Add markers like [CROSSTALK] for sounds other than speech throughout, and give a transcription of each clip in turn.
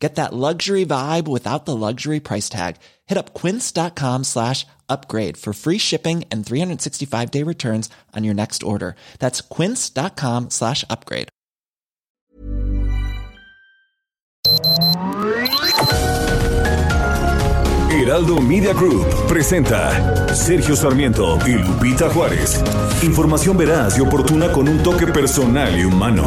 Get that luxury vibe without the luxury price tag. Hit up quince.com slash upgrade for free shipping and 365 day returns on your next order. That's quince.com slash upgrade. Heraldo Media Group presenta Sergio Sarmiento y Lupita Juárez. Información veraz y oportuna con un toque personal y humano.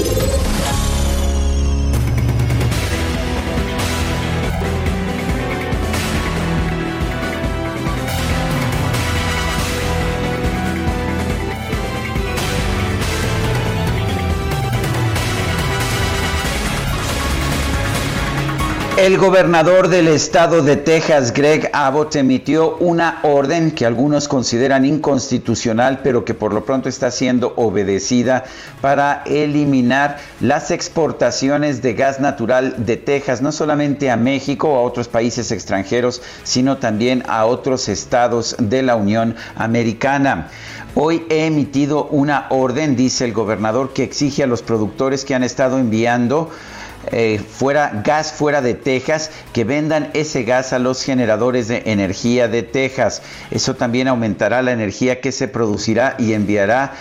El gobernador del estado de Texas, Greg Abbott, emitió una orden que algunos consideran inconstitucional, pero que por lo pronto está siendo obedecida para eliminar las exportaciones de gas natural de Texas, no solamente a México o a otros países extranjeros, sino también a otros estados de la Unión Americana. Hoy he emitido una orden, dice el gobernador, que exige a los productores que han estado enviando eh, fuera gas fuera de Texas que vendan ese gas a los generadores de energía de Texas. Eso también aumentará la energía que se producirá y enviará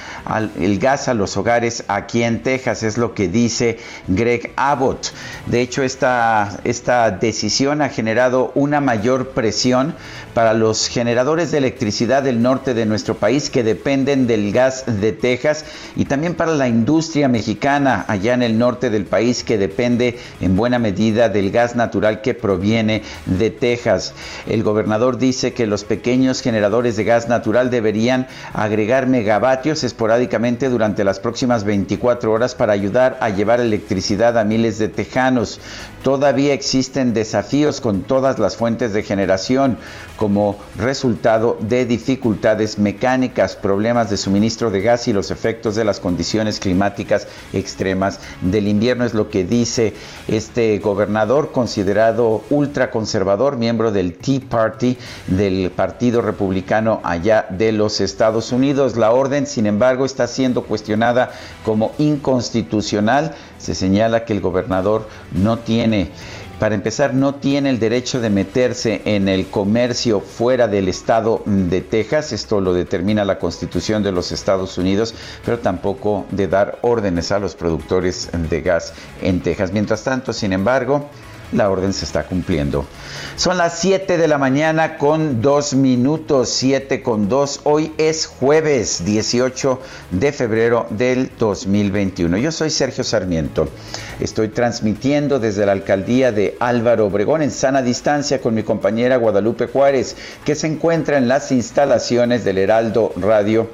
el gas a los hogares aquí en Texas, es lo que dice Greg Abbott. De hecho, esta, esta decisión ha generado una mayor presión para los generadores de electricidad del norte de nuestro país que dependen del gas de Texas y también para la industria mexicana allá en el norte del país que depende en buena medida del gas natural que proviene de Texas. El gobernador dice que los pequeños generadores de gas natural deberían agregar megavatios esporádicamente durante las próximas 24 horas para ayudar a llevar electricidad a miles de tejanos. Todavía existen desafíos con todas las fuentes de generación como resultado de dificultades mecánicas, problemas de suministro de gas y los efectos de las condiciones climáticas extremas del invierno, es lo que dice este gobernador considerado ultraconservador, miembro del Tea Party, del Partido Republicano allá de los Estados Unidos. La orden, sin embargo, está siendo cuestionada como inconstitucional. Se señala que el gobernador no tiene para empezar, no tiene el derecho de meterse en el comercio fuera del estado de Texas, esto lo determina la Constitución de los Estados Unidos, pero tampoco de dar órdenes a los productores de gas en Texas. Mientras tanto, sin embargo, la orden se está cumpliendo. Son las 7 de la mañana con 2 minutos, 7 con 2. Hoy es jueves 18 de febrero del 2021. Yo soy Sergio Sarmiento. Estoy transmitiendo desde la alcaldía de Álvaro Obregón en sana distancia con mi compañera Guadalupe Juárez, que se encuentra en las instalaciones del Heraldo Radio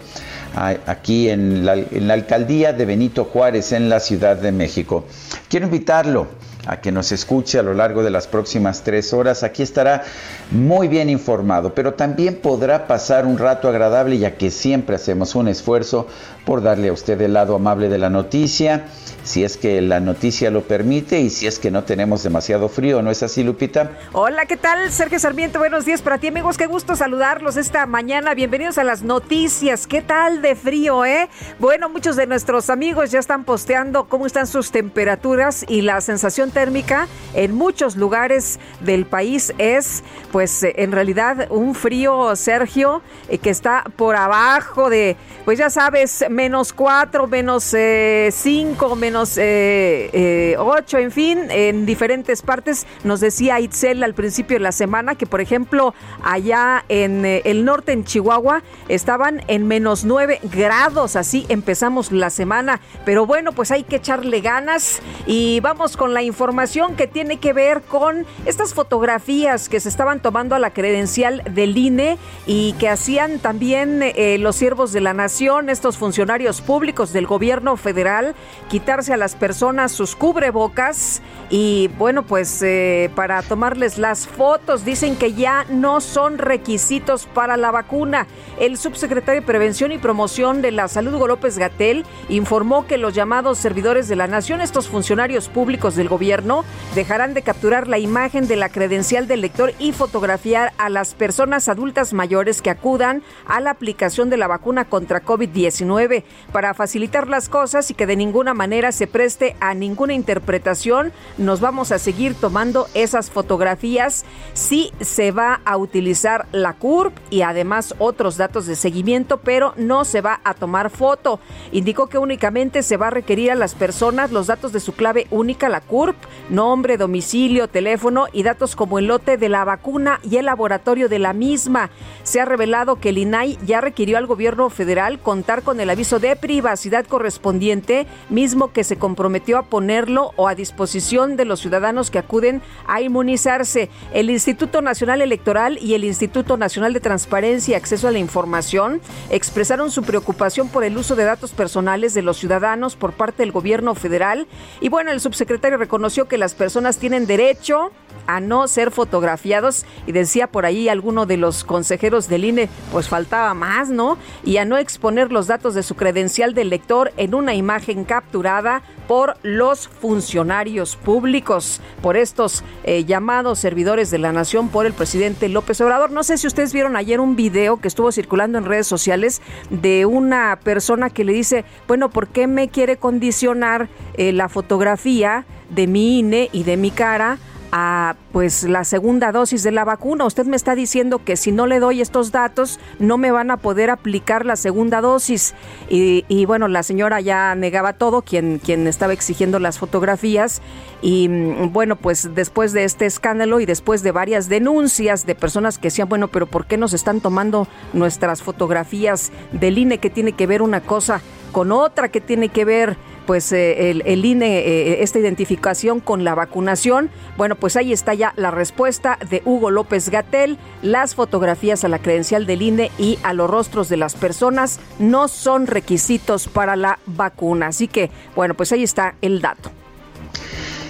aquí en la, en la alcaldía de Benito Juárez en la Ciudad de México. Quiero invitarlo a que nos escuche a lo largo de las próximas tres horas. Aquí estará muy bien informado, pero también podrá pasar un rato agradable ya que siempre hacemos un esfuerzo por darle a usted el lado amable de la noticia, si es que la noticia lo permite y si es que no tenemos demasiado frío, ¿no es así, Lupita? Hola, ¿qué tal? Sergio Sarmiento, buenos días para ti, amigos. Qué gusto saludarlos esta mañana. Bienvenidos a las noticias. ¿Qué tal de frío, eh? Bueno, muchos de nuestros amigos ya están posteando cómo están sus temperaturas y la sensación térmica en muchos lugares del país es, pues, en realidad un frío, Sergio, eh, que está por abajo de, pues ya sabes, menos 4, menos 5, eh, menos 8, eh, eh, en fin, en diferentes partes. Nos decía Itzel al principio de la semana que, por ejemplo, allá en el norte, en Chihuahua, estaban en menos 9 grados. Así empezamos la semana. Pero bueno, pues hay que echarle ganas y vamos con la información que tiene que ver con estas fotografías que se estaban tomando a la credencial del INE y que hacían también eh, los siervos de la nación, estos funcionarios públicos del gobierno federal, quitarse a las personas sus cubrebocas y bueno, pues eh, para tomarles las fotos dicen que ya no son requisitos para la vacuna. El subsecretario de Prevención y Promoción de la Salud, Hugo López Gatel, informó que los llamados servidores de la nación, estos funcionarios públicos del gobierno, dejarán de capturar la imagen de la credencial del lector y fotografiar a las personas adultas mayores que acudan a la aplicación de la vacuna contra COVID-19 para facilitar las cosas y que de ninguna manera se preste a ninguna interpretación nos vamos a seguir tomando esas fotografías. Sí se va a utilizar la CURP y además otros datos de seguimiento, pero no se va a tomar foto. Indicó que únicamente se va a requerir a las personas los datos de su clave única, la CURP, nombre, domicilio, teléfono y datos como el lote de la vacuna y el laboratorio de la misma. Se ha revelado que el INAI ya requirió al gobierno federal contar con el aviso de privacidad correspondiente, mismo que se comprometió a ponerlo o a disposición de los ciudadanos que acuden a inmunizarse. El Instituto Nacional Electoral y el Instituto Nacional de Transparencia y Acceso a la Información expresaron su preocupación por el uso de datos personales de los ciudadanos por parte del gobierno federal. Y bueno, el subsecretario reconoció que las personas tienen derecho a no ser fotografiados y decía por ahí alguno de los consejeros del INE, pues faltaba más, ¿no? Y a no exponer los datos de su credencial del lector en una imagen capturada por los funcionarios públicos, por estos eh, llamados servidores de la nación por el presidente López Obrador. No sé si ustedes vieron ayer un video que estuvo circulando en redes sociales de una persona que le dice, bueno, ¿por qué me quiere condicionar eh, la fotografía de mi INE y de mi cara? A pues la segunda dosis de la vacuna. Usted me está diciendo que si no le doy estos datos no me van a poder aplicar la segunda dosis. Y, bueno, la señora ya negaba todo, quien, quien estaba exigiendo las fotografías. Y mm, bueno, pues después de este escándalo y después de varias denuncias de personas que decían, bueno, pero ¿por qué nos están tomando nuestras fotografías del INE que tiene que ver una cosa con otra, que tiene que ver pues eh, el, INE, eh, esta identificación con la vacunación. Bueno, pues ahí está ya la respuesta de Hugo López Gatel. Las fotografías a la credencial del INE y a los rostros de las personas no son requisitos para la vacuna. Así que, bueno, pues ahí está el dato.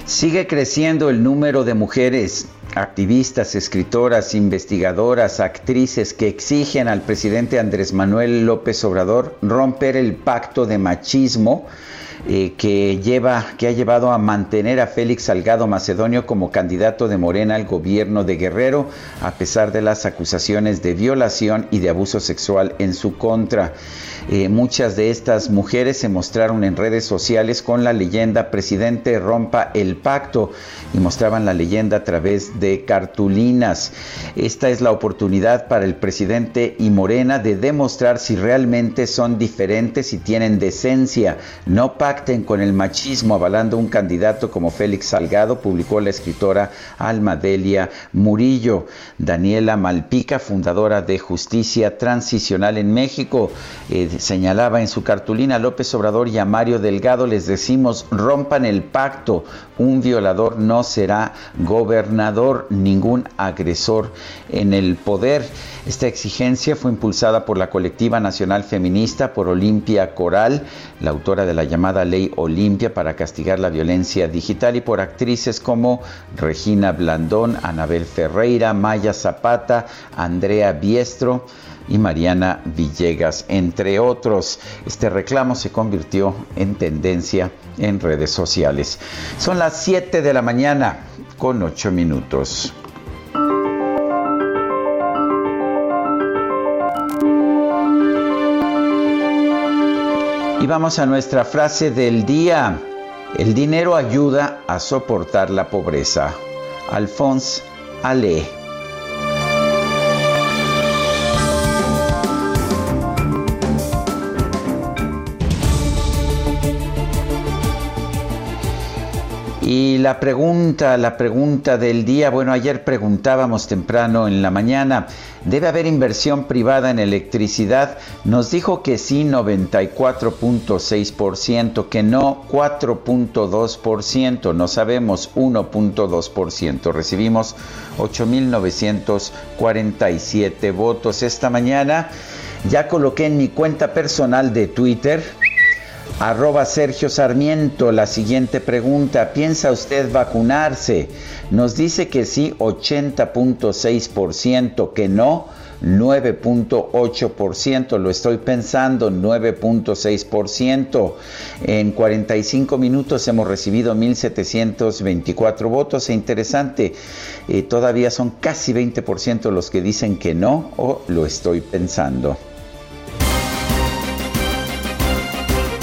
Sigue creciendo el número de mujeres activistas, escritoras, investigadoras, actrices que exigen al presidente Andrés Manuel López Obrador romper el pacto de machismo eh, que, lleva, que ha llevado a mantener a Félix Salgado Macedonio como candidato de Morena al gobierno de Guerrero, a pesar de las acusaciones de violación y de abuso sexual en su contra. Eh, muchas de estas mujeres se mostraron en redes sociales con la leyenda Presidente rompa el pacto y mostraban la leyenda a través de cartulinas. Esta es la oportunidad para el presidente y Morena de demostrar si realmente son diferentes y tienen decencia. No con el machismo avalando un candidato como Félix Salgado, publicó la escritora Alma Delia Murillo. Daniela Malpica, fundadora de Justicia Transicional en México, eh, señalaba en su cartulina López Obrador y a Mario Delgado les decimos rompan el pacto, un violador no será gobernador, ningún agresor en el poder. Esta exigencia fue impulsada por la colectiva nacional feminista, por Olimpia Coral, la autora de la llamada Ley Olimpia para castigar la violencia digital y por actrices como Regina Blandón, Anabel Ferreira, Maya Zapata, Andrea Biestro y Mariana Villegas, entre otros. Este reclamo se convirtió en tendencia en redes sociales. Son las 7 de la mañana con 8 minutos. Y vamos a nuestra frase del día. El dinero ayuda a soportar la pobreza. Alphonse Ale. la pregunta, la pregunta del día, bueno, ayer preguntábamos temprano en la mañana, ¿debe haber inversión privada en electricidad? Nos dijo que sí, 94.6%, que no, 4.2%, no sabemos, 1.2%. Recibimos 8.947 votos esta mañana. Ya coloqué en mi cuenta personal de Twitter Arroba Sergio Sarmiento, la siguiente pregunta, ¿piensa usted vacunarse? Nos dice que sí, 80.6%, que no, 9.8%, lo estoy pensando, 9.6%. En 45 minutos hemos recibido 1.724 votos e interesante, eh, todavía son casi 20% los que dicen que no o lo estoy pensando.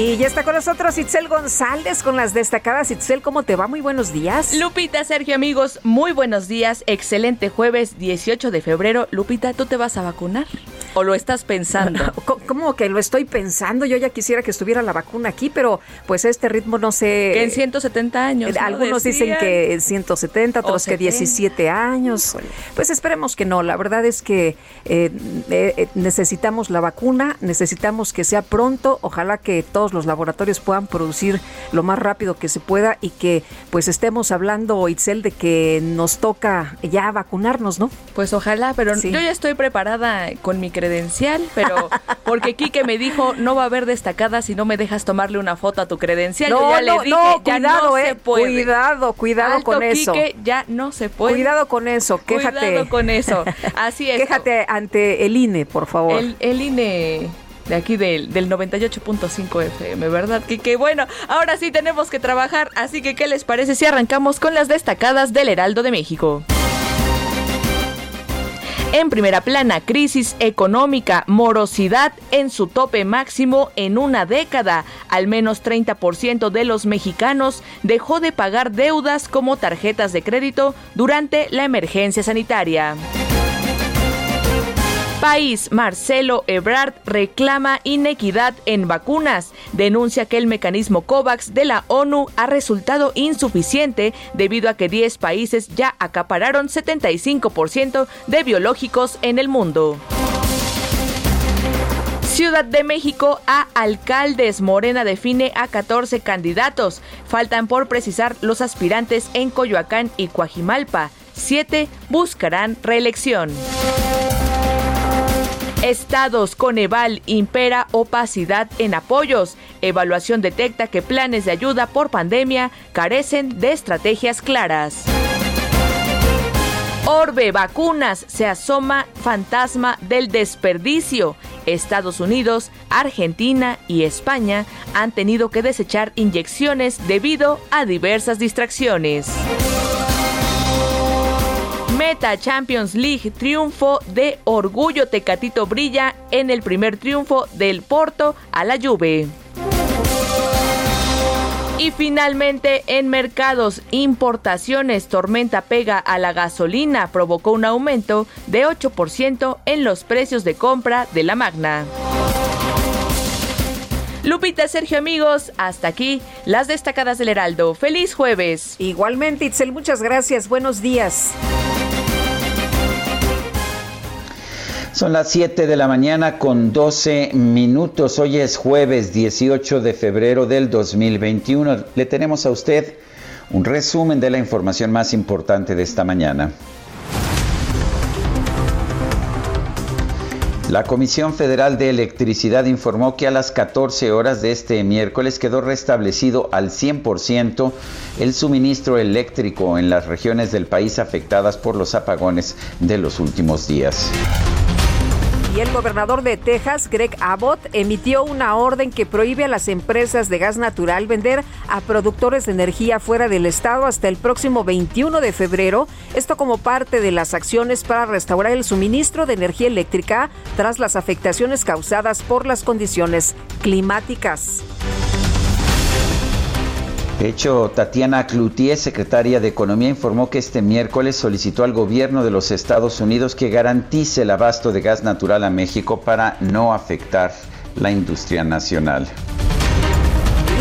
Y ya está con nosotros Itzel González con las destacadas. Itzel, ¿cómo te va? Muy buenos días. Lupita, Sergio, amigos, muy buenos días. Excelente jueves 18 de febrero. Lupita, ¿tú te vas a vacunar? ¿O lo estás pensando? [LAUGHS] ¿Cómo que lo estoy pensando? Yo ya quisiera que estuviera la vacuna aquí, pero pues este ritmo no sé. Que en 170 años. Algunos dicen que en 170, otros que 17 años. Pues esperemos que no. La verdad es que eh, eh, necesitamos la vacuna, necesitamos que sea pronto. Ojalá que todos los laboratorios puedan producir lo más rápido que se pueda y que pues estemos hablando, Itzel, de que nos toca ya vacunarnos, ¿no? Pues ojalá, pero yo ya estoy preparada con mi credencial, pero [LAUGHS] porque Quique me dijo, no va a haber destacada si no me dejas tomarle una foto a tu credencial. No, ya le dije, ya cuidado, no eh, se puede. Cuidado, cuidado con eso. Quique, ya no se puede. Cuidado con eso, quéjate. Cuidado con eso. Así es. [LAUGHS] Quéjate ante el INE, por favor. El, el INE de aquí del, del 98.5 FM, ¿verdad? Que, que bueno, ahora sí tenemos que trabajar, así que ¿qué les parece si arrancamos con las destacadas del Heraldo de México? En primera plana, crisis económica, morosidad en su tope máximo en una década. Al menos 30% de los mexicanos dejó de pagar deudas como tarjetas de crédito durante la emergencia sanitaria. País, Marcelo Ebrard reclama inequidad en vacunas. Denuncia que el mecanismo COVAX de la ONU ha resultado insuficiente debido a que 10 países ya acapararon 75% de biológicos en el mundo. Ciudad de México a alcaldes. Morena define a 14 candidatos. Faltan por precisar los aspirantes en Coyoacán y Coajimalpa. Siete buscarán reelección. Estados Coneval impera opacidad en apoyos. Evaluación detecta que planes de ayuda por pandemia carecen de estrategias claras. Orbe Vacunas se asoma fantasma del desperdicio. Estados Unidos, Argentina y España han tenido que desechar inyecciones debido a diversas distracciones. Meta Champions League, triunfo de Orgullo Tecatito brilla en el primer triunfo del Porto a la Juve. Y finalmente, en mercados, importaciones, tormenta pega a la gasolina, provocó un aumento de 8% en los precios de compra de la Magna. Lupita, Sergio, amigos, hasta aquí las destacadas del Heraldo. Feliz jueves. Igualmente, Itzel, muchas gracias. Buenos días. Son las 7 de la mañana con 12 minutos. Hoy es jueves 18 de febrero del 2021. Le tenemos a usted un resumen de la información más importante de esta mañana. La Comisión Federal de Electricidad informó que a las 14 horas de este miércoles quedó restablecido al 100% el suministro eléctrico en las regiones del país afectadas por los apagones de los últimos días. Y el gobernador de Texas, Greg Abbott, emitió una orden que prohíbe a las empresas de gas natural vender a productores de energía fuera del estado hasta el próximo 21 de febrero. Esto como parte de las acciones para restaurar el suministro de energía eléctrica tras las afectaciones causadas por las condiciones climáticas. De hecho, Tatiana Cloutier, secretaria de Economía, informó que este miércoles solicitó al gobierno de los Estados Unidos que garantice el abasto de gas natural a México para no afectar la industria nacional.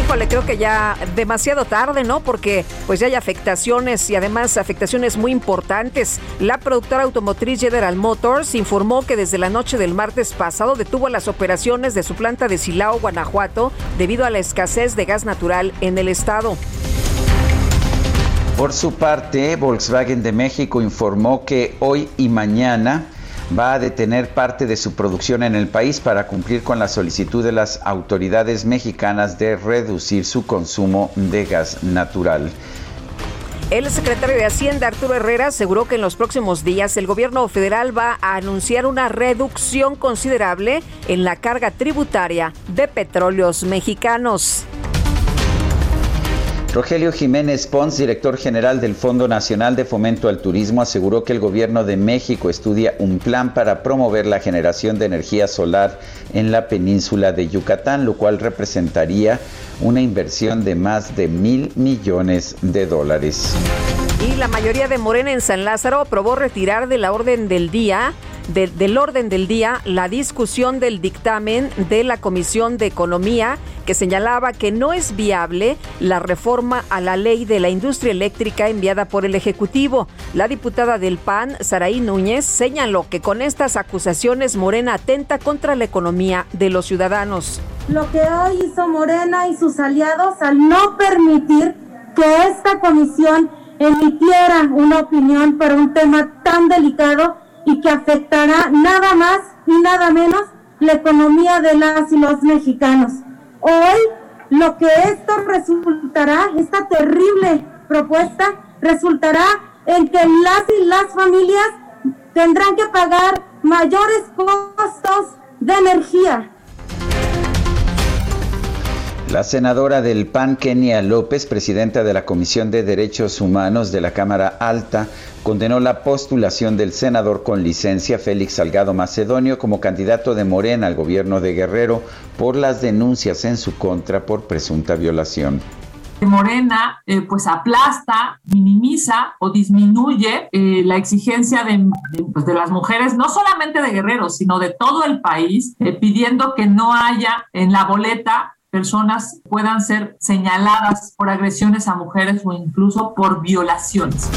Híjole, creo que ya demasiado tarde, ¿no? Porque pues ya hay afectaciones y además afectaciones muy importantes. La productora automotriz General Motors informó que desde la noche del martes pasado detuvo las operaciones de su planta de Silao, Guanajuato, debido a la escasez de gas natural en el estado. Por su parte, Volkswagen de México informó que hoy y mañana va a detener parte de su producción en el país para cumplir con la solicitud de las autoridades mexicanas de reducir su consumo de gas natural. El secretario de Hacienda, Arturo Herrera, aseguró que en los próximos días el gobierno federal va a anunciar una reducción considerable en la carga tributaria de petróleos mexicanos. Rogelio Jiménez Pons, director general del Fondo Nacional de Fomento al Turismo, aseguró que el gobierno de México estudia un plan para promover la generación de energía solar en la península de Yucatán, lo cual representaría una inversión de más de mil millones de dólares. Y la mayoría de Morena en San Lázaro aprobó retirar de la orden del día del orden del día la discusión del dictamen de la Comisión de Economía que señalaba que no es viable la reforma a la ley de la industria eléctrica enviada por el Ejecutivo. La diputada del PAN, Saraí Núñez, señaló que con estas acusaciones Morena atenta contra la economía de los ciudadanos. Lo que hoy hizo Morena y sus aliados al no permitir que esta comisión emitiera una opinión para un tema tan delicado y que afectará nada más y nada menos la economía de las y los mexicanos. Hoy lo que esto resultará, esta terrible propuesta, resultará en que las y las familias tendrán que pagar mayores costos de energía. La senadora del PAN, Kenia López, presidenta de la Comisión de Derechos Humanos de la Cámara Alta, condenó la postulación del senador con licencia Félix Salgado Macedonio como candidato de Morena al gobierno de Guerrero por las denuncias en su contra por presunta violación. Morena eh, pues aplasta, minimiza o disminuye eh, la exigencia pues, de, las mujeres, no solamente de Guerrero, sino de todo el país, eh, pidiendo que no haya en la boleta personas puedan ser señaladas por agresiones a mujeres o incluso por violaciones.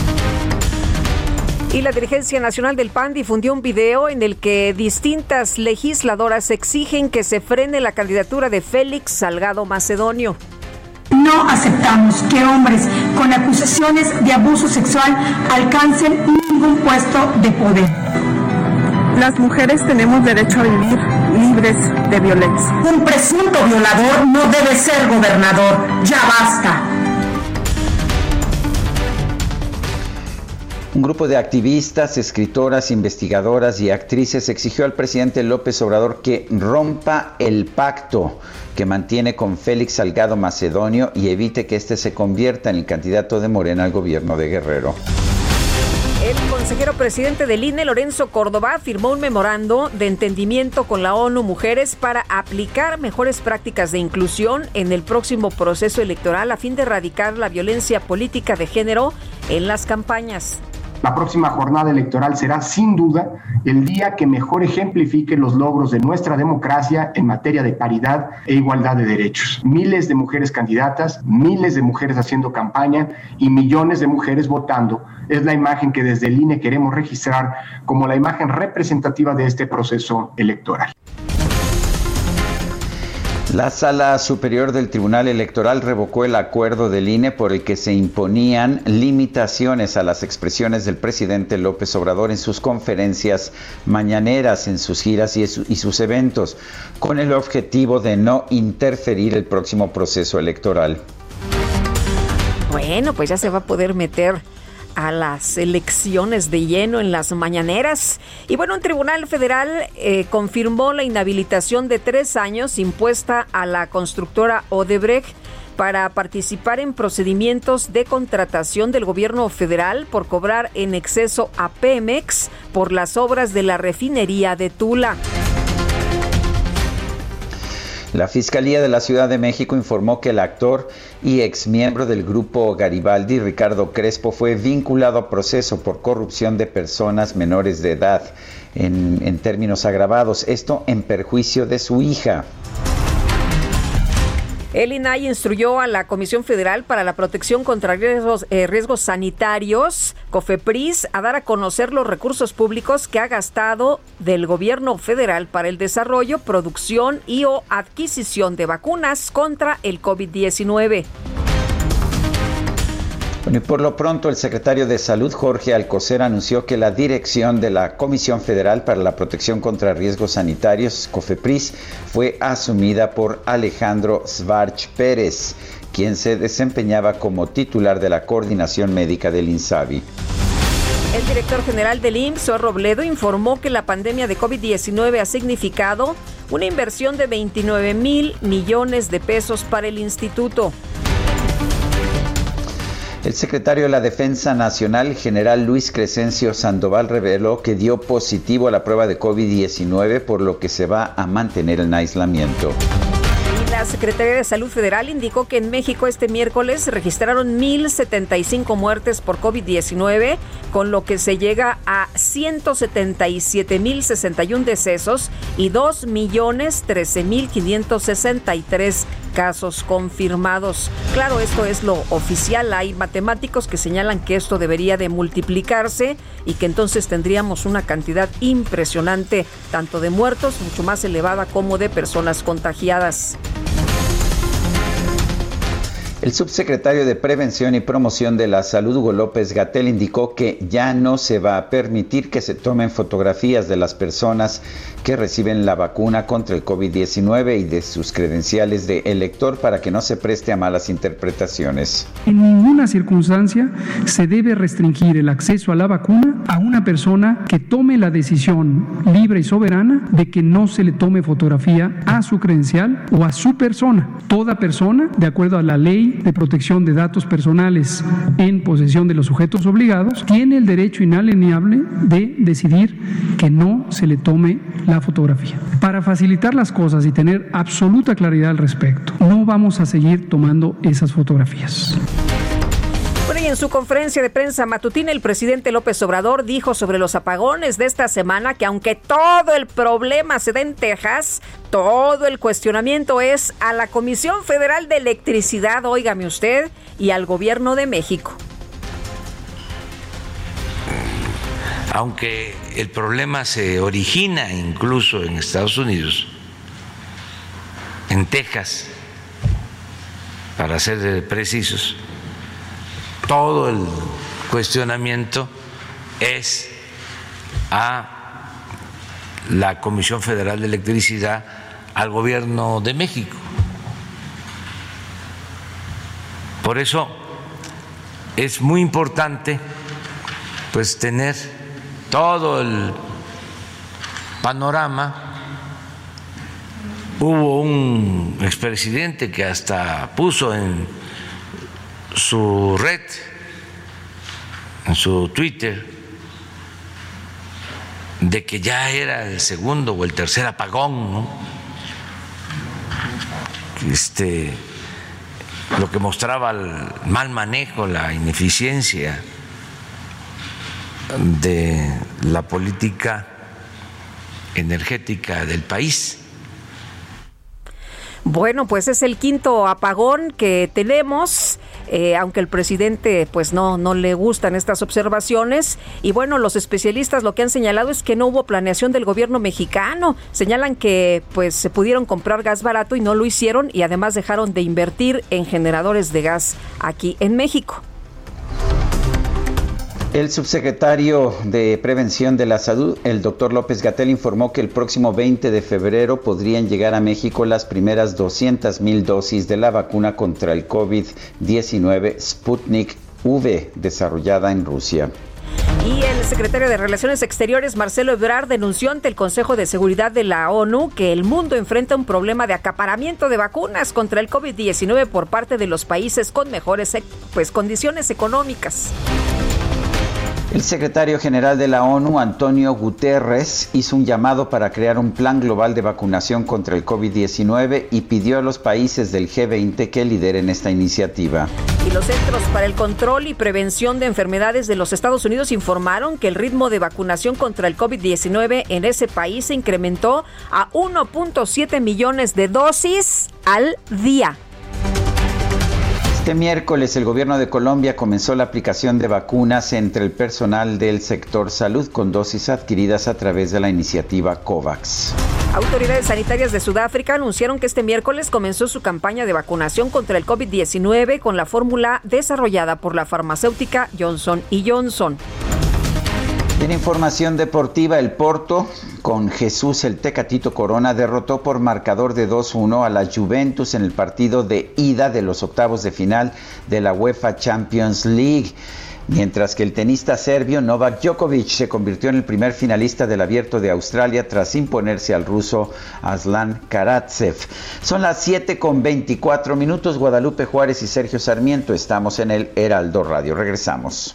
Y la dirigencia nacional del PAN difundió un video en el que distintas legisladoras exigen que se frene la candidatura de Félix Salgado Macedonio. No aceptamos que hombres con acusaciones de abuso sexual alcancen ningún puesto de poder. Las mujeres tenemos derecho a vivir libres de violencia. Un presunto violador no debe ser gobernador. Ya basta. Un grupo de activistas, escritoras, investigadoras y actrices exigió al presidente López Obrador que rompa el pacto que mantiene con Félix Salgado Macedonio y evite que éste se convierta en el candidato de Morena al gobierno de Guerrero. El consejero presidente del INE, Lorenzo Córdoba, firmó un memorando de entendimiento con la ONU Mujeres para aplicar mejores prácticas de inclusión en el próximo proceso electoral a fin de erradicar la violencia política de género en las campañas. La próxima jornada electoral será sin duda el día que mejor ejemplifique los logros de nuestra democracia en materia de paridad e igualdad de derechos. Miles de mujeres candidatas, miles de mujeres haciendo campaña y millones de mujeres votando es la imagen que desde el INE queremos registrar como la imagen representativa de este proceso electoral. La Sala Superior del Tribunal Electoral revocó el acuerdo del INE por el que se imponían limitaciones a las expresiones del presidente López Obrador en sus conferencias mañaneras, en sus giras y, sus eventos, con el objetivo de no interferir el próximo proceso electoral. Bueno, pues ya se va a poder meter a las elecciones de lleno en las mañaneras. Y bueno, un tribunal federal eh, confirmó la inhabilitación de tres años impuesta a la constructora Odebrecht para participar en procedimientos de contratación del gobierno federal por cobrar en exceso a Pemex por las obras de la refinería de Tula. La Fiscalía de la Ciudad de México informó que el actor y exmiembro del grupo Garibaldi, Ricardo Crespo, fue vinculado a proceso por corrupción de personas menores de edad en, en términos agravados, esto en perjuicio de su hija. El INAI instruyó a la Comisión Federal para la Protección contra Riesgos, eh, riesgos Sanitarios, COFEPRIS, a dar a conocer los recursos públicos que ha gastado del gobierno federal para el desarrollo, producción y o adquisición de vacunas contra el COVID-19. Por lo pronto, el secretario de Salud, Jorge Alcocer, anunció que la dirección de la Comisión Federal para la Protección contra Riesgos Sanitarios, COFEPRIS, fue asumida por Alejandro Svarch Pérez, quien se desempeñaba como titular de la coordinación médica del INSABI. El director general del IMSS, Robledo, informó que la pandemia de COVID-19 ha significado una inversión de 29 mil millones de pesos para el instituto. El secretario de la Defensa Nacional, general Luis Crescencio Sandoval, reveló que dio positivo a la prueba de COVID-19, por lo que se va a mantener en aislamiento. La Secretaría de Salud Federal indicó que en México este miércoles registraron 1.075 muertes por COVID-19, con lo que se llega a 177.061 decesos y 2.013.563 casos confirmados. Claro, esto es lo oficial. Hay matemáticos que señalan que esto debería de multiplicarse y que entonces tendríamos una cantidad impresionante tanto de muertos, mucho más elevada, como de personas contagiadas. El subsecretario de Prevención y Promoción de la Salud, Hugo López Gatel, indicó que ya no se va a permitir que se tomen fotografías de las personas que reciben la vacuna contra el COVID-19 y de sus credenciales de elector para que no se preste a malas interpretaciones. En ninguna circunstancia se debe restringir el acceso a la vacuna a una persona que tome la decisión libre y soberana de que no se le tome fotografía a su credencial o a su persona. Toda persona, de acuerdo a la ley de protección de datos personales en posesión de los sujetos obligados, tiene el derecho inalienable de decidir que no se le tome la fotografía. Para facilitar las cosas y tener absoluta claridad al respecto, no vamos a seguir tomando esas fotografías. Bueno, y en su conferencia de prensa matutina, el presidente López Obrador dijo sobre los apagones de esta semana que aunque todo el problema se da en Texas, todo el cuestionamiento es a la Comisión Federal de Electricidad, óigame usted, y al gobierno de México. Aunque el problema se origina incluso en Estados Unidos, en Texas, para ser precisos, todo el cuestionamiento es a la Comisión Federal de Electricidad, al gobierno de México. Por eso es muy importante pues tener todo el panorama. Hubo un expresidente que hasta puso en su red, en su Twitter, de que ya era el segundo o el tercer apagón, ¿no? Este, lo que mostraba el mal manejo, la ineficiencia de la política energética del país. Bueno, pues es el quinto apagón que tenemos. Eh, aunque el presidente pues no, no le gustan estas observaciones. Y bueno, los especialistas lo que han señalado es que no hubo planeación del gobierno mexicano. Señalan que pues se pudieron comprar gas barato y no lo hicieron y además dejaron de invertir en generadores de gas aquí en México. El subsecretario de Prevención de la Salud, el doctor López Gatel, informó que el próximo 20 de febrero podrían llegar a México las primeras 200 mil dosis de la vacuna contra el COVID-19 Sputnik V, desarrollada en Rusia. Y el secretario de Relaciones Exteriores, Marcelo Ebrard, denunció ante el Consejo de Seguridad de la ONU que el mundo enfrenta un problema de acaparamiento de vacunas contra el COVID-19 por parte de los países con mejores pues, condiciones económicas. El secretario general de la ONU, Antonio Guterres, hizo un llamado para crear un plan global de vacunación contra el COVID-19 y pidió a los países del G20 que lideren esta iniciativa. Y los Centros para el Control y Prevención de Enfermedades de los Estados Unidos informaron que el ritmo de vacunación contra el COVID-19 en ese país se incrementó a 1.7 millones de dosis al día. Este miércoles el gobierno de Colombia comenzó la aplicación de vacunas entre el personal del sector salud con dosis adquiridas a través de la iniciativa COVAX. Autoridades sanitarias de Sudáfrica anunciaron que este miércoles comenzó su campaña de vacunación contra el COVID-19 con la fórmula desarrollada por la farmacéutica Johnson Johnson. En información deportiva, el Porto con Jesús el Tecatito Corona derrotó por marcador de 2-1 a la Juventus en el partido de ida de los octavos de final de la UEFA Champions League. Mientras que el tenista serbio Novak Djokovic se convirtió en el primer finalista del Abierto de Australia tras imponerse al ruso Aslan Karatsev. Son las 7 con 24 minutos. Guadalupe Juárez y Sergio Sarmiento estamos en el Heraldo Radio. Regresamos.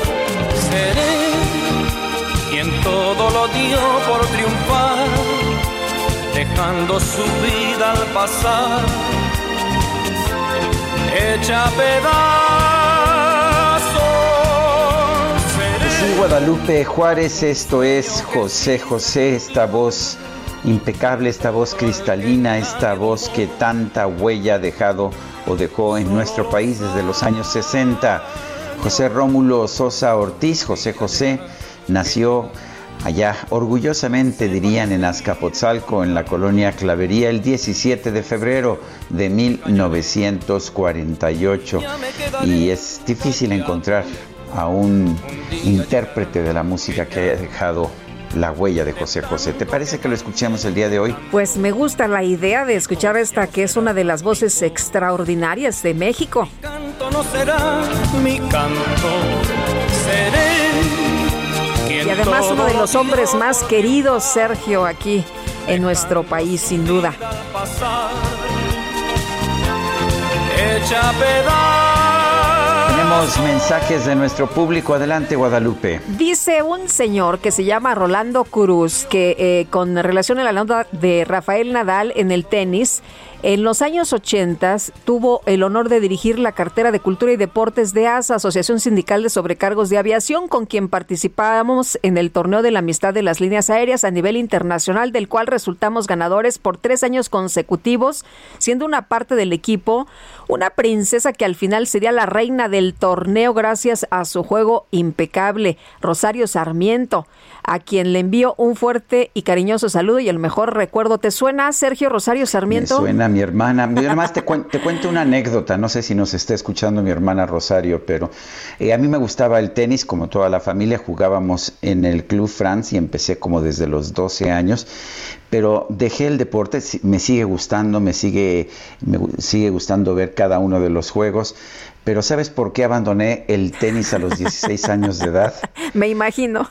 seré quien todo lo dio por triunfar, dejando su vida al pasar, hecha pedazos. Guadalupe Juárez, esto es José José, esta voz impecable, esta voz cristalina, esta voz que tanta huella ha dejado o dejó en nuestro país desde los años 60. José Rómulo Sosa Ortiz, José José, nació allá, orgullosamente dirían en Azcapotzalco, en la colonia Clavería, el 17 de febrero de 1948. Y es difícil encontrar a un intérprete de la música que haya dejado la huella de José José. ¿Te parece que lo escuchemos el día de hoy? Pues me gusta la idea de escuchar esta que es una de las voces extraordinarias de México. Canto no será mi canto, seré Y además uno de lo los hombres más queridos, Sergio, aquí en nuestro país, sin duda. hecha pedazos. Tenemos mensajes de nuestro público. Adelante, Guadalupe. Dice un señor que se llama Rolando Cruz que eh, con relación a la nota de Rafael Nadal en el tenis, en los años 80 tuvo el honor de dirigir la cartera de Cultura y Deportes de ASA, Asociación Sindical de Sobrecargos de Aviación, con quien participábamos en el torneo de la amistad de las líneas aéreas a nivel internacional, del cual resultamos ganadores por tres años consecutivos, siendo una parte del equipo una princesa que al final sería la reina del torneo gracias a su juego impecable, Rosario Sarmiento, a quien le envío un fuerte y cariñoso saludo y el mejor recuerdo. ¿Te suena, Sergio Rosario Me Sarmiento? suena mi hermana. Yo además te, cuen- te cuento una anécdota. No sé si nos está escuchando mi hermana Rosario, pero eh, a mí me gustaba el tenis, como toda la familia. Jugábamos en el Club France y empecé como desde los 12 años. Pero dejé el deporte, me sigue gustando, me sigue, me gu- sigue gustando ver cada uno de los juegos. Pero ¿sabes por qué abandoné el tenis a los 16 años de edad? [LAUGHS] Me imagino.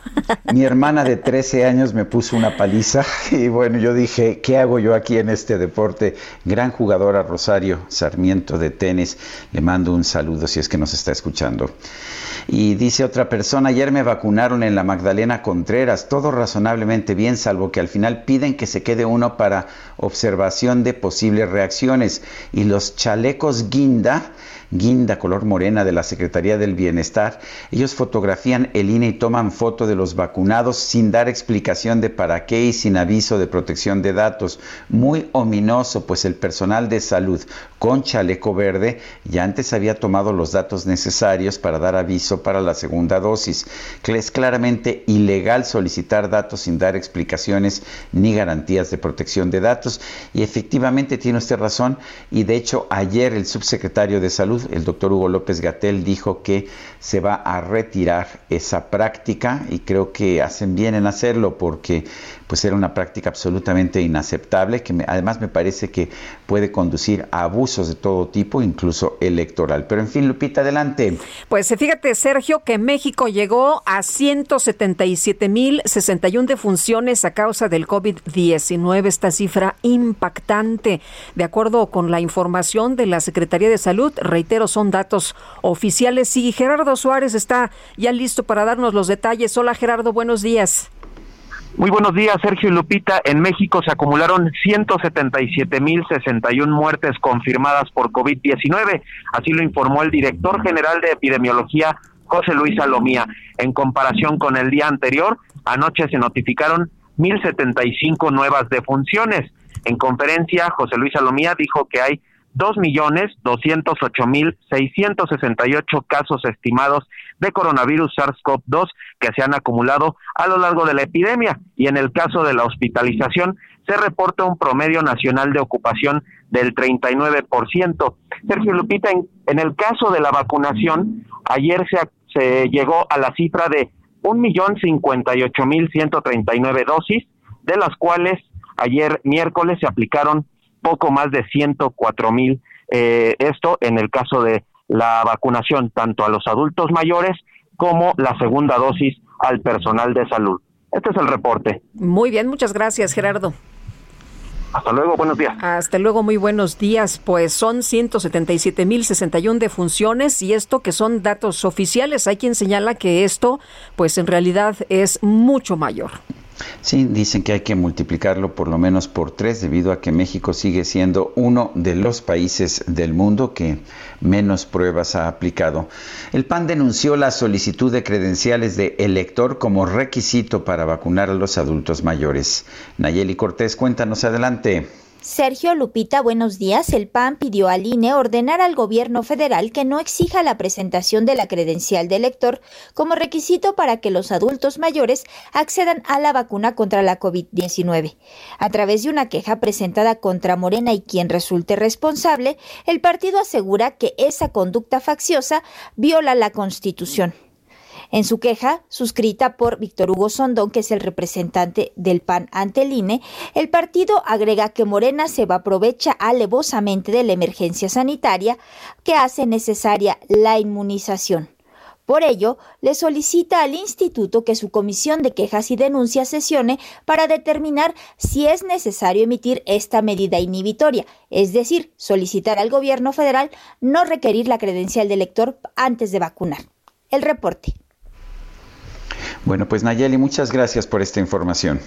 Mi hermana de 13 años me puso una paliza [LAUGHS] y bueno, yo dije, ¿qué hago yo aquí en este deporte? Gran jugadora Rosario Sarmiento de tenis, le mando un saludo si es que nos está escuchando. Y dice otra persona, ayer me vacunaron en la Magdalena Contreras, todo razonablemente bien, salvo que al final piden que se quede uno para observación de posibles reacciones. Y los chalecos guinda guinda color morena de la Secretaría del Bienestar. Ellos fotografían el INE y toman foto de los vacunados sin dar explicación de para qué y sin aviso de protección de datos. Muy ominoso, pues el personal de salud con chaleco verde ya antes había tomado los datos necesarios para dar aviso para la segunda dosis. Es claramente ilegal solicitar datos sin dar explicaciones ni garantías de protección de datos. Y efectivamente tiene usted razón. Y de hecho ayer el subsecretario de Salud el doctor Hugo López Gatel dijo que se va a retirar esa práctica y creo que hacen bien en hacerlo porque pues era una práctica absolutamente inaceptable que además me parece que puede conducir a abusos de todo tipo, incluso electoral. Pero en fin, Lupita, adelante. Pues fíjate, Sergio, que México llegó a 177.061 defunciones a causa del COVID-19, esta cifra impactante. De acuerdo con la información de la Secretaría de Salud, reitero, son datos oficiales. Y Gerardo Suárez está ya listo para darnos los detalles. Hola Gerardo, buenos días. Muy buenos días, Sergio y Lupita. En México se acumularon 177.061 muertes confirmadas por COVID-19. Así lo informó el director general de epidemiología, José Luis Salomía. En comparación con el día anterior, anoche se notificaron 1.075 nuevas defunciones. En conferencia, José Luis Salomía dijo que hay dos millones doscientos ocho mil seiscientos sesenta y ocho casos estimados de coronavirus SARS-CoV-2 que se han acumulado a lo largo de la epidemia y en el caso de la hospitalización se reporta un promedio nacional de ocupación del 39%. Sergio Lupita, en, en el caso de la vacunación, ayer se, se llegó a la cifra de un millón cincuenta y ocho mil ciento treinta y nueve dosis, de las cuales ayer miércoles se aplicaron poco más de 104 mil. Eh, esto en el caso de la vacunación tanto a los adultos mayores como la segunda dosis al personal de salud. Este es el reporte. Muy bien, muchas gracias, Gerardo. Hasta luego, buenos días. Hasta luego, muy buenos días. Pues son 177.061 defunciones y esto que son datos oficiales. Hay quien señala que esto, pues en realidad es mucho mayor. Sí, dicen que hay que multiplicarlo por lo menos por tres debido a que México sigue siendo uno de los países del mundo que menos pruebas ha aplicado. El PAN denunció la solicitud de credenciales de elector como requisito para vacunar a los adultos mayores. Nayeli Cortés, cuéntanos adelante. Sergio Lupita, buenos días. El PAN pidió al INE ordenar al gobierno federal que no exija la presentación de la credencial de elector como requisito para que los adultos mayores accedan a la vacuna contra la COVID-19. A través de una queja presentada contra Morena y quien resulte responsable, el partido asegura que esa conducta facciosa viola la Constitución. En su queja, suscrita por Víctor Hugo Sondón, que es el representante del PAN ante el INE, el partido agrega que Morena se aprovecha alevosamente de la emergencia sanitaria que hace necesaria la inmunización. Por ello, le solicita al instituto que su comisión de quejas y denuncias sesione para determinar si es necesario emitir esta medida inhibitoria, es decir, solicitar al gobierno federal no requerir la credencial de elector antes de vacunar. El reporte. Bueno, pues Nayeli, muchas gracias por esta información.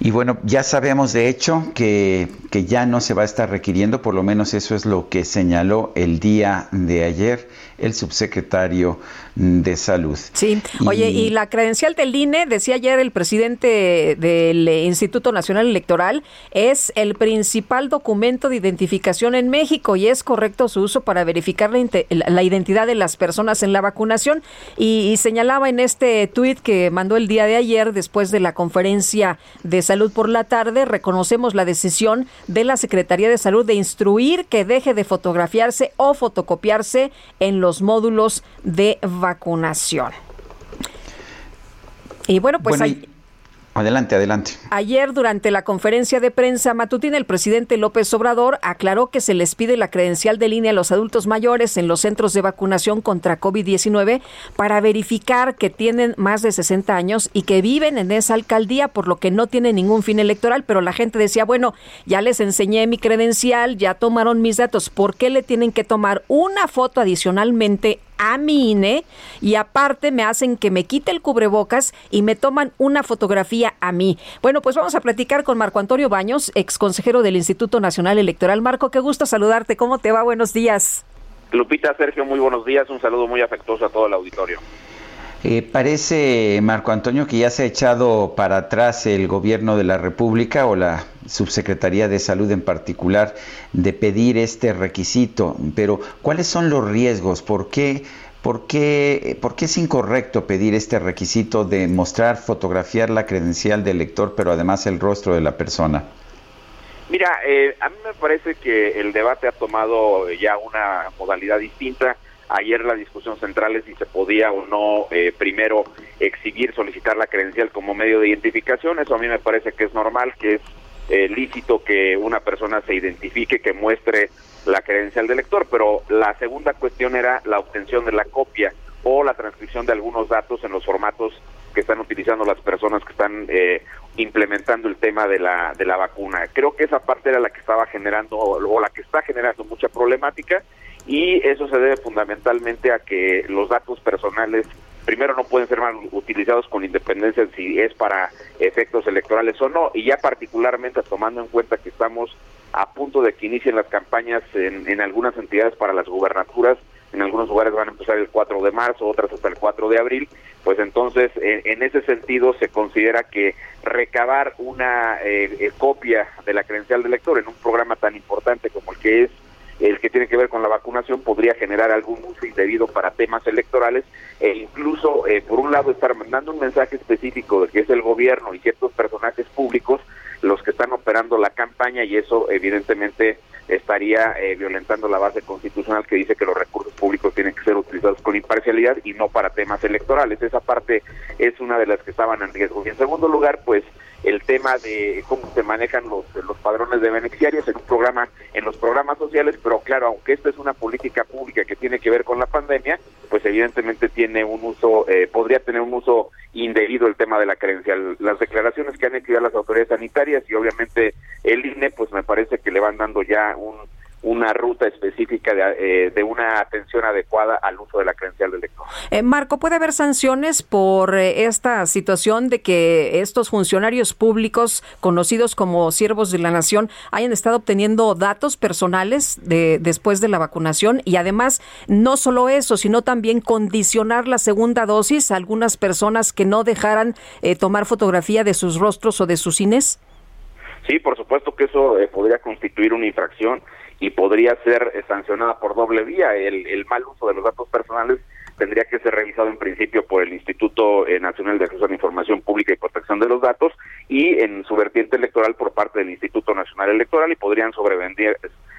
Y bueno, ya sabemos de hecho que, que, ya no se va a estar requiriendo, por lo menos eso es lo que señaló el día de ayer el subsecretario de Salud. Sí, oye, y la credencial del INE, decía ayer el presidente del Instituto Nacional Electoral, es el principal documento de identificación en México y es correcto su uso para verificar la, la identidad de las personas en la vacunación. Y, y señalaba en este tuit que mandó el día de ayer, después de la conferencia de salud por la tarde, reconocemos la decisión de la Secretaría de Salud de instruir que deje de fotografiarse o fotocopiarse en los módulos de vacunación. Y bueno, pues bueno, hay... Adelante, adelante. Ayer, durante la conferencia de prensa matutina, el presidente López Obrador aclaró que se les pide la credencial de línea a los adultos mayores en los centros de vacunación contra COVID-19 para verificar que tienen más de 60 años y que viven en esa alcaldía, por lo que no tienen ningún fin electoral. Pero la gente decía, bueno, ya les enseñé mi credencial, ya tomaron mis datos, ¿por qué le tienen que tomar una foto adicionalmente a mi INE y aparte me hacen que me quite el cubrebocas y me toman una fotografía a mí. Bueno, pues vamos a platicar con Marco Antonio Baños, ex consejero del Instituto Nacional Electoral. Marco, qué gusto saludarte. ¿Cómo te va? Buenos días. Lupita, Sergio, muy buenos días. Un saludo muy afectuoso a todo el auditorio. Eh, parece, Marco Antonio, que ya se ha echado para atrás el gobierno de la República o la Subsecretaría de Salud en particular de pedir este requisito. Pero, ¿cuáles son los riesgos? ¿Por qué, por qué, por qué es incorrecto pedir este requisito de mostrar, fotografiar la credencial del lector, pero además el rostro de la persona? Mira, eh, a mí me parece que el debate ha tomado ya una modalidad distinta Ayer la discusión central es si se podía o no eh, primero exhibir, solicitar la credencial como medio de identificación. Eso a mí me parece que es normal, que es eh, lícito que una persona se identifique, que muestre la credencial del lector, pero la segunda cuestión era la obtención de la copia o la transcripción de algunos datos en los formatos que están utilizando las personas que están eh, implementando el tema de la de la vacuna. Creo que esa parte era la que estaba generando o la que está generando mucha problemática y eso se debe fundamentalmente a que los datos personales primero no pueden ser mal utilizados con independencia de si es para efectos electorales o no. Y ya particularmente tomando en cuenta que estamos a punto de que inicien las campañas en, en algunas entidades para las gubernaturas en algunos lugares van a empezar el 4 de marzo, otras hasta el 4 de abril, pues entonces en, ese sentido se considera que recabar una eh, eh, copia de la credencial del lector en un programa tan importante como el que es el que tiene que ver con la vacunación podría generar algún uso indebido para temas electorales e incluso, eh, por un lado, estar mandando un mensaje específico de que es el gobierno y ciertos personajes públicos los que están operando la campaña y eso evidentemente estaría eh, violentando la base constitucional que dice que los recursos públicos tienen que ser utilizados con imparcialidad y no para temas electorales. Esa parte es una de las que estaban en riesgo. Y en segundo lugar, pues el tema de cómo se manejan los, los padrones de beneficiarios en un programa, en los programas sociales, pero claro, aunque esta es una política pública que tiene que ver con la pandemia, pues evidentemente tiene un uso, eh, podría tener un uso indebido el tema de la credencial. Las declaraciones que han hecho las autoridades sanitarias y obviamente el INE, pues me parece que le van dando ya un una ruta específica de, eh, una atención adecuada al uso de la credencial del lector. Eh, Marco, ¿puede haber sanciones por eh, esta situación de que estos funcionarios públicos conocidos como siervos de la nación hayan estado obteniendo datos personales de, después de la vacunación y además no solo eso, sino también condicionar la segunda dosis a algunas personas que no dejaran tomar fotografía de sus rostros o de sus cines? Sí, por supuesto que eso podría constituir una infracción y podría ser sancionada por doble vía. El, mal uso de los datos personales tendría que ser revisado en principio por el Instituto eh, Nacional de Acceso a la Información Pública y Protección de los Datos y en su vertiente electoral por parte del Instituto Nacional Electoral y podrían sobrevenir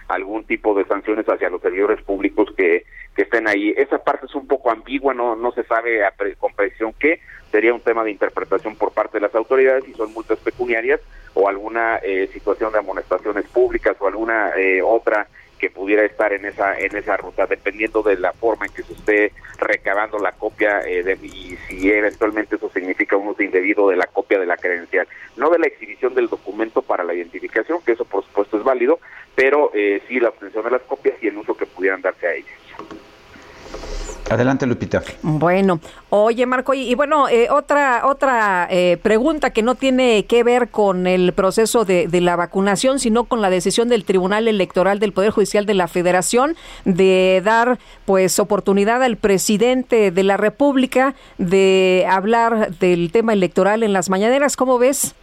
algún tipo de sanciones hacia los servidores públicos que, que estén ahí. Esa parte es un poco ambigua, no, no se sabe a con precisión qué, sería un tema de interpretación por parte de las autoridades y son multas pecuniarias o alguna eh, situación de amonestaciones públicas o alguna eh, otra pudiera estar en esa en esa ruta dependiendo de la forma en que se esté recabando la copia eh, de, y si eventualmente eso significa un uso indebido de la copia de la credencial no de la exhibición del documento para la identificación que eso por supuesto es válido pero sí la obtención de las copias y el uso que pudieran darse a ellas Adelante, Lupita. Bueno, oye, Marco, y, bueno, eh, otra otra eh, pregunta que no tiene que ver con el proceso de, la vacunación, sino con la decisión del Tribunal Electoral del Poder Judicial de la Federación de dar, pues, oportunidad al presidente de la República de hablar del tema electoral en las mañaneras. ¿Cómo ves?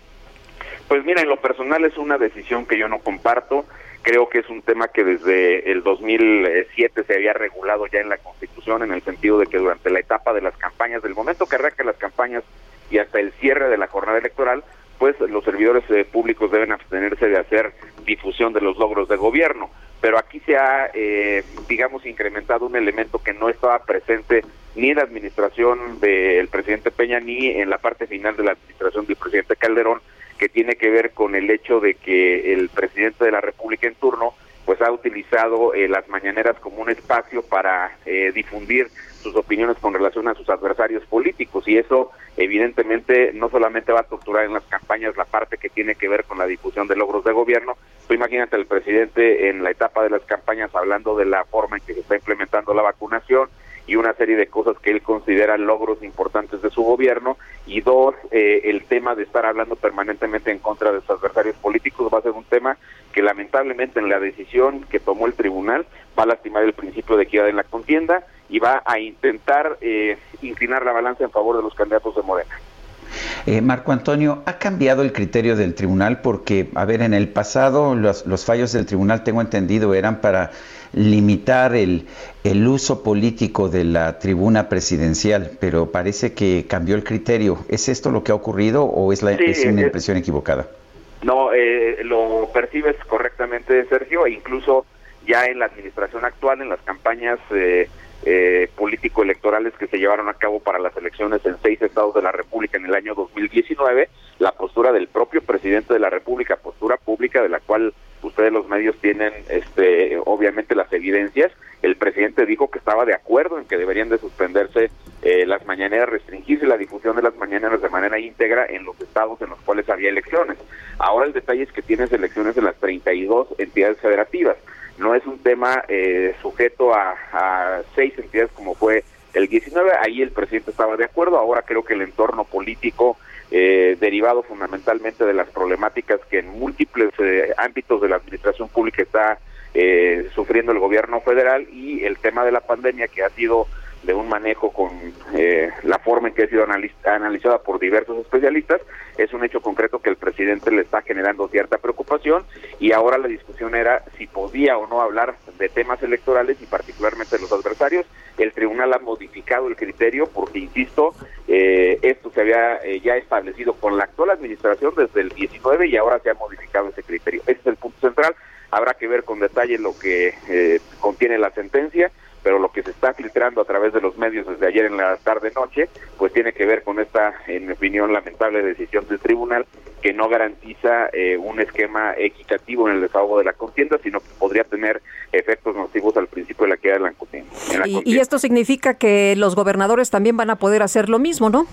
Pues mira, en lo personal es una decisión que yo no comparto. Creo que es un tema que desde el 2007 se había regulado ya en la Constitución en el sentido de que durante la etapa de las campañas, del momento que arrancan las campañas y hasta el cierre de la jornada electoral, pues los servidores eh, públicos deben abstenerse de hacer difusión de los logros de gobierno. Pero aquí se ha, eh, digamos, incrementado un elemento que no estaba presente ni en la administración del presidente Peña ni en la parte final de la administración del presidente Calderón, que tiene que ver con el hecho de que el presidente de la República en turno pues ha utilizado eh, las mañaneras como un espacio para eh, difundir sus opiniones con relación a sus adversarios políticos. Y eso evidentemente no solamente va a torturar en las campañas la parte que tiene que ver con la difusión de logros de gobierno, tú imagínate al presidente en la etapa de las campañas hablando de la forma en que se está implementando la vacunación y una serie de cosas que él considera logros importantes de su gobierno y dos, eh, el tema de estar hablando permanentemente en contra de sus adversarios políticos va a ser un tema que lamentablemente en la decisión que tomó el tribunal va a lastimar el principio de equidad en la contienda y va a intentar eh, inclinar la balanza en favor de los candidatos de Morena. Eh, Marco Antonio, ¿ha cambiado el criterio del tribunal? Porque, a ver, en el pasado los, los fallos del tribunal, tengo entendido, eran para limitar el, el, uso político de la tribuna presidencial, pero parece que cambió el criterio. ¿Es esto lo que ha ocurrido o es, la, Sí, es una es- impresión equivocada? No, eh, lo percibes correctamente, Sergio, e incluso ya en la administración actual, en las campañas eh, eh, político-electorales que se llevaron a cabo para las elecciones en seis estados de la República en el año 2019, la postura del propio presidente de la República, postura pública de la cual ustedes los medios tienen este obviamente las evidencias, el presidente dijo que estaba de acuerdo en que deberían de suspenderse eh, las mañaneras, restringirse la difusión de las mañaneras de manera íntegra en los estados en los cuales había elecciones. Ahora el detalle es que tienes elecciones en las 32 entidades federativas. No es un tema eh, sujeto a, a seis entidades como fue el 19. Ahí el presidente estaba de acuerdo. Ahora creo que el entorno político eh, derivado fundamentalmente de las problemáticas que en múltiples eh, ámbitos de la administración pública está eh, sufriendo el gobierno federal y el tema de la pandemia que ha sido de un manejo con eh, la forma en que ha sido analiz- analizada por diversos especialistas, es un hecho concreto que el presidente le está generando cierta preocupación y ahora la discusión era si podía o no hablar de temas electorales y particularmente de los adversarios. El tribunal ha modificado el criterio porque, insisto, eh, esto se había eh, ya establecido con la actual administración desde el 19 y ahora se ha modificado ese criterio. Ese es el punto central. Habrá que ver con detalle lo que eh, contiene la sentencia pero lo que se está filtrando a través de los medios desde ayer en la tarde-noche, pues tiene que ver con esta, en mi opinión, lamentable decisión del tribunal que no garantiza eh, un esquema equitativo en el desahogo de la contienda, sino que podría tener efectos nocivos al principio de la queda de la contienda. la Y, contienda. y esto significa que los gobernadores también van a poder hacer lo mismo, ¿no?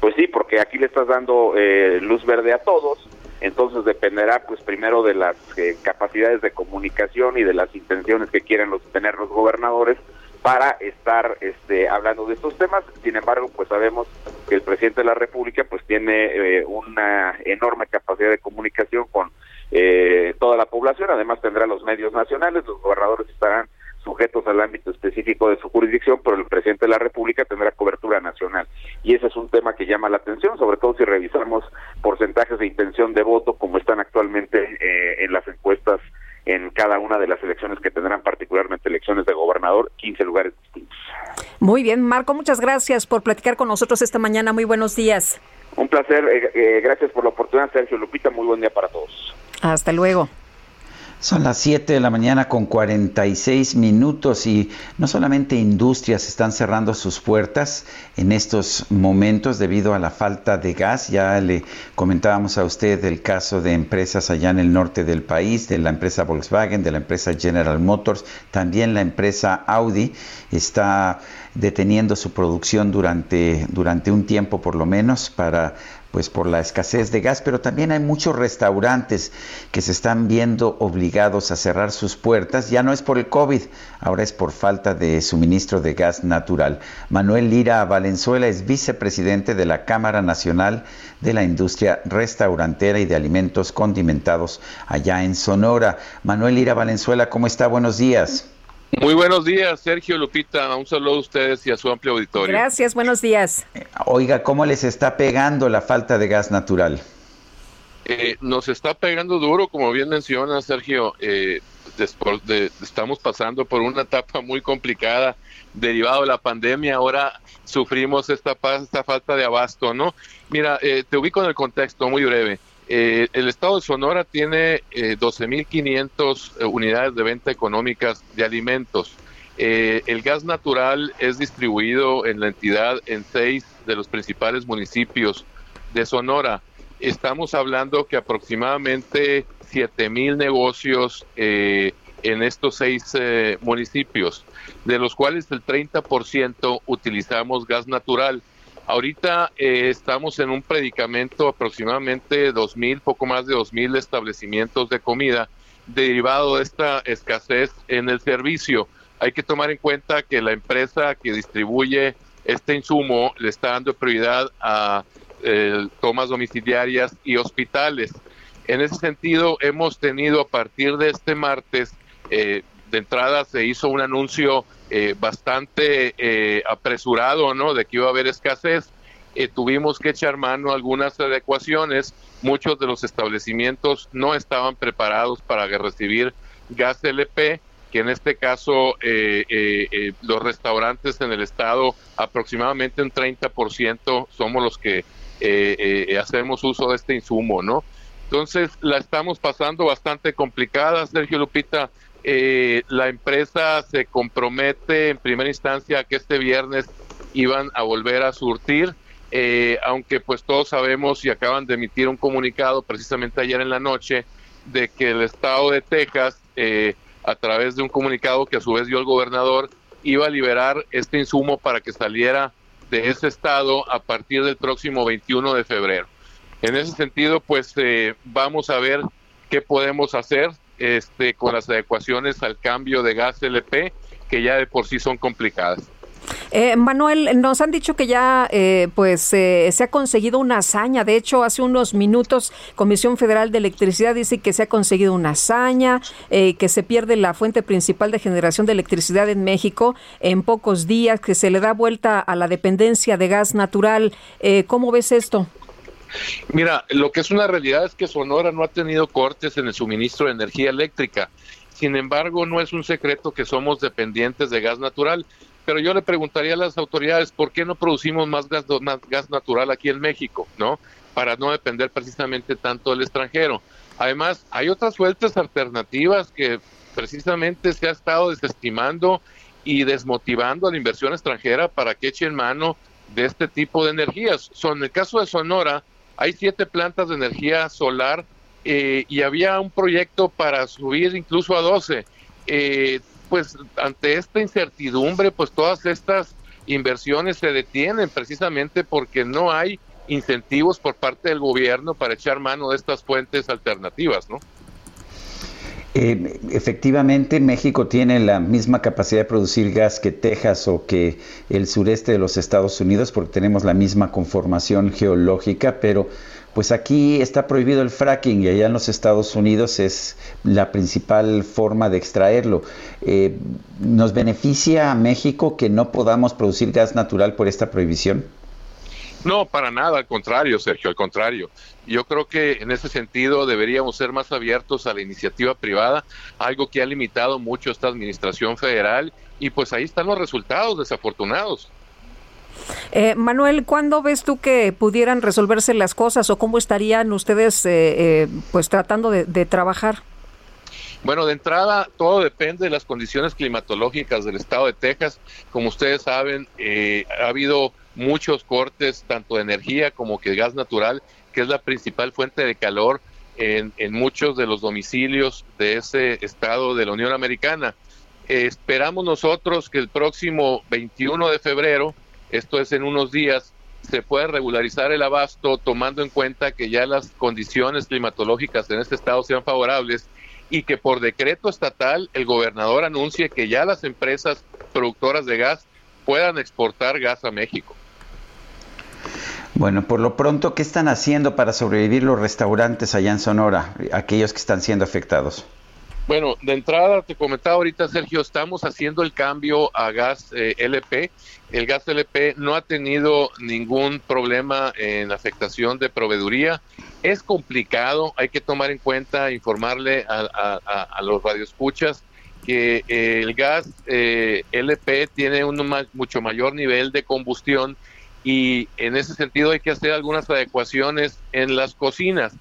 Pues sí, porque aquí le estás dando eh, luz verde a todos, entonces dependerá pues primero de las eh, capacidades de comunicación y de las intenciones que quieren los, tener los gobernadores para estar este, hablando de estos temas. Sin embargo, pues sabemos que el presidente de la República pues tiene eh, una enorme capacidad de comunicación con eh, toda la población, además tendrá los medios nacionales, los gobernadores estarán sujetos al ámbito específico de su jurisdicción, pero el presidente de la República tendrá cobertura nacional. Y ese es un tema que llama la atención, sobre todo si revisamos porcentajes de intención de voto como están actualmente eh, en las encuestas en cada una de las elecciones que tendrán particularmente elecciones de gobernador, 15 lugares distintos. Muy bien, Marco, muchas gracias por platicar con nosotros esta mañana. Muy buenos días. Un placer, eh, eh, gracias por la oportunidad, Sergio Lupita, muy buen día para todos. Hasta luego. Son las 7 de la mañana con 46 minutos y no solamente industrias están cerrando sus puertas en estos momentos debido a la falta de gas. Ya le comentábamos a usted el caso de empresas allá en el norte del país, de la empresa Volkswagen, de la empresa General Motors, también la empresa Audi está deteniendo su producción durante, durante un tiempo por lo menos para pues por la escasez de gas, pero también hay muchos restaurantes que se están viendo obligados a cerrar sus puertas. Ya no es por el COVID, ahora es por falta de suministro de gas natural. Manuel Lira Valenzuela es vicepresidente de la Cámara Nacional de la Industria Restaurantera y de Alimentos Condimentados allá en Sonora. Manuel Lira Valenzuela, ¿cómo está? Buenos días. Muy buenos días, Sergio Lupita. Un saludo a ustedes y a su amplio auditorio. Gracias, buenos días. Oiga, ¿cómo les está pegando la falta de gas natural? Eh, nos está pegando duro, como bien menciona Sergio. Eh, después de, estamos pasando por una etapa muy complicada derivado de la pandemia. Ahora sufrimos esta, esta falta de abasto, ¿no? Mira, eh, te ubico en el contexto muy breve. Eh, el estado de Sonora tiene eh, 12.500 eh, unidades de venta económicas de alimentos. Eh, el gas natural es distribuido en la entidad en seis de los principales municipios de Sonora. Estamos hablando que aproximadamente 7.000 negocios en estos seis municipios, de los cuales el 30% utilizamos gas natural. Ahorita eh, estamos en un predicamento aproximadamente 2.000, poco más de 2.000 establecimientos de comida derivado de esta escasez en el servicio. Hay que tomar en cuenta que la empresa que distribuye este insumo le está dando prioridad a eh, tomas domiciliarias y hospitales. En ese sentido, hemos tenido a partir de este martes, eh, de entrada se hizo un anuncio eh, bastante eh, apresurado, ¿no? De que iba a haber escasez. Eh, tuvimos que echar mano a algunas adecuaciones. Muchos de los establecimientos no estaban preparados para recibir gas LP, que en este caso eh, eh, eh, los restaurantes en el estado, aproximadamente un 30% somos los que hacemos uso de este insumo, ¿no? Entonces la estamos pasando bastante complicada, Sergio Lupita. Eh, la empresa se compromete en primera instancia a que este viernes iban a volver a surtir, eh, aunque pues todos sabemos y acaban de emitir un comunicado precisamente ayer en la noche de que el estado de Texas, eh, a través de un comunicado que a su vez dio el gobernador, iba a liberar este insumo para que saliera de ese estado a partir del próximo 21 de febrero. En ese sentido, pues eh, vamos a ver qué podemos hacer este, con las adecuaciones al cambio de gas LP, que ya de por sí son complicadas. Eh, Manuel, nos han dicho que ya eh, pues eh, se ha conseguido una hazaña. De hecho, hace unos minutos Comisión Federal de Electricidad dice que se ha conseguido una hazaña, eh, que se pierde la fuente principal de generación de electricidad en México en pocos días, que se le da vuelta a la dependencia de gas natural. Eh, ¿Cómo ves esto? Mira, lo que es una realidad es que Sonora no ha tenido cortes en el suministro de energía eléctrica. Sin embargo, no es un secreto que somos dependientes de gas natural. Pero yo le preguntaría a las autoridades, ¿por qué no producimos más gas, natural aquí en México? ¿No? Para no depender precisamente tanto del extranjero. Además, hay otras fuentes alternativas que precisamente se ha estado desestimando y desmotivando a la inversión extranjera para que echen mano de este tipo de energías. Son, en el caso de Sonora, hay siete plantas de energía solar eh, y había un proyecto para subir incluso a 12. Eh, pues ante esta incertidumbre, pues todas estas inversiones se detienen precisamente porque no hay incentivos por parte del gobierno para echar mano de estas fuentes alternativas, ¿no? Eh, efectivamente, México tiene la misma capacidad de producir gas que Texas o que el sureste de los Estados Unidos porque tenemos la misma conformación geológica, pero pues aquí está prohibido el fracking y allá en los Estados Unidos es la principal forma de extraerlo. Eh, ¿Nos beneficia a México que no podamos producir gas natural por esta prohibición? No, para nada, al contrario, Sergio, al contrario. Yo creo que en ese sentido deberíamos ser más abiertos a la iniciativa privada, algo que ha limitado mucho esta administración federal y pues ahí están los resultados desafortunados. Eh, Manuel, ¿cuándo ves tú que pudieran resolverse las cosas o cómo estarían ustedes eh, eh, pues tratando de, de, trabajar? Bueno, de entrada todo depende de las condiciones climatológicas del estado de Texas. Como ustedes saben, ha habido muchos cortes, tanto de energía como que de gas natural, que es la principal fuente de calor en, muchos de los domicilios de ese estado de la Unión Americana. Esperamos nosotros que el próximo 21 de febrero, esto es en unos días, se pueda regularizar el abasto tomando en cuenta que ya las condiciones climatológicas en este estado sean favorables y que por decreto estatal el gobernador anuncie que ya las empresas productoras de gas puedan exportar gas a México. Bueno, por lo pronto, ¿qué están haciendo para sobrevivir los restaurantes allá en Sonora, aquellos que están siendo afectados? Bueno, de entrada te comentaba ahorita, Sergio, estamos haciendo el cambio a gas eh, LP. El gas LP no ha tenido ningún problema en afectación de proveeduría. Es complicado, hay que tomar en cuenta, informarle a, los radioescuchas que eh, el gas eh, LP tiene un ma mucho mayor nivel de combustión y en ese sentido hay que hacer algunas adecuaciones en las cocinas.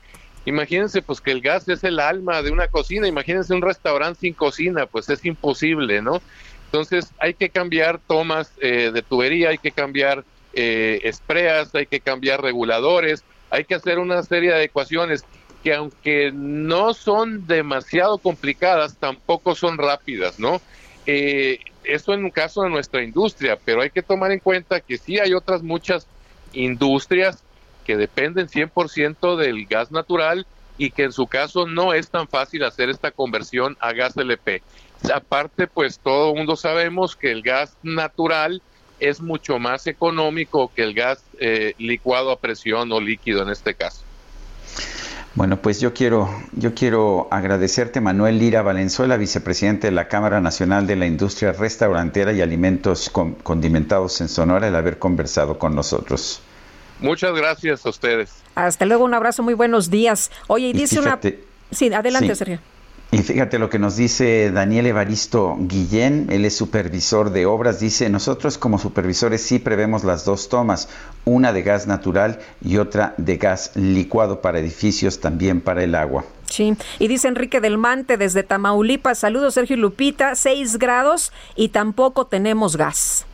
Imagínense pues que el gas es el alma de una cocina, imagínense un restaurante sin cocina, pues es imposible, ¿no? Entonces hay que cambiar tomas eh, de tubería, hay que cambiar eh, espreas, hay que cambiar reguladores, hay que hacer una serie de adecuaciones que aunque no son demasiado complicadas, tampoco son rápidas, ¿no? Eh, eso en un caso de nuestra industria, pero hay que tomar en cuenta que sí hay otras muchas industrias que dependen 100% del gas natural y que en su caso no es tan fácil hacer esta conversión a gas LP. aparte, pues todo el mundo sabemos que el gas natural es mucho más económico que el gas eh, licuado a presión o líquido en este caso. Bueno, pues yo quiero, yo quiero agradecerte, Manuel Lira Valenzuela, vicepresidente de la Cámara Nacional de la Industria Restaurantera y Alimentos Condimentados en Sonora, el haber conversado con nosotros. Muchas gracias a ustedes. Hasta luego, un abrazo, muy buenos días. Oye, y dice una... Sí, adelante, Sergio. Y fíjate lo que nos dice Daniel Evaristo Guillén, él es supervisor de obras, dice, nosotros como supervisores sí prevemos las dos tomas, una de gas natural y otra de gas licuado para edificios, también para el agua. Sí, y dice Enrique del Mante desde Tamaulipas, saludos Sergio Lupita, 6 grados y tampoco tenemos gas.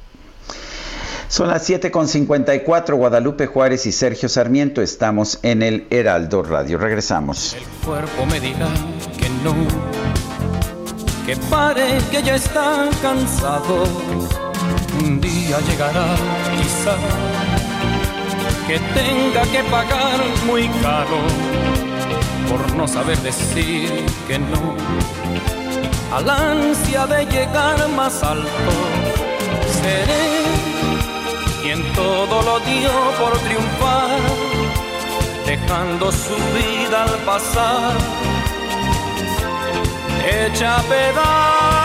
Son las 7.54, Guadalupe Juárez y Sergio Sarmiento. Estamos en el Heraldo Radio. Regresamos. El cuerpo me dirá que no, que pare, que ya está cansado. Un día llegará, quizá, que tenga que pagar muy caro por no saber decir que no. Al ansia de llegar más alto, seré quien todo lo dio por triunfar, dejando su vida al pasar, hecha pedazos.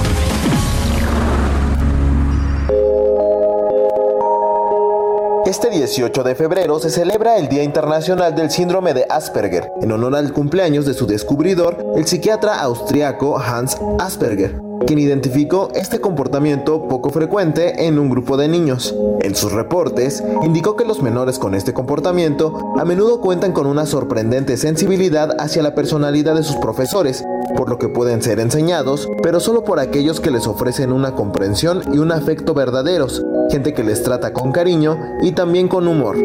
Este 18 de febrero se celebra el Día Internacional del Síndrome de Asperger, en honor al cumpleaños de su descubridor, el psiquiatra austriaco Hans Asperger, quien identificó este comportamiento poco frecuente en un grupo de niños. En sus reportes, indicó que los menores con este comportamiento a menudo cuentan con una sorprendente sensibilidad hacia la personalidad de sus profesores, por lo que pueden ser enseñados, pero solo por aquellos que les ofrecen una comprensión y un afecto verdaderos, gente que les trata con cariño y también con humor.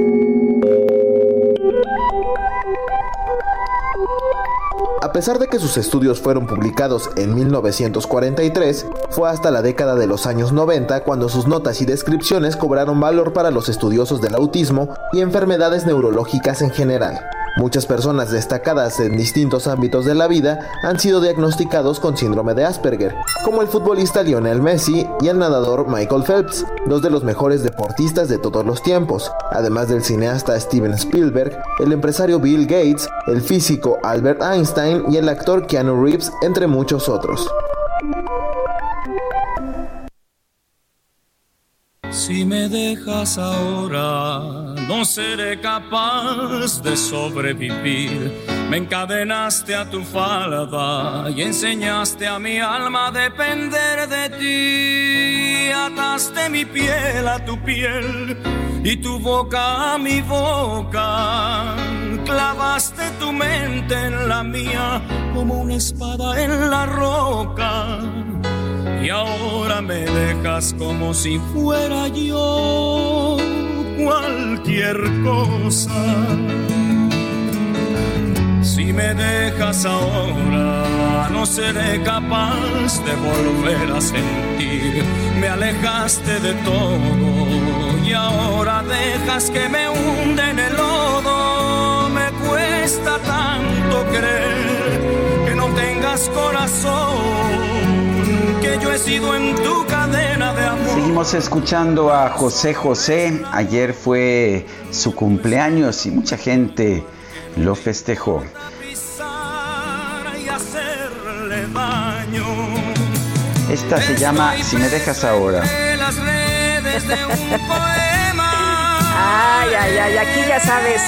Pesar de que sus estudios fueron publicados en 1943, fue hasta la década de los años 90 cuando sus notas y descripciones cobraron valor para los estudiosos del autismo y enfermedades neurológicas en general. Muchas personas destacadas en distintos ámbitos de la vida han sido diagnosticados con síndrome de Asperger, como el futbolista Lionel Messi y el nadador Michael Phelps, dos de los mejores deportistas de todos los tiempos, además del cineasta Steven Spielberg, el empresario Bill Gates, el físico Albert Einstein y el actor Keanu Reeves, entre muchos otros. Si me dejas ahora, no seré capaz de sobrevivir. Me encadenaste a tu falda y enseñaste a mi alma a depender de ti. Ataste mi piel a tu piel y tu boca a mi boca. Clavaste tu mente en la mía como una espada en la roca y ahora me dejas como si fuera yo cualquier cosa. Si me dejas ahora, no seré capaz de volver a sentir. Me alejaste de todo y ahora dejas que me hunde en el lodo. Me cuesta tanto creer que no tengas corazón que yo he sido en tu cadena de amor. Seguimos escuchando a José José. Ayer fue su cumpleaños y mucha gente lo festejó. Esta se llama Si me dejas ahora. [LAUGHS] Ay, ay, ay, aquí ya sabes,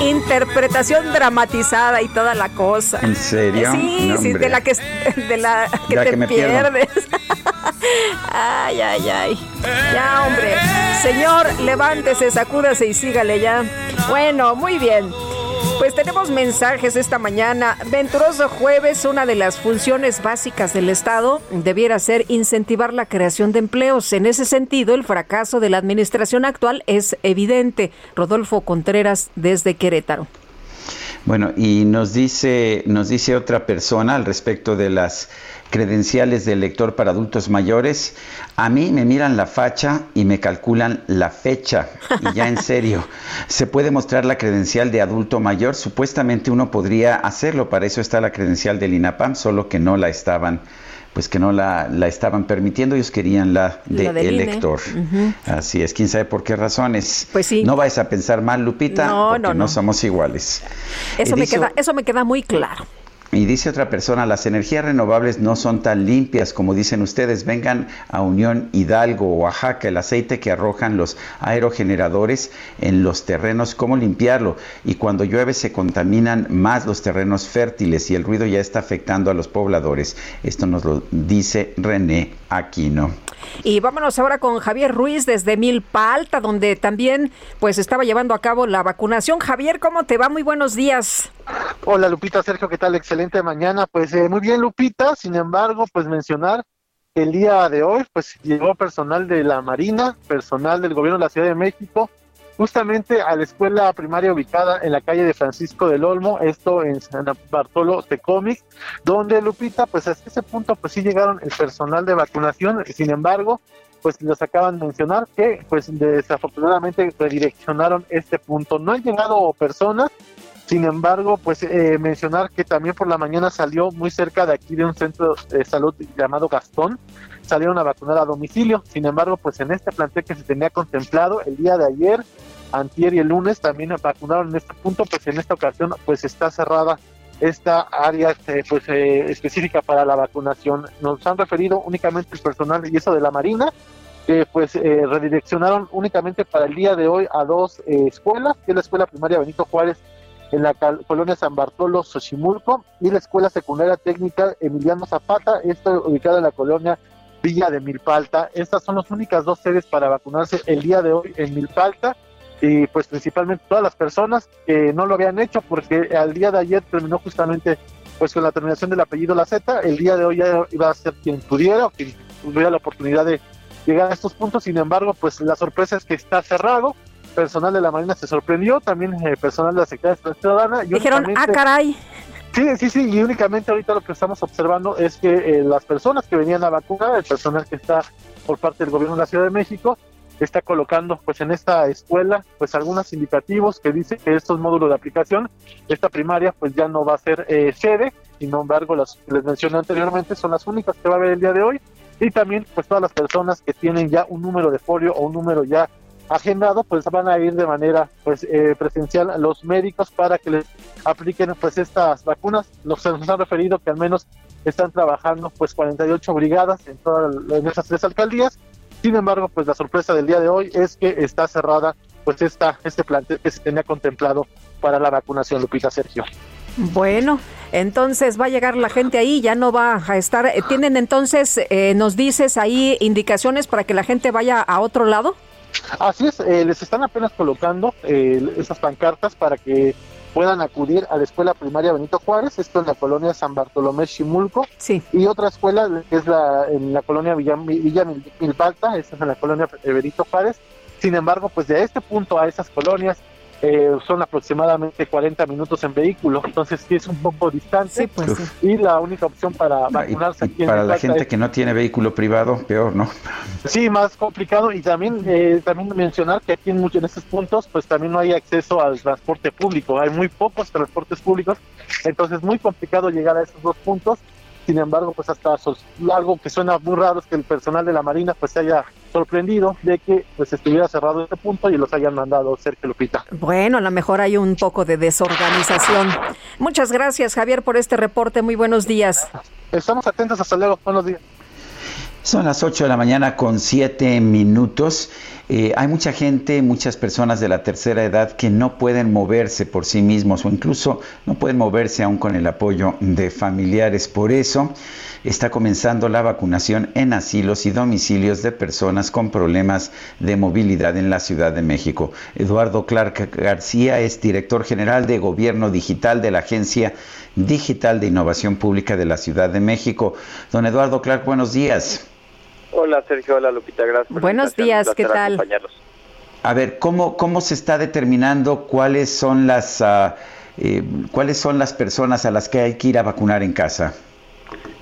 interpretación dramatizada y toda la cosa. ¿En serio? Sí, No, sí, de la que, de la que te que pierdes. [LAUGHS] ay, ay, ay. Ya, hombre. Señor, levántese, sacúdase y sígale ya. Bueno, muy bien. Pues tenemos mensajes esta mañana. Venturoso jueves, una de las funciones básicas del Estado debiera ser incentivar la creación de empleos. En ese sentido, el fracaso de la administración actual es evidente. Rodolfo Contreras desde Querétaro. Bueno, y nos dice, nos dice otra persona al respecto de las credenciales de lector para adultos mayores. A mí me miran la facha y me calculan la fecha. Y ya en serio, [LAUGHS] ¿se puede mostrar la credencial de adulto mayor? Supuestamente uno podría hacerlo, para eso está la credencial del INAPAM, solo que no la estaban pues que no la, la estaban permitiendo, ellos querían la de elector. Así es, quién sabe por qué razones. Pues sí. No vais a pensar mal, Lupita, No, porque no, no, no. somos iguales. Eso me, queda, eso me queda muy claro. Y dice otra persona, las energías renovables no son tan limpias como dicen ustedes. Vengan a Unión Hidalgo, Oaxaca, el aceite que arrojan los aerogeneradores en los terrenos, ¿cómo limpiarlo? Y cuando llueve se contaminan más los terrenos fértiles y el ruido ya está afectando a los pobladores. Esto nos lo dice René Aquino. Y vámonos ahora con Javier Ruiz desde Milpa Alta, donde también pues estaba llevando a cabo la vacunación. Javier, ¿cómo te va? Muy buenos días. Hola Lupita, Sergio, ¿qué tal? Excelente mañana. Pues eh, muy bien Lupita, sin embargo, pues mencionar que el día de hoy pues llegó personal de la Marina, personal del gobierno de la Ciudad de México, justamente a la escuela primaria ubicada en la calle de Francisco del Olmo, esto en San Bartolo Tecomic, donde Lupita, pues hasta ese punto pues sí llegaron el personal de vacunación, sin embargo, pues les acaban de mencionar que pues desafortunadamente redireccionaron este punto. No han llegado personas, sin embargo, pues eh, mencionar que también por la mañana salió muy cerca de aquí de un centro de salud llamado Gastón, salieron a vacunar a domicilio. Sin embargo, pues en este plantel que se tenía contemplado el día de ayer, antier y el lunes también vacunaron en este punto, pues en esta ocasión pues está cerrada esta área este, pues eh, específica para la vacunación. Nos han referido únicamente el personal y eso de la Marina, que pues eh, redireccionaron únicamente para el día de hoy a dos eh, escuelas, que es la escuela primaria Benito Juárez en la colonia San Bartolo, Xochimulco, y la escuela secundaria técnica Emiliano Zapata, esto ubicada en la colonia Villa de Milpalta. Estas son las únicas dos sedes para vacunarse el día de hoy en Milpalta y pues principalmente todas las personas que no lo habían hecho porque al día de ayer terminó justamente pues con la terminación del apellido La Z, el día de hoy ya iba a ser quien pudiera o quien tuviera la oportunidad de llegar a estos puntos, sin embargo pues la sorpresa es que está cerrado, personal de la Marina se sorprendió, también eh, personal de la Secretaría de Ciudadana. y Dijeron, ah, caray. Sí, sí, sí, y únicamente ahorita lo que estamos observando es que eh, las personas que venían a vacunar, el personal que está por parte del gobierno de la Ciudad de México, está colocando pues en esta escuela pues algunos indicativos que dicen que estos módulos de aplicación, esta primaria pues ya no va a ser eh, sede, sin embargo las que les mencioné anteriormente son las únicas que va a haber el día de hoy y también pues todas las personas que tienen ya un número de folio o un número ya agendado pues van a ir de manera pues eh, presencial los médicos para que les apliquen pues estas vacunas se nos han referido que al menos están trabajando pues 48 brigadas en todas esas tres alcaldías sin embargo pues la sorpresa del día de hoy es que está cerrada pues esta este plantel que se tenía contemplado para la vacunación Lupita Sergio Bueno, entonces va a llegar la gente ahí, ya no va a estar. eh, ¿Tienen entonces, eh, nos dices ahí indicaciones para que la gente vaya a otro lado? Así es, eh, les están apenas colocando eh, esas pancartas para que puedan acudir a la escuela primaria Benito Juárez, esto en la colonia San Bartolomé Chimulco, sí. y otra escuela que es la en la colonia Villa, Villa Mil- Milpalta, esta es en la colonia Benito Juárez. Sin embargo, pues de este punto a esas colonias eh, son aproximadamente 40 minutos en vehículo, entonces sí es un poco distante. pues Y la única opción para vacunarse aquí en Para la gente es que no tiene vehículo privado, peor, ¿no? Sí, más complicado y también eh, también mencionar que aquí en muchos en estos puntos pues también no hay acceso al transporte público, hay muy pocos transportes públicos, entonces es muy complicado llegar a esos dos puntos. Sin embargo, pues hasta algo que suena muy raro es que el personal de la Marina pues se haya sorprendido de que pues estuviera cerrado este punto y los hayan mandado cerca Lupita. Bueno, a lo mejor hay un poco de desorganización. Muchas gracias, Javier, por este reporte. Muy buenos días. Estamos atentos, hasta luego, buenos días. Son las 8 de la mañana con 7 minutos. Eh, hay mucha gente, muchas personas de la tercera edad que no pueden moverse por sí mismos o incluso no pueden moverse aún con el apoyo de familiares. Por eso está comenzando la vacunación en asilos y domicilios de personas con problemas de movilidad en la Ciudad de México. Eduardo Clark García es director general de Gobierno Digital de la Agencia Digital de Innovación Pública de la Ciudad de México. Don Eduardo Clark, buenos días. Hola Sergio, hola Lupita, gracias. Buenos días, ¿qué tal? A ver, ¿cómo, ¿cómo se está determinando cuáles son las uh, eh, cuáles son las personas a las que hay que ir a vacunar en casa?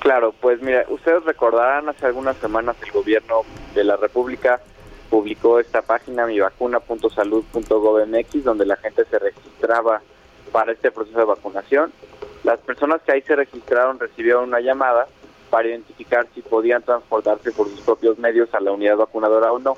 Claro, pues mira, ustedes recordarán hace algunas semanas el gobierno de la República publicó esta página mivacuna.salud.gov.mx donde la gente se registraba para este proceso de vacunación. Las personas que ahí se registraron recibieron una llamada para identificar si podían transportarse por sus propios medios a la unidad vacunadora o no.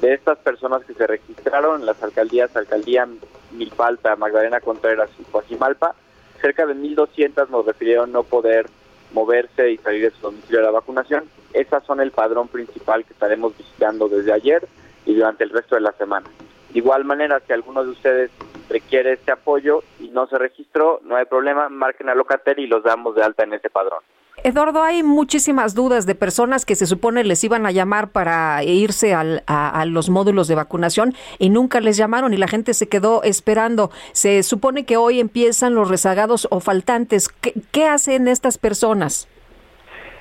De estas personas que se registraron las alcaldías, alcaldía Milpalta, Magdalena Contreras y Coajimalpa, cerca de 1.200 nos refirieron no poder moverse y salir de su domicilio de la vacunación. Esas son el padrón principal que estaremos visitando desde ayer y durante el resto de la semana. De igual manera, si alguno de ustedes requiere este apoyo y no se registró, no hay problema, marquen a Locatel y los damos de alta en ese padrón. Eduardo, hay muchísimas dudas de personas que se supone les iban a llamar para irse a, los módulos de vacunación y nunca les llamaron y la gente se quedó esperando. Se supone que hoy empiezan los rezagados o faltantes. ¿Qué, hacen estas personas?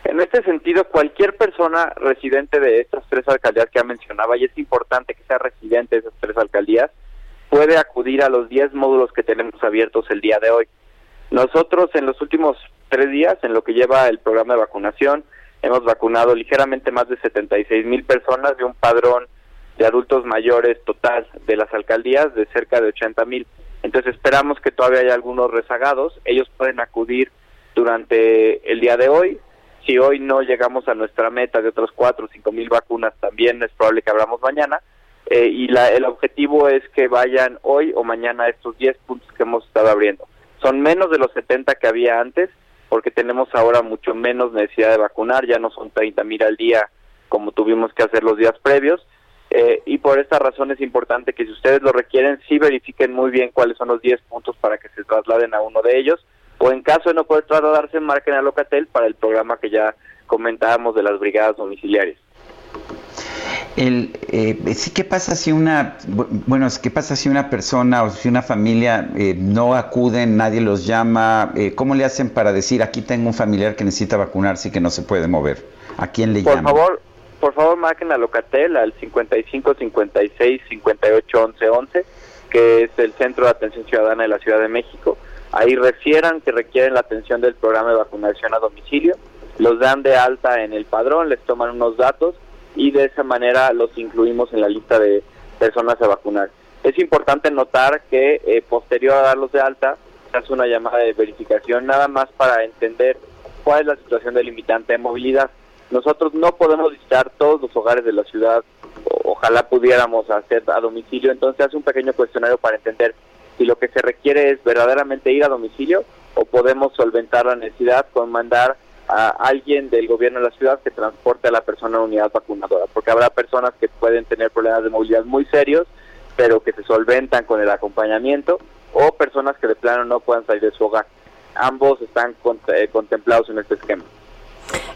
En este sentido, cualquier persona residente de estas tres alcaldías que ya mencionaba, y es importante que sea residente de esas tres alcaldías, puede acudir a los 10 módulos que tenemos abiertos el día de hoy. Nosotros en los últimos tres días, en lo que lleva el programa de vacunación, hemos vacunado ligeramente más de 76 mil personas de un padrón de adultos mayores total de las alcaldías de cerca de 80 mil. Entonces esperamos que todavía haya algunos rezagados. Ellos pueden acudir durante el día de hoy. Si hoy no llegamos a nuestra meta de otros 4 o 5 mil vacunas, también es probable que abramos mañana. Eh, y la, el objetivo es que vayan hoy o mañana a estos 10 puntos que hemos estado abriendo. Son menos de los 70 que había antes, porque tenemos ahora mucho menos necesidad de vacunar, ya no son 30 mil al día como tuvimos que hacer los días previos. Eh, y por esta razón es importante que si ustedes lo requieren, sí verifiquen muy bien cuáles son los 10 puntos para que se trasladen a uno de ellos. O en caso de no poder trasladarse, marquen a Locatel para el programa que ya comentábamos de las brigadas domiciliarias. El, eh, ¿Qué pasa si una, bueno, qué pasa si una persona o si una familia eh, no acuden, nadie los llama? Eh, ¿Cómo le hacen para decir aquí tengo un familiar que necesita vacunarse y que no se puede mover? ¿A quién le llaman? Por favor, por favor marquen a Locatel al 55 56 58 11 11, que es el Centro de Atención Ciudadana de la Ciudad de México. Ahí refieran que requieren la atención del programa de vacunación a domicilio, los dan de alta en el padrón, les toman unos datos y de esa manera los incluimos en la lista de personas a vacunar. Es importante notar que eh, posterior a darlos de alta se hace una llamada de verificación nada más para entender cuál es la situación del limitante de movilidad. Nosotros no podemos visitar todos los hogares de la ciudad, ojalá pudiéramos hacer a domicilio, entonces hace un pequeño cuestionario para entender si lo que se requiere es verdaderamente ir a domicilio o podemos solventar la necesidad con mandar a alguien del gobierno de la ciudad que transporte a la persona a unidad vacunadora, porque habrá personas que pueden tener problemas de movilidad muy serios, pero que se solventan con el acompañamiento, o personas que de plano no puedan salir de su hogar. Ambos están eh, contemplados en este esquema.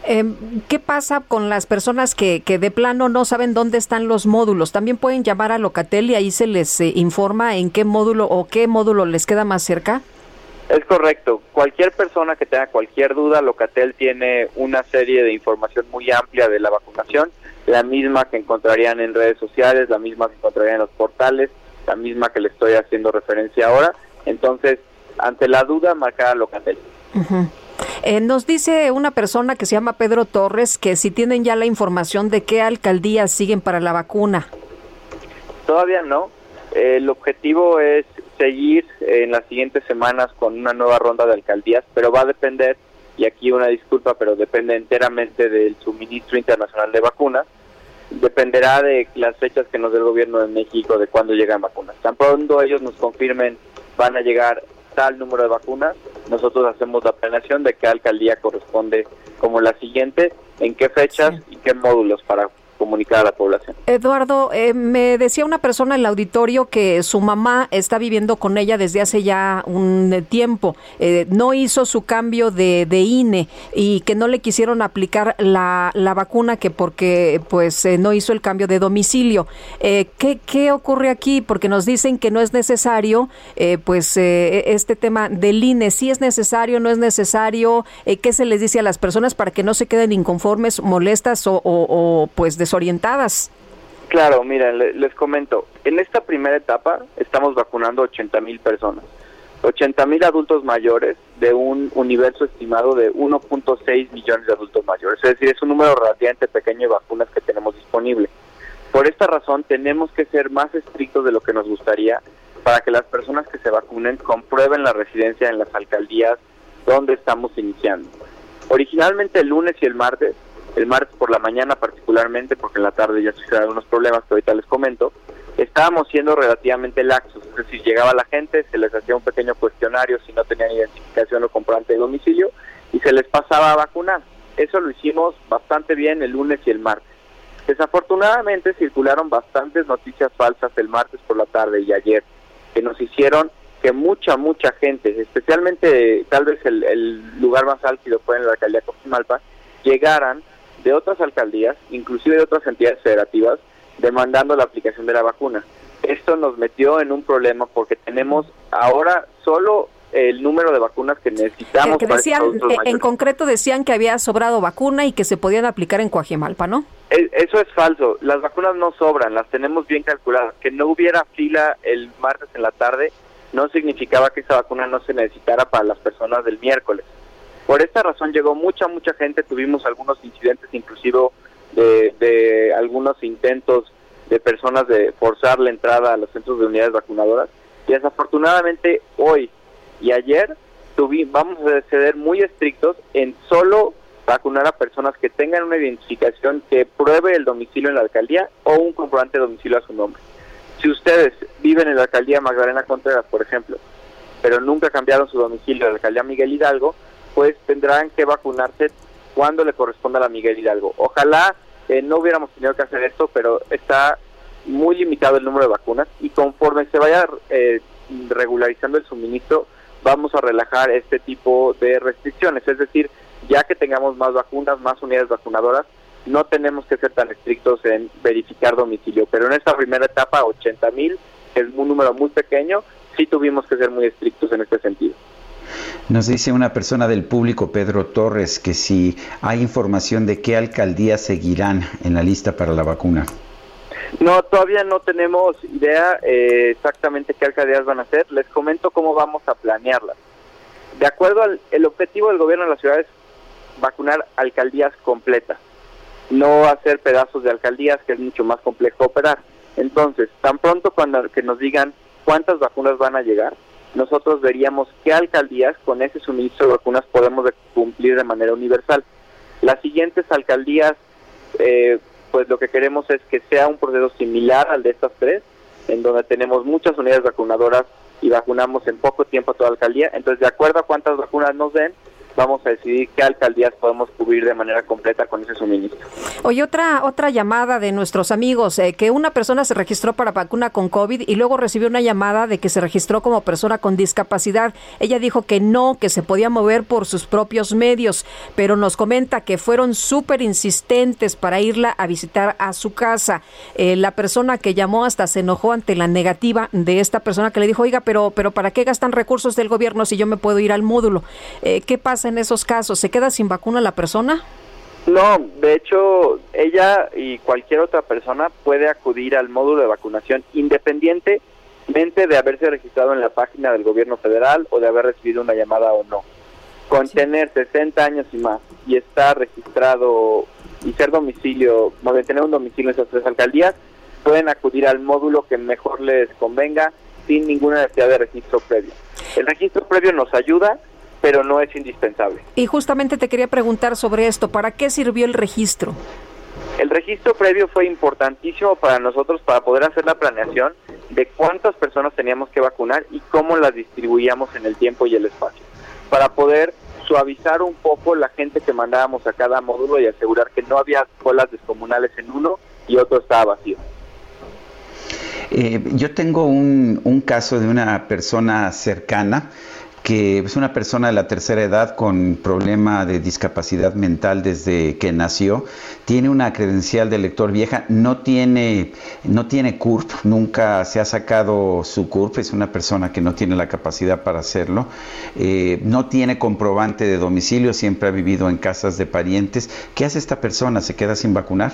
Em, ¿Qué pasa con las personas que, que, de plano no saben dónde están los módulos? También pueden llamar a Locatel y ahí se les eh, informa en qué módulo o qué módulo les queda más cerca. Es correcto. Cualquier persona que tenga cualquier duda, Locatel tiene una serie de información muy amplia de la vacunación, la misma que encontrarían en redes sociales, la misma que encontrarían en los portales, la misma que le estoy haciendo referencia ahora. Entonces, ante la duda, marcar a Locatel. Eh, nos dice una persona que se llama Pedro Torres que si tienen ya la información de qué alcaldías siguen para la vacuna. Todavía no. El objetivo es seguir en las siguientes semanas con una nueva ronda de alcaldías, pero va a depender, y aquí una disculpa, pero depende enteramente del suministro internacional de vacunas, dependerá de las fechas que nos dé el gobierno de México de cuándo llegan vacunas. Tan pronto ellos nos confirmen van a llegar tal número de vacunas, nosotros hacemos la planeación de qué alcaldía corresponde como la siguiente, en qué fechas y qué módulos para comunicar a la población. Eduardo, eh, me decía una persona en el auditorio que su mamá está viviendo con ella desde hace ya un tiempo. Eh, no hizo su cambio de, INE y que no le quisieron aplicar la, vacuna que porque pues eh, no hizo el cambio de domicilio. ¿qué, ¿Qué ocurre aquí? Porque nos dicen que no es necesario pues este tema del INE. Si es necesario, no es necesario. ¿Qué se les dice a las personas para que no se queden inconformes, molestas o, o pues desorientadas. Claro, miren, les comento, en esta primera etapa estamos vacunando 80 mil personas, 80 mil adultos mayores de un universo estimado de 1.6 millones de adultos mayores, es decir, es un número relativamente pequeño de vacunas que tenemos disponible. Por esta razón tenemos que ser más estrictos de lo que nos gustaría para que las personas que se vacunen comprueben la residencia en las alcaldías donde estamos iniciando. Originalmente el lunes y el martes el martes por la mañana particularmente, porque en la tarde ya sucedieron algunos problemas que ahorita les comento, estábamos siendo relativamente laxos, es decir, llegaba la gente, se les hacía un pequeño cuestionario si no tenían identificación o comprante de domicilio y se les pasaba a vacunar. Eso lo hicimos bastante bien el lunes y el martes. Desafortunadamente circularon bastantes noticias falsas el martes por la tarde y ayer que nos hicieron que mucha, mucha gente, especialmente tal vez el, lugar más álgido fue en la alcaldía de Cojimalpa, llegaran de otras alcaldías, inclusive de otras entidades federativas, demandando la aplicación de la vacuna. Esto nos metió en un problema porque tenemos ahora solo el número de vacunas que necesitamos. Que decían, eh, en concreto decían que había sobrado vacuna y que se podían aplicar en Coajimalpa, ¿no? Eso es falso. Las vacunas no sobran, las tenemos bien calculadas. Que no hubiera fila el martes en la tarde no significaba que esa vacuna no se necesitara para las personas del miércoles. Por esta razón llegó mucha, mucha gente, tuvimos algunos incidentes inclusive de, algunos intentos de personas de forzar la entrada a los centros de unidades vacunadoras y desafortunadamente hoy y ayer vamos a ser muy estrictos en solo vacunar a personas que tengan una identificación que pruebe el domicilio en la alcaldía o un comprobante de domicilio a su nombre. Si ustedes viven en la alcaldía Magdalena Contreras, por ejemplo, pero nunca cambiaron su domicilio a la alcaldía Miguel Hidalgo, pues tendrán que vacunarse cuando le corresponda a la Miguel Hidalgo. Ojalá eh, no hubiéramos tenido que hacer esto, pero está muy limitado el número de vacunas y conforme se vaya eh, regularizando el suministro, vamos a relajar este tipo de restricciones. Es decir, ya que tengamos más vacunas, más unidades vacunadoras, no tenemos que ser tan estrictos en verificar domicilio. Pero en esta primera etapa, 80 mil, es un número muy pequeño, sí tuvimos que ser muy estrictos en este sentido. Nos dice una persona del público, Pedro Torres, que si hay información de qué alcaldías seguirán en la lista para la vacuna. No, todavía no tenemos idea eh, exactamente qué alcaldías van a ser. Les comento cómo vamos a planearlas. De acuerdo al el objetivo del gobierno de la ciudad es vacunar alcaldías completas, no hacer pedazos de alcaldías que es mucho más complejo operar. Entonces, tan pronto cuando que nos digan cuántas vacunas van a llegar, nosotros veríamos qué alcaldías con ese suministro de vacunas podemos cumplir de manera universal. Las siguientes alcaldías, eh, pues lo que queremos es que sea un proceso similar al de estas tres, en donde tenemos muchas unidades vacunadoras y vacunamos en poco tiempo a toda alcaldía. Entonces, de acuerdo a cuántas vacunas nos den, vamos a decidir qué alcaldías podemos cubrir de manera completa con ese suministro. Oye, otra, otra llamada de nuestros amigos, eh, que una persona se registró para vacuna con COVID y luego recibió una llamada de que se registró como persona con discapacidad. Ella dijo que no, que se podía mover por sus propios medios, pero nos comenta que fueron súper insistentes para irla a visitar a su casa. Eh, la persona que llamó hasta se enojó ante la negativa de esta persona que le dijo, oiga, pero, pero ¿para qué gastan recursos del gobierno si yo me puedo ir al módulo? Eh, ¿Qué pasa? En esos casos? ¿Se queda sin vacuna la persona? No, de hecho, ella y cualquier otra persona puede acudir al módulo de vacunación independientemente de haberse registrado en la página del gobierno federal o de haber recibido una llamada o no. Con tener 60 años y más y estar registrado y ser domicilio, de tener un domicilio en esas tres alcaldías, pueden acudir al módulo que mejor les convenga sin ninguna necesidad de registro previo. El registro previo nos ayuda pero no es indispensable. Y justamente te quería preguntar sobre esto, ¿para qué sirvió el registro? El registro previo fue importantísimo para nosotros para poder hacer la planeación de cuántas personas teníamos que vacunar y cómo las distribuíamos en el tiempo y el espacio, para poder suavizar un poco la gente que mandábamos a cada módulo y asegurar que no había colas descomunales en uno y otro estaba vacío. Eh, yo tengo un, un caso de una persona cercana que es una persona de la tercera edad con problema de discapacidad mental desde que nació, tiene una credencial de lector vieja, no tiene, no tiene CURP, nunca se ha sacado su CURP, es una persona que no tiene la capacidad para hacerlo, eh, no tiene comprobante de domicilio, siempre ha vivido en casas de parientes. ¿Qué hace esta persona? ¿Se queda sin vacunar?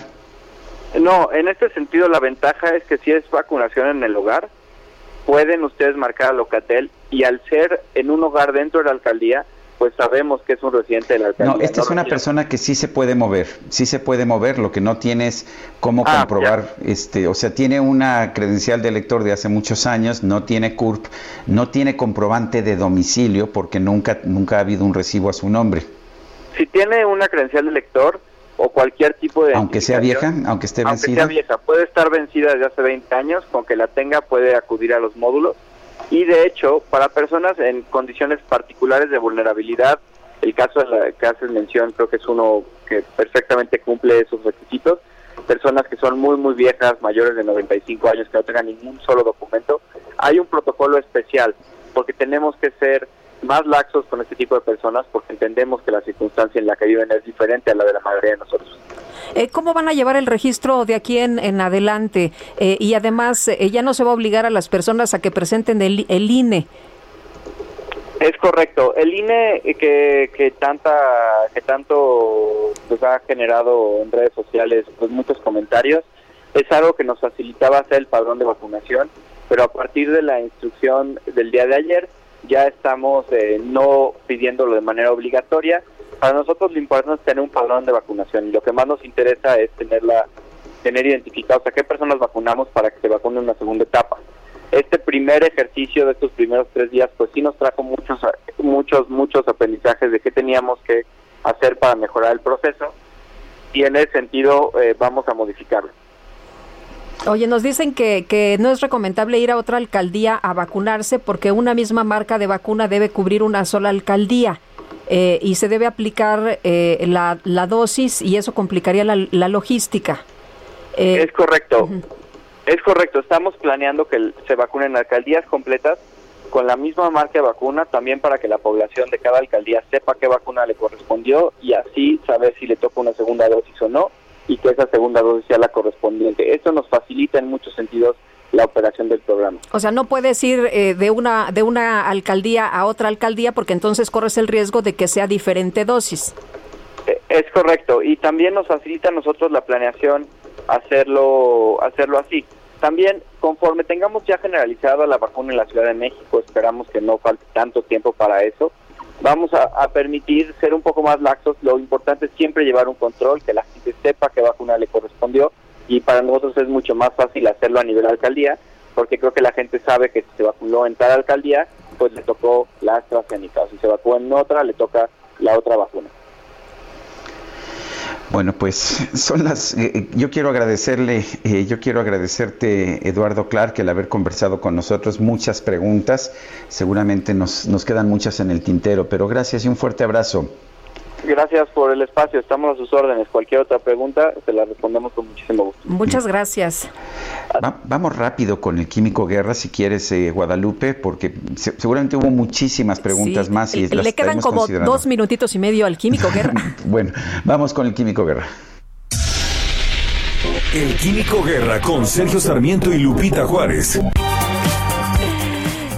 No, en este sentido la ventaja es que si es vacunación en el hogar, pueden ustedes marcar a Locatel y al ser en un hogar dentro de la alcaldía, pues sabemos que es un residente de la alcaldía. No, esta es una persona que sí se puede mover, sí se puede mover, lo que no tiene es cómo ah, comprobar, este, o sea, tiene una credencial de elector de hace muchos años, no tiene CURP, no tiene comprobante de domicilio porque nunca, nunca ha habido un recibo a su nombre. Si tiene una credencial de elector, o cualquier tipo de... Aunque sea vieja, aunque esté vencida. Aunque sea vieja, puede estar vencida desde hace 20 años, con que la tenga puede acudir a los módulos. Y de hecho, para personas en condiciones particulares de vulnerabilidad, el caso de la que haces mención creo que es uno que perfectamente cumple esos requisitos. Personas que son muy, muy viejas, mayores de 95 años, que no tengan ningún solo documento, hay un protocolo especial, porque tenemos que ser más laxos con este tipo de personas porque entendemos que la circunstancia en la que viven es diferente a la de la mayoría de nosotros. Eh, ¿Cómo van a llevar el registro de aquí en, en adelante? Eh, y además, eh, ya no se va a obligar a las personas a que presenten el, el INE. Es correcto. El INE que, que tanta que tanto pues, ha generado en redes sociales pues, muchos comentarios es algo que nos facilitaba hacer el padrón de vacunación, pero a partir de la instrucción del día de ayer ya estamos eh, no pidiéndolo de manera obligatoria. Para nosotros lo importante es tener un padrón de vacunación y lo que más nos interesa es tenerla, tener identificados a qué personas vacunamos para que se vacune en una segunda etapa. Este primer ejercicio de estos primeros tres días, pues sí nos trajo muchos, muchos, muchos aprendizajes de qué teníamos que hacer para mejorar el proceso y en ese sentido eh, vamos a modificarlo. Oye, nos dicen que, que no es recomendable ir a otra alcaldía a vacunarse porque una misma marca de vacuna debe cubrir una sola alcaldía. Eh, y se debe aplicar eh, la, la, dosis y eso complicaría la, la logística. Eh, es correcto, es correcto. Estamos planeando que se vacunen alcaldías completas con la misma marca de vacuna, también para que la población de cada alcaldía sepa qué vacuna le correspondió y así saber si le toca una segunda dosis o no y que esa segunda dosis sea la correspondiente. Esto nos facilita en muchos sentidos la operación del programa. O sea, no puedes ir eh, de una de una alcaldía a otra alcaldía porque entonces corres el riesgo de que sea diferente dosis. Eh, es correcto y también nos facilita a nosotros la planeación hacerlo hacerlo así. También conforme tengamos ya generalizado la vacuna en la Ciudad de México, esperamos que no falte tanto tiempo para eso vamos a, permitir ser un poco más laxos. Lo importante es siempre llevar un control, que la gente sepa qué vacuna le correspondió y para nosotros es mucho más fácil hacerlo a nivel alcaldía, porque creo que la gente sabe que si se vacunó en tal alcaldía, pues le tocó la AstraZeneca. Si se vacunó en otra, le toca la otra vacuna. Bueno, pues [LAUGHS] son las. Eh, eh, yo quiero agradecerle, eh, yo quiero agradecerte, Eduardo Clark, el haber conversado con nosotros. Muchas preguntas, seguramente nos, nos quedan muchas en el tintero, pero gracias y un fuerte abrazo. Gracias por el espacio, estamos a sus órdenes. Cualquier otra pregunta, se la respondemos con muchísimo gusto. Muchas gracias. vamos rápido con el Químico Guerra, si quieres, eh, Guadalupe, porque seguramente hubo muchísimas preguntas más. y Le quedan como dos minutitos y medio al Químico Guerra. [LAUGHS] bueno, vamos con el Químico Guerra. El Químico Guerra con Sergio Sarmiento y Lupita Juárez.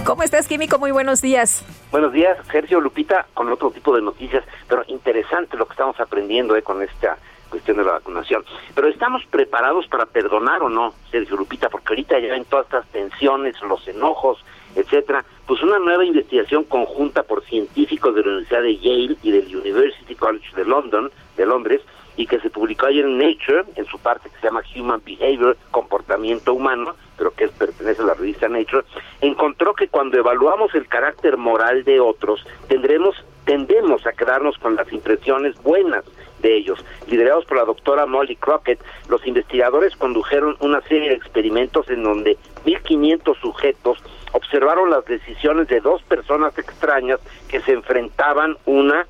¿Cómo estás, Químico? Muy buenos días. Buenos días, Sergio Lupita, con otro tipo de noticias, pero interesante lo que estamos aprendiendo eh, con esta cuestión de la vacunación. Pero estamos preparados para perdonar o no, Sergio Lupita, porque ahorita ya ven todas estas tensiones, los enojos, etcétera. Pues una nueva investigación conjunta por científicos de la Universidad de Yale y del University College de London, de Londres, y que se publicó ayer en Nature, en su parte que se llama Human Behavior, comportamiento humano, pero que pertenece a la revista Nature, encontró que cuando evaluamos el carácter moral de otros, tendremos tendemos a quedarnos con las impresiones buenas de ellos. Liderados por la doctora Molly Crockett, los investigadores condujeron una serie de experimentos en donde 1.500 sujetos observaron las decisiones de dos personas extrañas que se enfrentaban una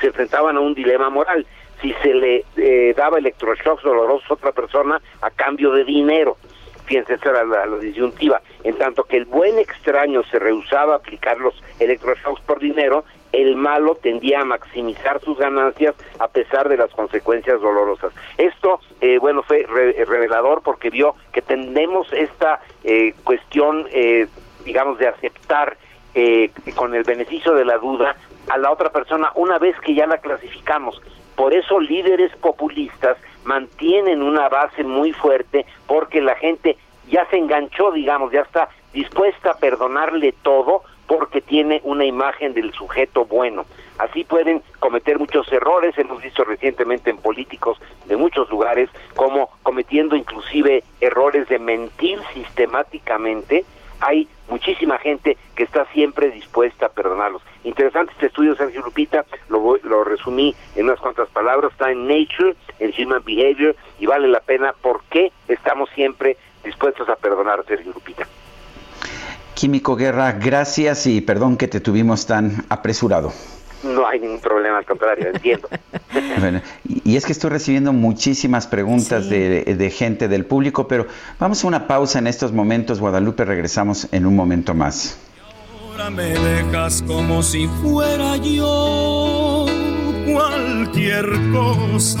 se enfrentaban a un dilema moral si se le eh, daba electroshocks dolorosos a otra persona a cambio de dinero fíjense esa era la, disyuntiva en tanto que el buen extraño se rehusaba a aplicar los electroshocks por dinero el malo tendía a maximizar sus ganancias a pesar de las consecuencias dolorosas. Esto, eh, bueno, fue revelador porque vio que tenemos esta eh, cuestión, eh, digamos, de aceptar con el beneficio de la duda a la otra persona una vez que ya la clasificamos. Por eso líderes populistas mantienen una base muy fuerte porque la gente ya se enganchó, digamos, ya está dispuesta a perdonarle todo porque tiene una imagen del sujeto bueno. Así pueden cometer muchos errores, hemos visto recientemente en políticos de muchos lugares, como cometiendo inclusive errores de mentir sistemáticamente. Hay muchísima gente que está siempre dispuesta a perdonarlos. Interesante este estudio, Sergio Lupita, lo, lo resumí en unas cuantas palabras, está en Nature, en Human Behavior, y vale la pena porque estamos siempre dispuestos a perdonar, Sergio Lupita. Químico Guerra, gracias y perdón que te tuvimos tan apresurado. No hay ningún problema, al contrario, entiendo. [LAUGHS] bueno, y es que estoy recibiendo muchísimas preguntas sí. de, de, gente del público, pero vamos a una pausa en estos momentos. Guadalupe, regresamos en un momento más. Ahora me dejas como si fuera yo cualquier cosa.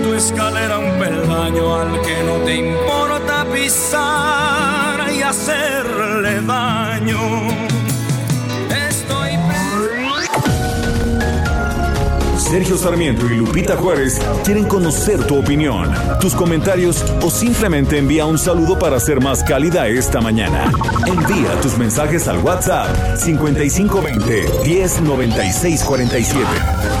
escalera un peldaño al que no te importa pisar y hacerle daño. Estoy Sergio Sarmiento y Lupita Juárez quieren conocer tu opinión, tus comentarios o simplemente envía un saludo para ser más cálida esta mañana. Envía tus mensajes al WhatsApp 5520 109647.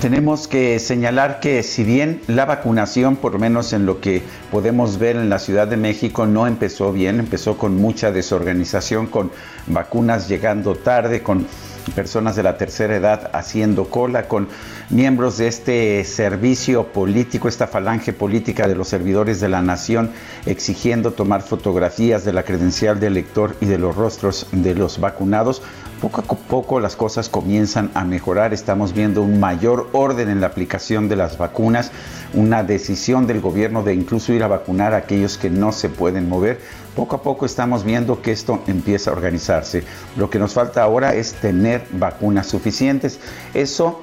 Tenemos que señalar que si bien la vacunación, por menos en lo que podemos ver en la Ciudad de México, no empezó bien, empezó con mucha desorganización, con vacunas llegando tarde, con personas de la tercera edad haciendo cola, con miembros de este servicio político, esta falange política de los servidores de la nación, exigiendo tomar fotografías de la credencial del elector y de los rostros de los vacunados. Poco a poco las cosas comienzan a mejorar, estamos viendo un mayor orden en la aplicación de las vacunas, una decisión del gobierno de incluso ir a vacunar a aquellos que no se pueden mover. Poco a poco estamos viendo que esto empieza a organizarse. Lo que nos falta ahora es tener vacunas suficientes. Eso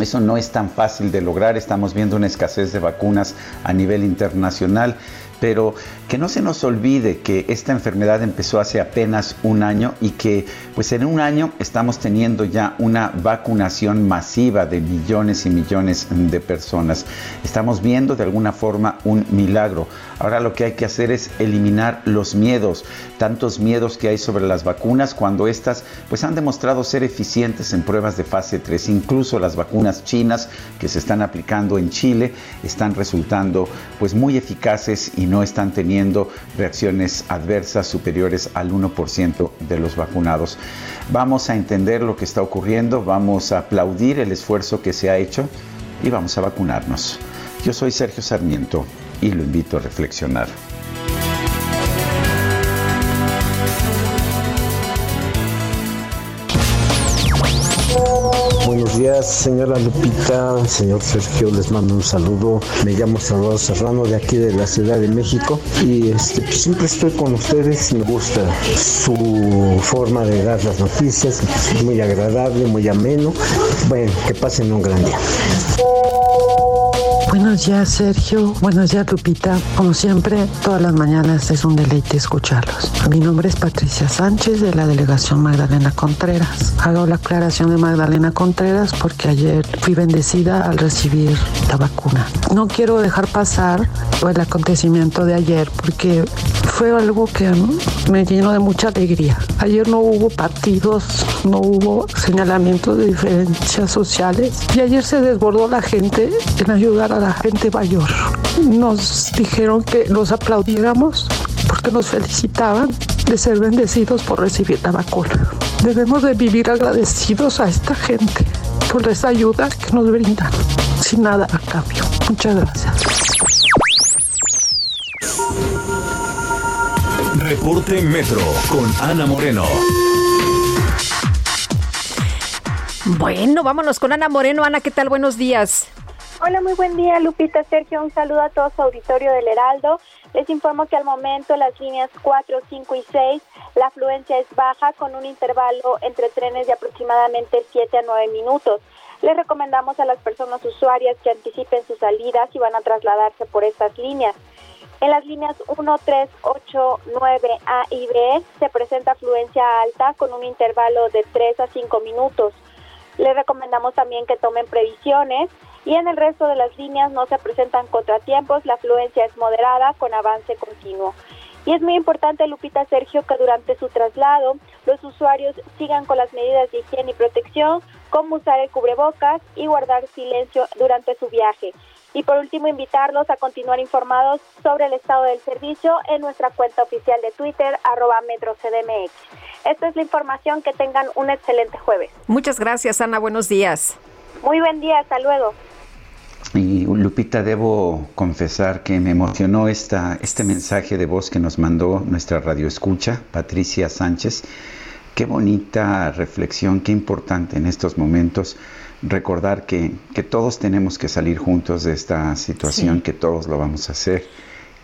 eso no es tan fácil de lograr, estamos viendo una escasez de vacunas a nivel internacional, pero que no se nos olvide que esta enfermedad empezó hace apenas un año y que pues en un año estamos teniendo ya una vacunación masiva de millones y millones de personas. Estamos viendo de alguna forma un milagro. Ahora lo que hay que hacer es eliminar los miedos, tantos miedos que hay sobre las vacunas cuando estas pues han demostrado ser eficientes en pruebas de fase 3, incluso las vacunas chinas que se están aplicando en Chile están resultando pues muy eficaces y no están teniendo reacciones adversas superiores al 1% de los vacunados. Vamos a entender lo que está ocurriendo, vamos a aplaudir el esfuerzo que se ha hecho y vamos a vacunarnos. Yo soy Sergio Sarmiento y lo invito a reflexionar. Buenos días, señora Lupita, señor Sergio, les mando un saludo. Me llamo Salvador Serrano de aquí de la Ciudad de México y este, pues, siempre estoy con ustedes. Me gusta su forma de dar las noticias, muy agradable, muy ameno. Bueno, que pasen un gran día. Buenos días, Sergio. Buenos días, Lupita. Como siempre, todas las mañanas es un deleite escucharlos. Mi nombre es Patricia Sánchez de la delegación Magdalena Contreras. Hago la aclaración de Magdalena Contreras porque ayer fui bendecida al recibir la vacuna. No quiero dejar pasar el acontecimiento de ayer porque fue algo que me llenó de mucha alegría. Ayer no hubo partidos, no hubo señalamientos de diferencias sociales y ayer se desbordó la gente en ayudar a la gente mayor. Nos dijeron que los aplaudiéramos porque nos felicitaban de ser bendecidos por recibir la vacuna. Debemos de vivir agradecidos a esta gente por esa ayuda que nos brindan, sin nada a cambio. Muchas gracias. Reporte Metro con Ana Moreno. Bueno, vámonos con Ana Moreno. Ana, ¿qué tal? Buenos días. Hola, muy buen día, Lupita, Sergio. Un saludo a todo su auditorio del Heraldo. Les informo que al momento las líneas 4, 5 y 6, la afluencia es baja con un intervalo entre trenes de aproximadamente 7 a 9 minutos. Les recomendamos a las personas usuarias que anticipen sus salidas y van a trasladarse por estas líneas. En las líneas 1, 3, 8, 9, A y B se presenta afluencia alta con un intervalo de 3 a 5 minutos. Les recomendamos también que tomen previsiones y en el resto de las líneas no se presentan contratiempos, la afluencia es moderada con avance continuo. Y es muy importante, Lupita Sergio, que durante su traslado los usuarios sigan con las medidas de higiene y protección, como usar el cubrebocas y guardar silencio durante su viaje. Y por último, invitarlos a continuar informados sobre el estado del servicio en nuestra cuenta oficial de Twitter, arroba MetroCDMX. Esta es la información, que tengan un excelente jueves. Muchas gracias, Ana, buenos días. Muy buen día, hasta luego. Y Lupita, debo confesar que me emocionó esta, este mensaje de voz que nos mandó nuestra radioescucha, Patricia Sánchez. Qué bonita reflexión, qué importante en estos momentos recordar que, que todos tenemos que salir juntos de esta situación, que todos lo vamos a hacer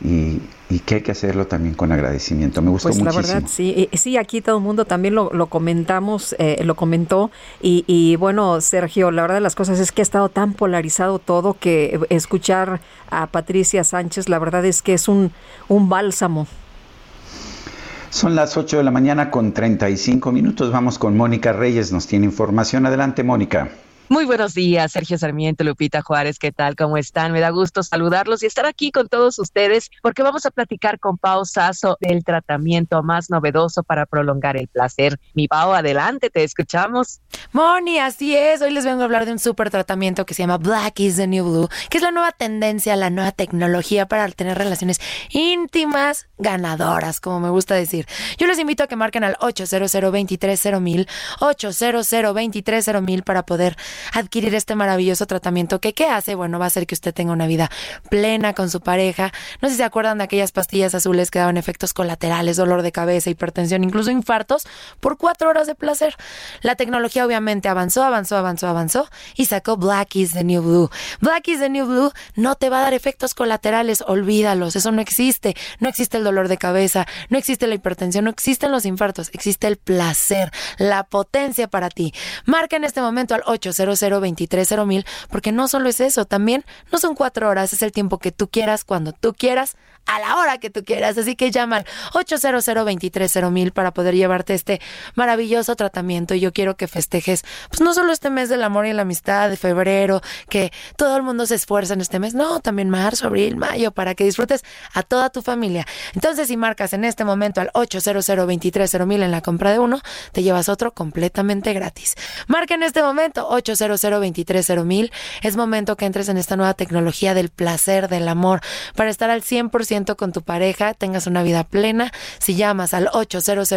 y, que hay que hacerlo también con agradecimiento. Me gustó pues muchísimo. La verdad, sí, sí, aquí todo el mundo también lo, lo comentamos, eh, lo comentó y, y, bueno, Sergio, la verdad de las cosas es que ha estado tan polarizado todo que escuchar a Patricia Sánchez, la verdad es que es un, un bálsamo. Son las 8 de la mañana con 35 minutos. Vamos con Mónica Reyes, nos tiene información. Adelante, Mónica. Muy buenos días, Sergio Sarmiento, Lupita Juárez, ¿qué tal? ¿Cómo están? Me da gusto saludarlos y estar aquí con todos ustedes porque vamos a platicar con Pau Sasso del tratamiento más novedoso para prolongar el placer. Mi Pau, adelante, te escuchamos. Moni, así es. Hoy les vengo a hablar de un súper tratamiento que se llama Black is the New Blue, que es la nueva tendencia, la nueva tecnología para tener relaciones íntimas ganadoras, como me gusta decir. Yo les invito a que marquen al 800 230 800 230 para poder adquirir este maravilloso tratamiento que ¿qué hace? Bueno, va a hacer que usted tenga una vida plena con su pareja. No sé si se acuerdan de aquellas pastillas azules que daban efectos colaterales, dolor de cabeza, hipertensión, incluso infartos por cuatro horas de placer. La tecnología obviamente avanzó, avanzó, avanzó, avanzó y sacó Black is the New Blue. Black is the New Blue no te va a dar efectos colaterales, olvídalos, eso no existe. No existe el dolor de cabeza, no existe la hipertensión, no existen los infartos, existe el placer, la potencia para ti. Marca en este momento al 800 mil porque no solo es eso, también no son cuatro horas, es el tiempo que tú quieras, cuando tú quieras, a la hora que tú quieras. Así que llama al 800 mil para poder llevarte este maravilloso tratamiento. Y yo quiero que festejes, pues no solo este mes del amor y la amistad de febrero, que todo el mundo se esfuerza en este mes, no, también marzo, abril, mayo, para que disfrutes a toda tu familia. Entonces, si marcas en este momento al 800 mil en la compra de uno, te llevas otro completamente gratis. Marca en este momento 800 mil. Es momento que entres en esta nueva tecnología del placer, del amor, para estar al 100% con tu pareja, tengas una vida plena. Si llamas al 800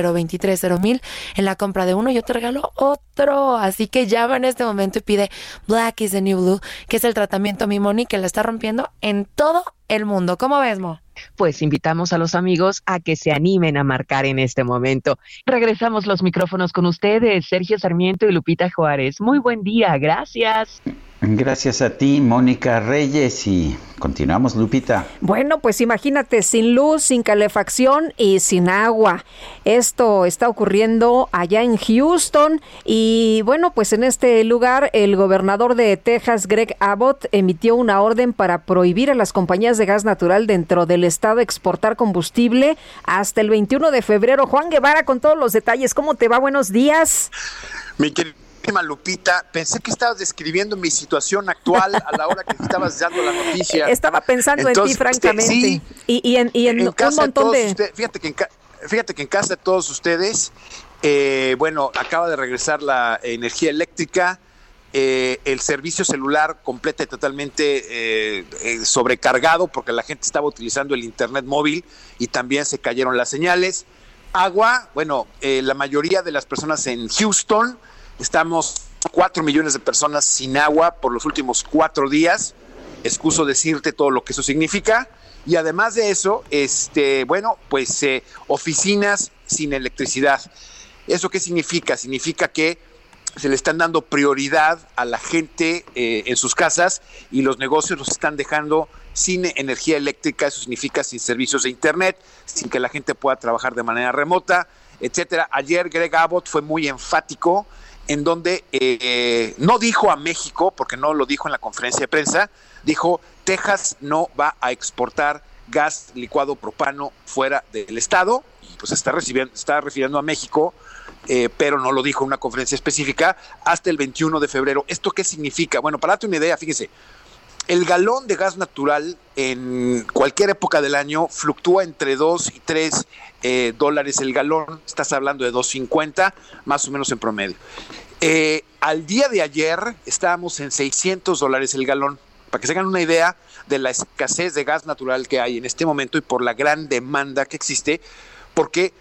mil en la compra de uno, yo te regalo otro. Así que llama en este momento y pide Black is the New Blue, que es el tratamiento Mi Moni que la está rompiendo en todo el mundo. ¿Cómo ves, Mo? pues invitamos a los amigos a que se animen a marcar en este momento. Regresamos los micrófonos con ustedes, Sergio Sarmiento y Lupita Juárez. Muy buen día, gracias. Gracias a ti, Mónica Reyes, y continuamos, Lupita. Bueno, pues imagínate, sin luz, sin calefacción y sin agua. Esto está ocurriendo allá en Houston y bueno, pues en este lugar el gobernador de Texas, Greg Abbott, emitió una orden para prohibir a las compañías de gas natural dentro del estado exportar combustible hasta el 21 de febrero. Juan Guevara con todos los detalles. ¿Cómo te va? Buenos días. Mi Lupita, pensé que estabas describiendo mi situación actual a la hora que estabas dando la noticia. [LAUGHS] Estaba pensando en ti, francamente. y, en, un montón de... fíjate, que en, fíjate que en casa de todos ustedes, eh, bueno, acaba de regresar la energía eléctrica, eh, el servicio celular completo y totalmente eh, sobrecargado porque la gente estaba utilizando el internet móvil y también se cayeron las señales. Agua, bueno, la mayoría de las personas en Houston Estamos cuatro millones de personas sin agua por los últimos cuatro días. Excuso decirte todo lo que eso significa. Y además de eso, este, bueno, pues eh, oficinas sin electricidad. ¿Eso qué significa? Significa que se le están dando prioridad a la gente eh, en sus casas y los negocios los están dejando sin energía eléctrica, eso significa sin servicios de internet, sin que la gente pueda trabajar de manera remota, etcétera. Ayer Greg Abbott fue muy enfático en donde eh, no dijo a México, porque no lo dijo en la conferencia de prensa, dijo, Texas no va a exportar gas licuado propano fuera del estado, pues está, recibiendo, está refiriendo a México, eh, pero no lo dijo en una conferencia específica, hasta el 21 de febrero. ¿Esto qué significa? Bueno, para darte una idea, fíjese, el galón de gas natural en cualquier época del año fluctúa entre 2 y 3 eh, dólares el galón, estás hablando de 2.50 más o menos en promedio. Eh, al día de ayer estábamos en 600 dólares el galón, para que se hagan una idea de la escasez de gas natural que hay en este momento y por la gran demanda que existe, porque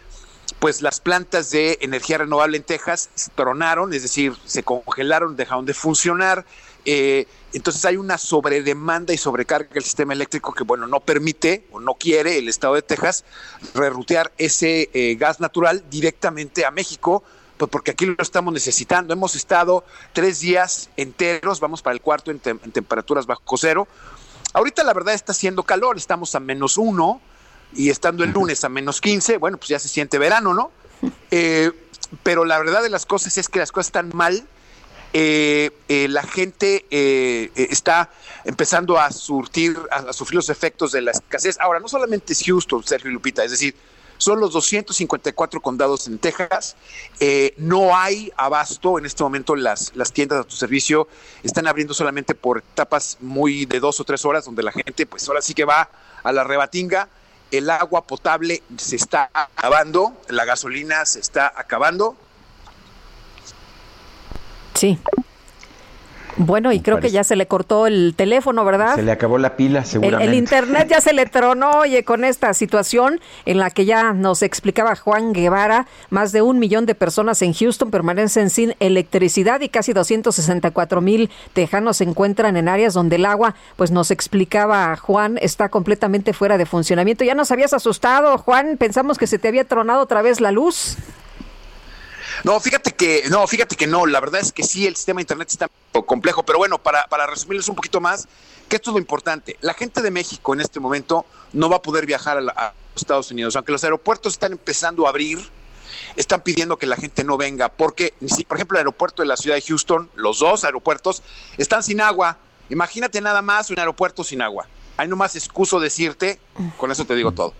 pues las plantas de energía renovable en Texas se tronaron, es decir, se congelaron, dejaron de funcionar. Eh, entonces hay una sobredemanda y sobrecarga del sistema eléctrico que, bueno, no permite o no quiere el estado de Texas rerutear ese eh, gas natural directamente a México, pues porque aquí lo estamos necesitando. Hemos estado tres días enteros, vamos para el cuarto en, temperaturas bajo cero. Ahorita la verdad está haciendo calor, estamos a menos uno y estando el lunes a menos 15, bueno, pues ya se siente verano, ¿no? Eh, pero la verdad de las cosas es que las cosas están mal eh, eh, la gente eh, está empezando a surtir, a, sufrir los efectos de la escasez. Ahora, no solamente es Houston, Sergio y Lupita, es decir, son los 254 condados en Texas. no hay abasto en este momento. Las, las tiendas a tu servicio están abriendo solamente por etapas muy de dos o tres horas, donde la gente, pues ahora sí que va a la rebatinga. El agua potable se está acabando, la gasolina se está acabando Sí. Bueno, y creo que ya se le cortó el teléfono, ¿verdad? Se le acabó la pila, seguramente. El, internet ya se le [LAUGHS] tronó, oye, con esta situación en la que ya nos explicaba Juan Guevara, más de un millón de personas en Houston permanecen sin electricidad y casi 264 mil tejanos se encuentran en áreas donde el agua, pues nos explicaba Juan, está completamente fuera de funcionamiento. Ya nos habías asustado, Juan, pensamos que se te había tronado otra vez la luz. No, fíjate que, no, fíjate que no, la verdad es que sí, el sistema de internet está complejo, pero bueno, para, para resumirles un poquito más, que esto es lo importante, la gente de México en este momento no va a poder viajar a, los Estados Unidos, aunque los aeropuertos están empezando a abrir, están pidiendo que la gente no venga, porque, por ejemplo, el aeropuerto de la ciudad de Houston, los dos aeropuertos, están sin agua. Imagínate nada más un aeropuerto sin agua. Hay nomás excuso decirte, con eso te digo todo.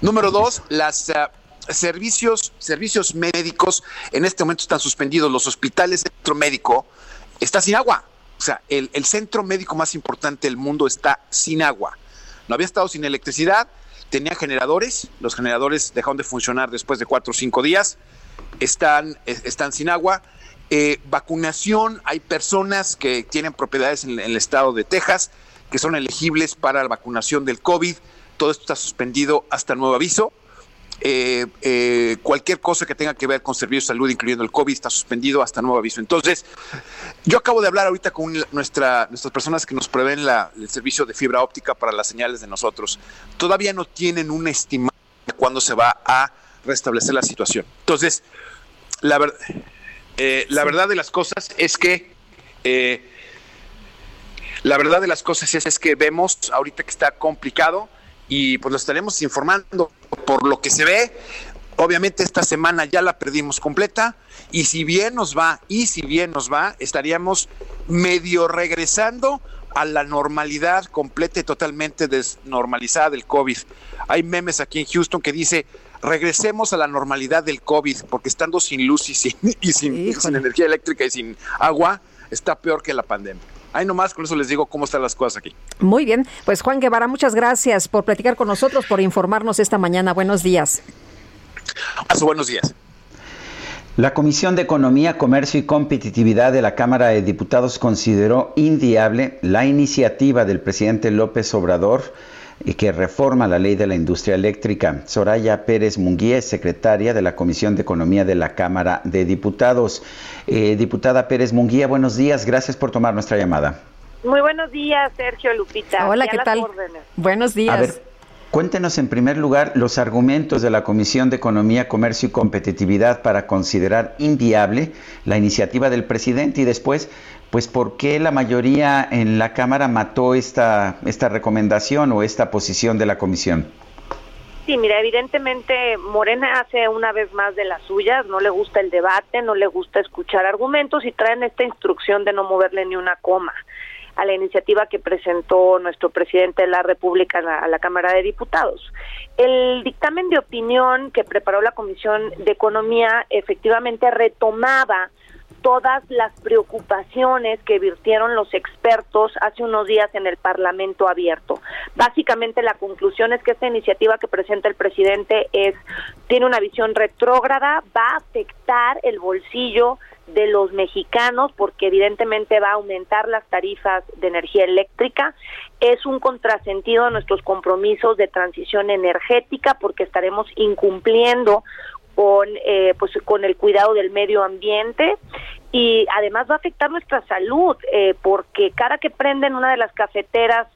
Número dos, las... Uh, servicios, servicios médicos en este momento están suspendidos. Los hospitales, el centro médico está sin agua. O sea, el, centro médico más importante del mundo está sin agua. No había estado sin electricidad, tenía generadores, los generadores dejaron de funcionar después de cuatro o cinco días, están, están sin agua. Eh, vacunación, hay personas que tienen propiedades en, el estado de Texas que son elegibles para la vacunación del COVID. Todo esto está suspendido hasta nuevo aviso. Eh, eh, cualquier cosa que tenga que ver con servicios de salud, incluyendo el COVID, está suspendido hasta nuevo aviso. Entonces, yo acabo de hablar ahorita con nuestra, nuestras personas que nos proveen el servicio de fibra óptica para las señales de nosotros. Todavía no tienen un estimado de cuándo se va a restablecer la situación. Entonces, la, eh, la verdad de las cosas es que la verdad de las cosas es, es que vemos ahorita que está complicado y pues lo estaremos informando por lo que se ve. Obviamente esta semana ya la perdimos completa y si bien nos va, y si bien nos va, estaríamos medio regresando a la normalidad completa y totalmente desnormalizada del COVID. Hay memes aquí en Houston que dice, regresemos a la normalidad del COVID, porque estando sin luz y sin, y sin, sin energía eléctrica y sin agua, está peor que la pandemia. Ahí nomás, con eso les digo cómo están las cosas aquí. Muy bien, pues Juan Guevara, muchas gracias por platicar con nosotros, por informarnos esta mañana. Buenos días. Paso, buenos días. La Comisión de Economía, Comercio y Competitividad de la Cámara de Diputados consideró inviable la iniciativa del presidente López Obrador que reforma la ley de la industria eléctrica. Soraya Pérez Munguía es secretaria de la Comisión de Economía de la Cámara de Diputados. Eh, diputada Pérez Munguía, buenos días. Gracias por tomar nuestra llamada. Muy buenos días, Sergio Lupita. Hola, ¿qué tal? Buenos días. A ver, cuéntenos en primer lugar los argumentos de la Comisión de Economía, Comercio y Competitividad para considerar inviable la iniciativa del presidente y después pues ¿por qué la mayoría en la Cámara mató esta, esta recomendación o esta posición de la comisión? Sí, mira, evidentemente Morena hace una vez más de las suyas, no le gusta el debate, no le gusta escuchar argumentos y traen esta instrucción de no moverle ni una coma a la iniciativa que presentó nuestro presidente de la República a la, Cámara de Diputados. El dictamen de opinión que preparó la Comisión de Economía efectivamente retomaba todas las preocupaciones que virtieron los expertos hace unos días en el Parlamento abierto. Básicamente la conclusión es que esta iniciativa que presenta el presidente es tiene una visión retrógrada, va a afectar el bolsillo de los mexicanos porque evidentemente va a aumentar las tarifas de energía eléctrica. Es un contrasentido a nuestros compromisos de transición energética porque estaremos incumpliendo con eh, pues con el cuidado del medio ambiente y además va a afectar nuestra salud eh, porque cada que prenden una de las cafeteras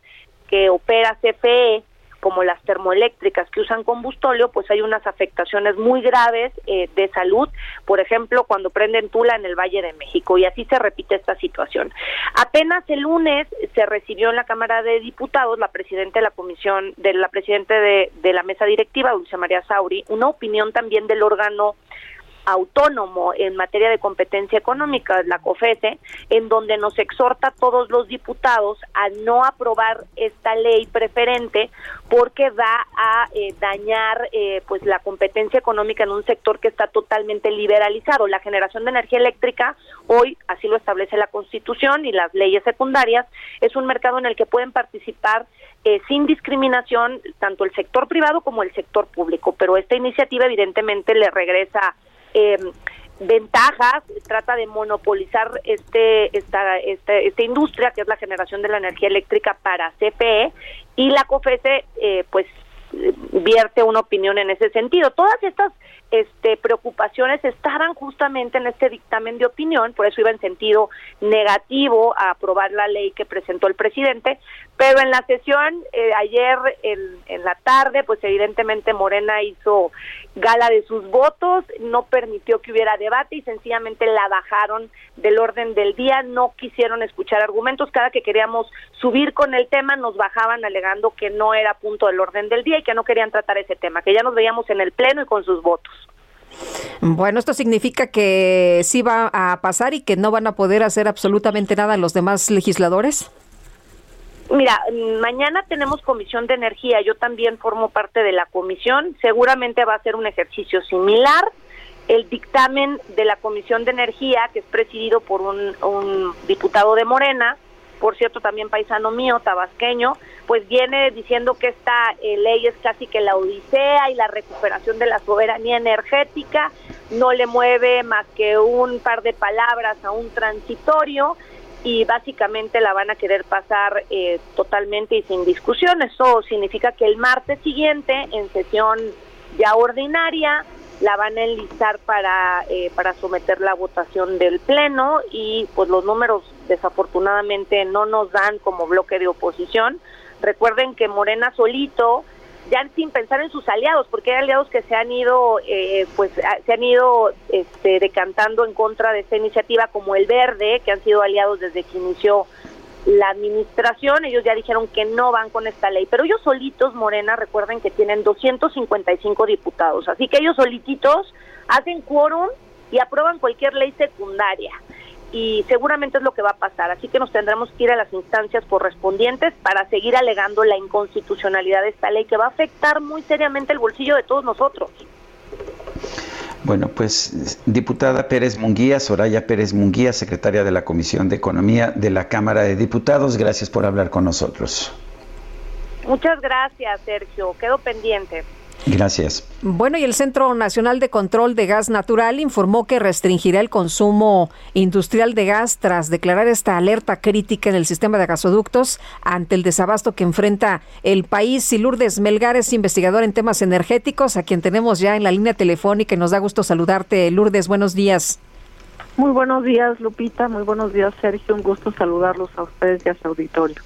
que opera CFE como las termoeléctricas que usan combustóleo, pues hay unas afectaciones muy graves eh, de salud, por ejemplo, cuando prenden Tula en el Valle de México, y así se repite esta situación. Apenas el lunes se recibió en la Cámara de Diputados la presidenta de la comisión, de la presidenta de, de la mesa directiva, Dulce María Sauri, una opinión también del órgano autónomo en materia de competencia económica, la COFESE, en donde nos exhorta a todos los diputados a no aprobar esta ley preferente porque va a eh, dañar eh, pues la competencia económica en un sector que está totalmente liberalizado. La generación de energía eléctrica hoy, así lo establece la Constitución y las leyes secundarias, es un mercado en el que pueden participar eh, sin discriminación tanto el sector privado como el sector público, pero esta iniciativa evidentemente le regresa eh, ventajas, trata de monopolizar este, esta, esta, esta industria que es la generación de la energía eléctrica para CPE y la COFESE eh, pues vierte una opinión en ese sentido. Todas estas este, preocupaciones estaban justamente en este dictamen de opinión, por eso iba en sentido negativo a aprobar la ley que presentó el presidente, pero en la sesión eh, ayer en, en, la tarde, pues evidentemente Morena hizo gala de sus votos, no permitió que hubiera debate y sencillamente la bajaron del orden del día, no quisieron escuchar argumentos, cada que queríamos subir con el tema nos bajaban alegando que no era punto del orden del día y que no querían tratar ese tema, que ya nos veíamos en el pleno y con sus votos. Bueno, esto significa que sí va a pasar y que no van a poder hacer absolutamente nada los demás legisladores. Mira, mañana tenemos comisión de energía, yo también formo parte de la comisión, seguramente va a ser un ejercicio similar. El dictamen de la comisión de energía, que es presidido por un, diputado de Morena, por cierto también paisano mío, tabasqueño, pues viene diciendo que esta eh, ley es casi que la odisea y la recuperación de la soberanía energética, no le mueve más que un par de palabras a un transitorio y básicamente la van a querer pasar eh, totalmente y sin discusión. Eso significa que el martes siguiente, en sesión ya ordinaria, la van a enlistar para, eh, para someter la votación del Pleno y pues los números desafortunadamente no nos dan como bloque de oposición. Recuerden que Morena solito, ya sin pensar en sus aliados, porque hay aliados que se han ido, eh, pues se han ido este, decantando en contra de esta iniciativa, como el Verde, que han sido aliados desde que inició la administración, ellos ya dijeron que no van con esta ley, pero ellos solitos, Morena, recuerden que tienen 255 diputados, así que ellos solititos hacen quórum y aprueban cualquier ley secundaria y seguramente es lo que va a pasar, así que nos tendremos que ir a las instancias correspondientes para seguir alegando la inconstitucionalidad de esta ley que va a afectar muy seriamente el bolsillo de todos nosotros. Bueno, pues diputada Pérez Munguía, Soraya Pérez Munguía, secretaria de la Comisión de Economía de la Cámara de Diputados, gracias por hablar con nosotros. Muchas gracias, Sergio. Quedo pendiente. Gracias. Bueno, y el Centro Nacional de Control de Gas Natural informó que restringirá el consumo industrial de gas tras declarar esta alerta crítica en el sistema de gasoductos ante el desabasto que enfrenta el país. Y Lourdes Melgar es investigador en temas energéticos, a quien tenemos ya en la línea telefónica y nos da gusto saludarte. Lourdes, buenos días. Muy buenos días, Lupita. Muy buenos días, Sergio. Un gusto saludarlos a ustedes y a su auditorio.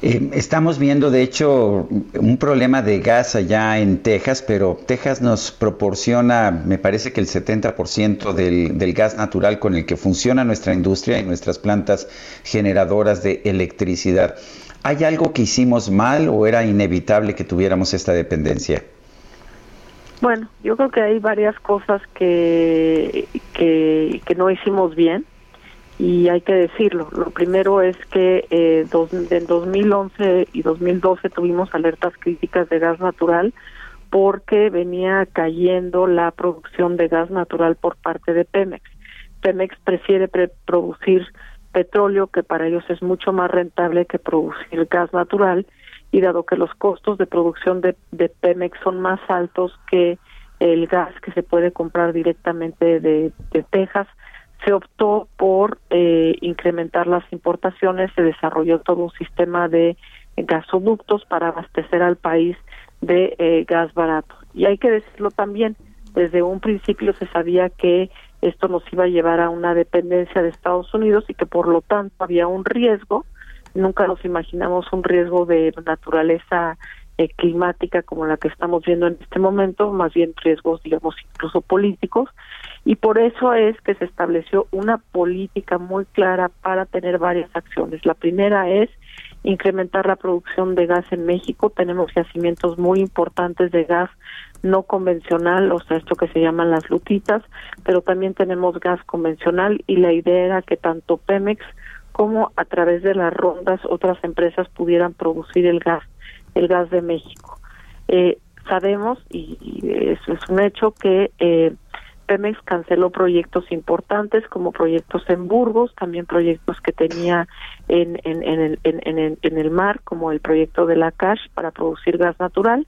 Eh, estamos viendo, de hecho, un problema de gas allá en Texas, pero Texas nos proporciona, me parece que el 70% del, del gas natural con el que funciona nuestra industria y nuestras plantas generadoras de electricidad. ¿Hay algo que hicimos mal o era inevitable que tuviéramos esta dependencia? Bueno, yo creo que hay varias cosas que, que, que no hicimos bien y hay que decirlo. Lo primero es que eh, dos, en 2011 y 2012 tuvimos alertas críticas de gas natural porque venía cayendo la producción de gas natural por parte de Pemex. Pemex prefiere producir petróleo que para ellos es mucho más rentable que producir gas natural y dado que los costos de producción de, Pemex son más altos que el gas que se puede comprar directamente de Texas, se optó por eh, incrementar las importaciones, se desarrolló todo un sistema de gasoductos para abastecer al país de eh, gas barato. Y hay que decirlo también, desde un principio se sabía que esto nos iba a llevar a una dependencia de Estados Unidos y que por lo tanto había un riesgo, nunca nos imaginamos un riesgo de naturaleza eh, climática como la que estamos viendo en este momento, más bien riesgos, digamos, incluso políticos, y por eso es que se estableció una política muy clara para tener varias acciones. La primera es incrementar la producción de gas en México. Tenemos yacimientos muy importantes de gas no convencional, o sea, esto que se llaman las lutitas, pero también tenemos gas convencional y la idea era que tanto Pemex como a través de las rondas otras empresas pudieran producir el gas, el gas de México. Eh, sabemos, y, eso es un hecho, que eh, Pemex canceló proyectos importantes como proyectos en Burgos, también proyectos que tenía en, en, en, el, en, en el mar, como el proyecto de la CASH para producir gas natural.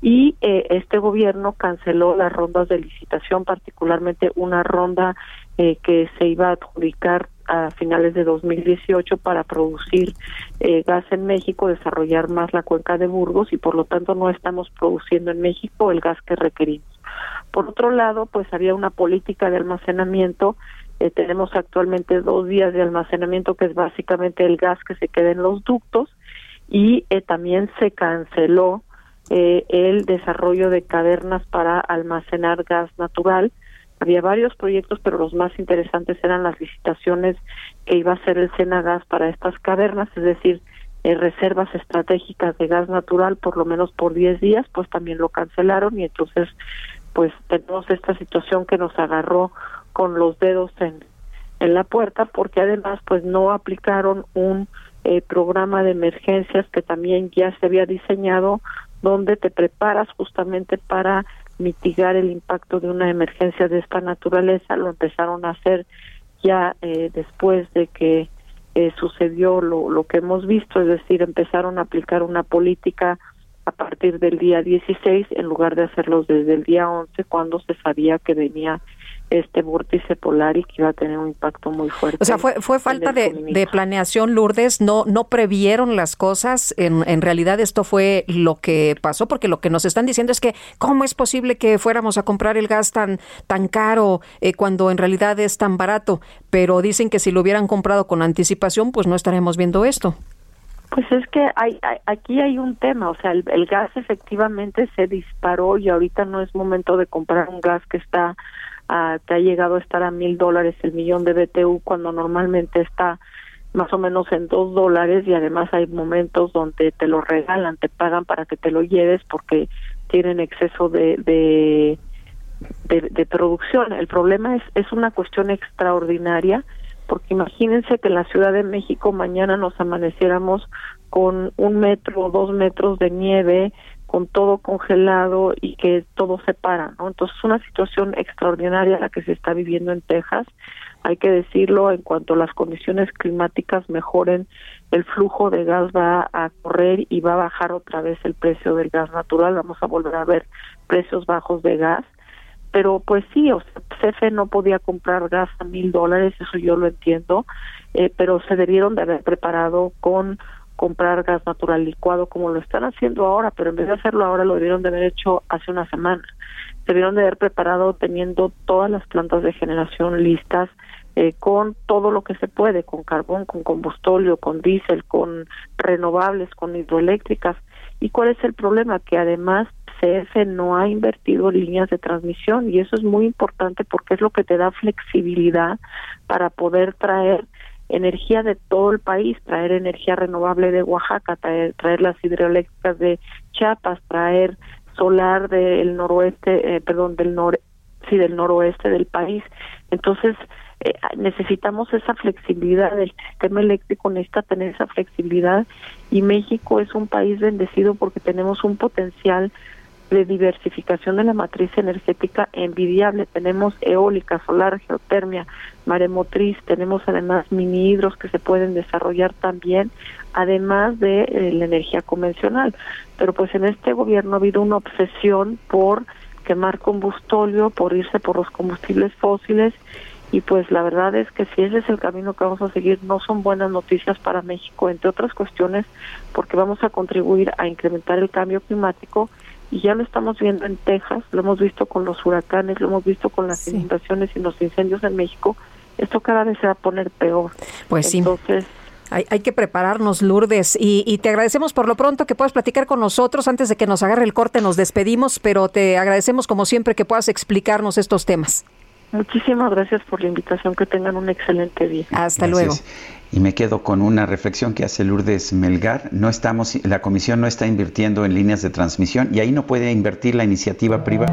Y eh, este gobierno canceló las rondas de licitación, particularmente una ronda eh, que se iba a adjudicar a finales de 2018 para producir eh, gas en México, desarrollar más la cuenca de Burgos y por lo tanto no estamos produciendo en México el gas que requerimos. Por otro lado, pues había una política de almacenamiento. Eh, tenemos actualmente dos días de almacenamiento, que es básicamente el gas que se queda en los ductos, y eh, también se canceló eh, el desarrollo de cavernas para almacenar gas natural. Había varios proyectos, pero los más interesantes eran las licitaciones que iba a hacer el Senagas para estas cavernas, es decir, reservas estratégicas de gas natural por lo menos por 10 días, pues también lo cancelaron y entonces pues tenemos esta situación que nos agarró con los dedos en, en la puerta porque además pues no aplicaron un eh, programa de emergencias que también ya se había diseñado donde te preparas justamente para mitigar el impacto de una emergencia de esta naturaleza. Lo empezaron a hacer ya eh, después de que eh, sucedió lo, lo que hemos visto es decir empezaron a aplicar una política a partir del día 16 en lugar de hacerlos desde el día 11 cuando se sabía que venía este vórtice polar y que iba a tener un impacto muy fuerte. O sea, fue, fue falta de, de, planeación, Lourdes, no, no previeron las cosas, en, en realidad esto fue lo que pasó, porque lo que nos están diciendo es que cómo es posible que fuéramos a comprar el gas tan, tan caro eh, cuando en realidad es tan barato, pero dicen que si lo hubieran comprado con anticipación, pues no estaremos viendo esto. Pues es que hay, aquí hay un tema, o sea, el, el, gas efectivamente se disparó y ahorita no es momento de comprar un gas que está que ha llegado a estar a mil dólares el millón de BTU cuando normalmente está más o menos en dos dólares y además hay momentos donde te lo regalan, te pagan para que te lo lleves porque tienen exceso de, de, de, producción. El problema es, es una cuestión extraordinaria porque imagínense que en la Ciudad de México mañana nos amaneciéramos con un metro o dos metros de nieve, con todo congelado y que todo se para, ¿no? Entonces es una situación extraordinaria la que se está viviendo en Texas. Hay que decirlo, en cuanto las condiciones climáticas mejoren, el flujo de gas va a correr y va a bajar otra vez el precio del gas natural. Vamos a volver a ver precios bajos de gas. Pero pues sí, o sea, CFE no podía comprar gas a mil dólares, eso yo lo entiendo, eh, pero se debieron de haber preparado con comprar gas natural licuado como lo están haciendo ahora, pero en vez de hacerlo ahora lo debieron de haber hecho hace una semana. Debieron de haber preparado teniendo todas las plantas de generación listas eh, con todo lo que se puede, con carbón, con combustóleo, con diésel, con renovables, con hidroeléctricas. ¿Y cuál es el problema? Que además CF no ha invertido en líneas de transmisión y eso es muy importante porque es lo que te da flexibilidad para poder traer energía de todo el país, traer energía renovable de Oaxaca, traer, traer las hidroeléctricas de Chiapas, traer solar del noroeste, eh, perdón, del nor sí, del noroeste del país. Entonces, eh, necesitamos esa flexibilidad, el sistema eléctrico necesita tener esa flexibilidad y México es un país bendecido porque tenemos un potencial de diversificación de la matriz energética envidiable. Tenemos eólica, solar, geotermia, maremotriz, tenemos además mini hidros que se pueden desarrollar también, además de eh, la energía convencional. Pero pues en este gobierno ha habido una obsesión por quemar combustóleo, por irse por los combustibles fósiles y pues la verdad es que si ese es el camino que vamos a seguir no son buenas noticias para México, entre otras cuestiones, porque vamos a contribuir a incrementar el cambio climático y ya lo estamos viendo en Texas, lo hemos visto con los huracanes, lo hemos visto con las inundaciones y los incendios en México. Esto cada vez se va a poner peor. Pues Entonces, Hay, hay, que prepararnos, Lourdes, y, y, te agradecemos por lo pronto que puedas platicar con nosotros. Antes de que nos agarre el corte, nos despedimos, pero te agradecemos como siempre que puedas explicarnos estos temas. Muchísimas gracias por la invitación. Que tengan un excelente día. Hasta luego. Y me quedo con una reflexión que hace Lourdes Melgar. No estamos, la comisión no está invirtiendo en líneas de transmisión y ahí no puede invertir la iniciativa privada.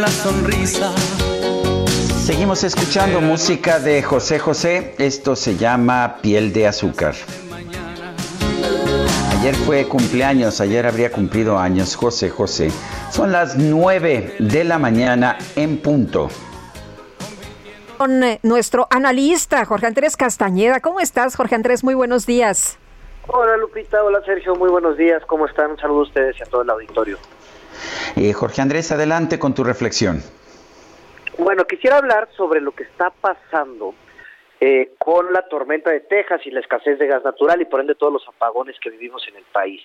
En la sonrisa Seguimos escuchando música de José José. Esto se llama Piel de Azúcar. Ayer fue cumpleaños, ayer habría cumplido años José José. Son las 9 de la mañana en punto. Con eh, nuestro analista Jorge Andrés Castañeda. ¿Cómo estás, Jorge Andrés? Muy buenos días. Hola Lupita, hola Sergio, muy buenos días. ¿Cómo están? Un saludo a ustedes y a todo el auditorio. Eh, Jorge Andrés, adelante con tu reflexión. Bueno, quisiera hablar sobre lo que está pasando eh, con la tormenta de Texas y la escasez de gas natural y por ende todos los apagones que vivimos en el país.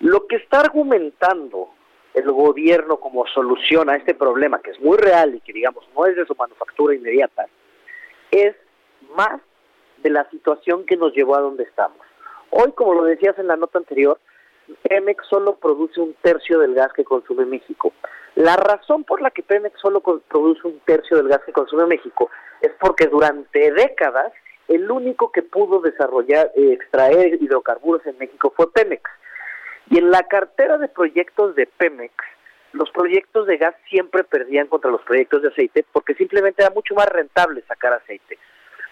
Lo que está argumentando el gobierno como solución a este problema, que es muy real y que digamos no es de su manufactura inmediata, es más de la situación que nos llevó a donde estamos. Hoy, como lo decías en la nota anterior, Pemex solo produce un tercio del gas que consume México. La razón por la que Pemex solo produce un tercio del gas que consume México es porque durante décadas el único que pudo desarrollar, extraer hidrocarburos en México fue Pemex. Y en la cartera de proyectos de Pemex, los proyectos de gas siempre perdían contra los proyectos de aceite porque simplemente era mucho más rentable sacar aceite.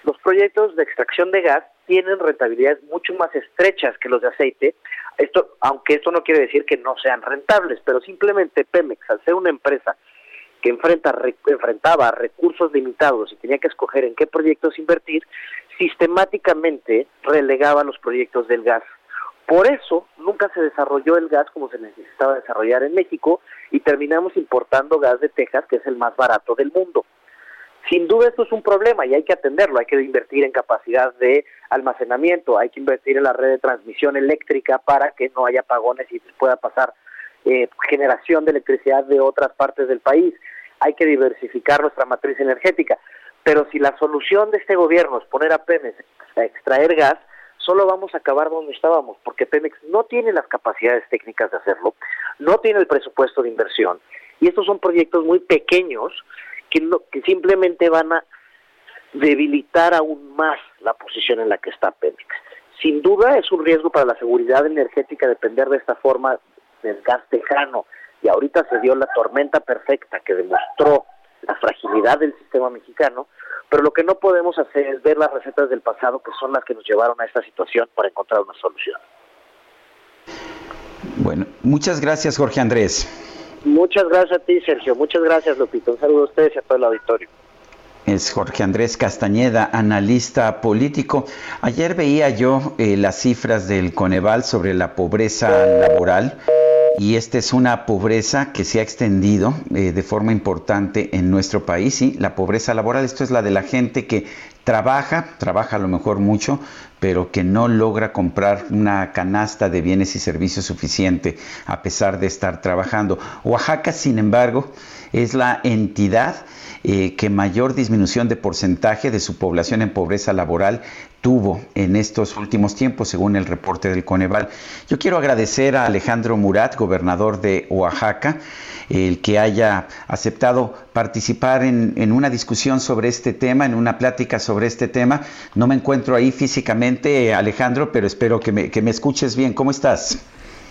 Los proyectos de extracción de gas tienen rentabilidades mucho más estrechas que los de aceite. Esto, aunque esto no quiere decir que no sean rentables, pero simplemente Pemex, al ser una empresa que enfrenta, enfrentaba recursos limitados y tenía que escoger en qué proyectos invertir, sistemáticamente relegaba los proyectos del gas. Por eso nunca se desarrolló el gas como se necesitaba desarrollar en México y terminamos importando gas de Texas, que es el más barato del mundo. Sin duda esto es un problema y hay que atenderlo, hay que invertir en capacidad de almacenamiento, hay que invertir en la red de transmisión eléctrica para que no haya apagones y pueda pasar eh, generación de electricidad de otras partes del país, hay que diversificar nuestra matriz energética, pero si la solución de este gobierno es poner a Pemex a extraer gas, solo vamos a acabar donde estábamos, porque Pemex no tiene las capacidades técnicas de hacerlo, no tiene el presupuesto de inversión, y estos son proyectos muy pequeños que, que simplemente van a debilitar aún más la posición en la que está Pemex. Sin duda es un riesgo para la seguridad energética depender de esta forma del gas tejano y ahorita se dio la tormenta perfecta que demostró la fragilidad del sistema mexicano, pero lo que no podemos hacer es ver las recetas del pasado que son las que nos llevaron a esta situación para encontrar una solución. Bueno, muchas gracias Jorge Andrés. Muchas gracias a ti, Sergio. Muchas gracias, Lupito. Un saludo a ustedes y a todo el auditorio. Es Jorge Andrés Castañeda, analista político. Ayer veía yo eh, las cifras del Coneval sobre la pobreza laboral y esta es una pobreza que se ha extendido eh, de forma importante en nuestro país. ¿sí? La pobreza laboral, esto es la de la gente que trabaja, trabaja a lo mejor mucho, pero que no logra comprar una canasta de bienes y servicios suficiente a pesar de estar trabajando. Oaxaca, sin embargo, es la entidad eh, que mayor disminución de porcentaje de su población en pobreza laboral tuvo en estos últimos tiempos, según el reporte del Coneval. Yo quiero agradecer a Alejandro Murat, gobernador de Oaxaca, el que haya aceptado participar en, una discusión sobre este tema, en una plática sobre este tema. No me encuentro ahí físicamente, Alejandro, pero espero que me, que me escuches bien. ¿Cómo estás?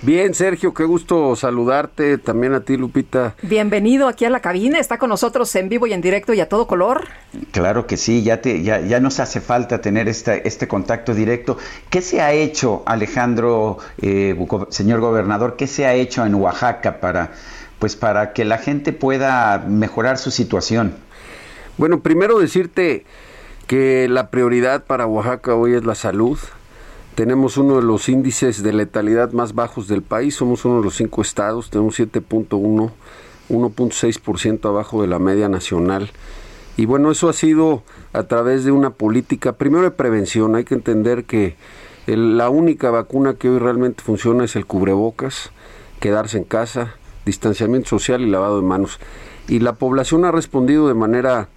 Bien, Sergio, qué gusto saludarte, también a ti, Lupita. Bienvenido aquí a la cabina, está con nosotros en vivo y en directo y a todo color. Claro que sí, ya, te, ya, ya nos hace falta tener este, este contacto directo. ¿Qué se ha hecho, Alejandro, eh, señor gobernador, qué se ha hecho en Oaxaca para, pues, para que la gente pueda mejorar su situación? Bueno, primero decirte que la prioridad para Oaxaca hoy es la salud tenemos uno de los índices de letalidad más bajos del país, somos uno de los cinco estados, tenemos 7.1, 1.6% abajo de la media nacional. Y bueno, eso ha sido a través de una política, primero de prevención, hay que entender que la única vacuna que hoy realmente funciona es el cubrebocas, quedarse en casa, distanciamiento social y lavado de manos. Y la población ha respondido de manera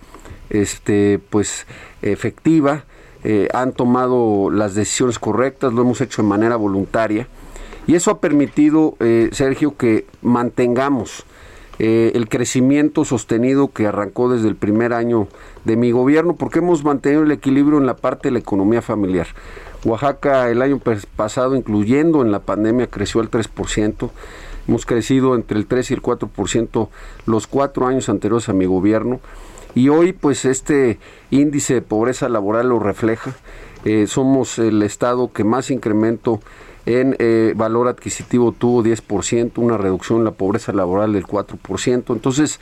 este pues efectiva eh, han tomado las decisiones correctas, lo hemos hecho de manera voluntaria y eso ha permitido, eh, Sergio, que mantengamos eh, el crecimiento sostenido que arrancó desde el primer año de mi gobierno, porque hemos mantenido el equilibrio en la parte de la economía familiar. Oaxaca el año pasado, incluyendo en la pandemia, creció al 3%. Hemos crecido entre el 3 y el 4% los cuatro años anteriores a mi gobierno. Y hoy pues este índice de pobreza laboral lo refleja. Eh, somos el estado que más incremento en eh, valor adquisitivo tuvo 10%, una reducción en la pobreza laboral del 4%. Entonces,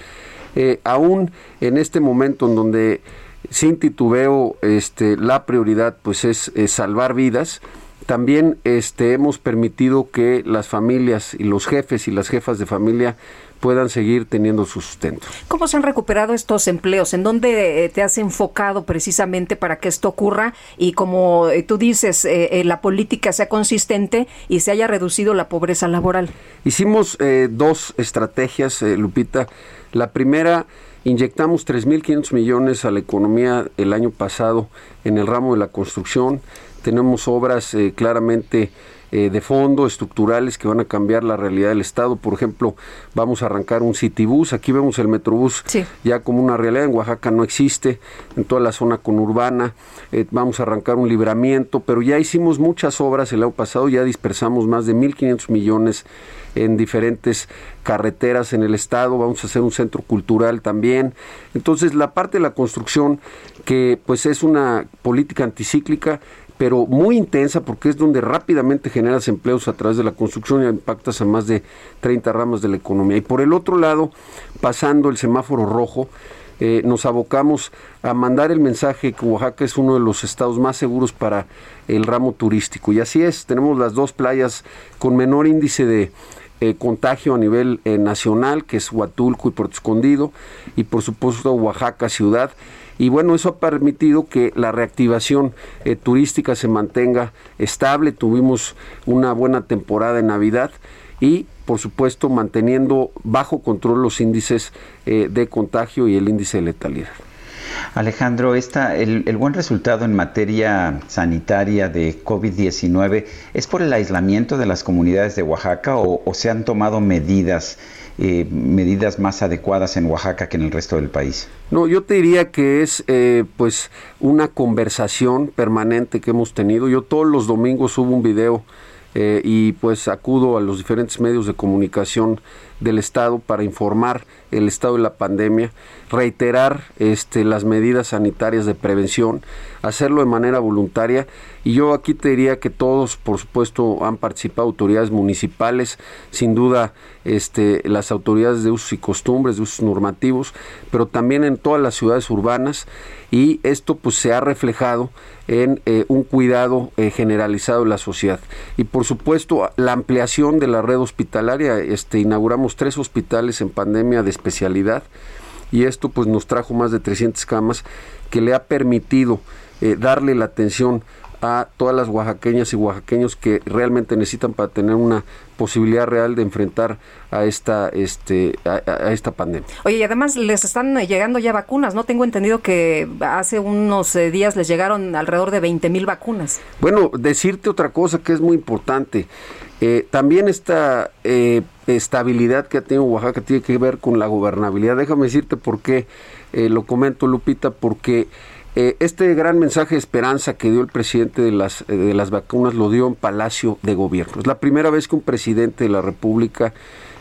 eh, aún en este momento en donde sin titubeo este, la prioridad pues es, es salvar vidas, también este, hemos permitido que las familias y los jefes y las jefas de familia puedan seguir teniendo su sustento. ¿Cómo se han recuperado estos empleos? ¿En dónde eh, te has enfocado precisamente para que esto ocurra y como eh, tú dices, eh, la política sea consistente y se haya reducido la pobreza laboral? Hicimos dos estrategias, Lupita. La primera, inyectamos 3.500 millones a la economía el año pasado en el ramo de la construcción. Tenemos obras claramente eh, de fondo, estructurales que van a cambiar la realidad del Estado. Por ejemplo, vamos a arrancar un Citibus. Aquí vemos el Metrobús ya como una realidad. En Oaxaca no existe, en toda la zona conurbana. Eh, vamos a arrancar un libramiento, pero ya hicimos muchas obras el año pasado, ya dispersamos más de 1.500 millones en diferentes carreteras en el estado, vamos a hacer un centro cultural también. Entonces, la parte de la construcción, que pues es una política anticíclica, pero muy intensa porque es donde rápidamente generas empleos a través de la construcción y impactas a más de 30 ramas de la economía. Y por el otro lado, pasando el semáforo rojo, eh, nos abocamos a mandar el mensaje que Oaxaca es uno de los estados más seguros para el ramo turístico. Y así es, tenemos las dos playas con menor índice de eh, contagio a nivel eh, nacional, que es Huatulco y Puerto Escondido, y por supuesto Oaxaca ciudad. Y bueno, eso ha permitido que la reactivación eh, turística se mantenga estable. Tuvimos una buena temporada en Navidad y por supuesto manteniendo bajo control los índices de contagio y el índice de letalidad. Alejandro, esta, el, buen resultado en materia sanitaria de COVID-19 es por el aislamiento de las comunidades de Oaxaca o, se han tomado medidas, eh, medidas más adecuadas en Oaxaca que en el resto del país? No, yo te diría que es eh, pues una conversación permanente que hemos tenido. Yo todos los domingos subo un video eh, y pues acudo a los diferentes medios de comunicación del Estado para informar el estado de la pandemia, reiterar este, las medidas sanitarias de prevención, hacerlo de manera voluntaria. Y yo aquí te diría que todos, por supuesto, han participado autoridades municipales, sin duda este, las autoridades de usos y costumbres, de usos normativos, pero también en todas las ciudades urbanas. Y esto pues se ha reflejado en eh, un cuidado eh, generalizado de la sociedad. Y por supuesto, la ampliación de la red hospitalaria, este, inauguramos tres hospitales en pandemia de especialidad y esto pues nos trajo más de 300 camas que le ha permitido eh, darle la atención a todas las oaxaqueñas y oaxaqueños que realmente necesitan para tener una posibilidad real de enfrentar a esta este a, esta pandemia. Oye, y además les están llegando ya vacunas, ¿no? Tengo entendido que hace unos eh, días les llegaron alrededor de 20 mil vacunas. Bueno, decirte otra cosa que es muy importante. Eh, también esta eh, estabilidad que ha tenido Oaxaca tiene que ver con la gobernabilidad. Déjame decirte por qué lo comento, Lupita, porque eh, este gran mensaje de esperanza que dio el presidente de las, eh, de las vacunas lo dio en Palacio de Gobierno. Es la primera vez que un presidente de la República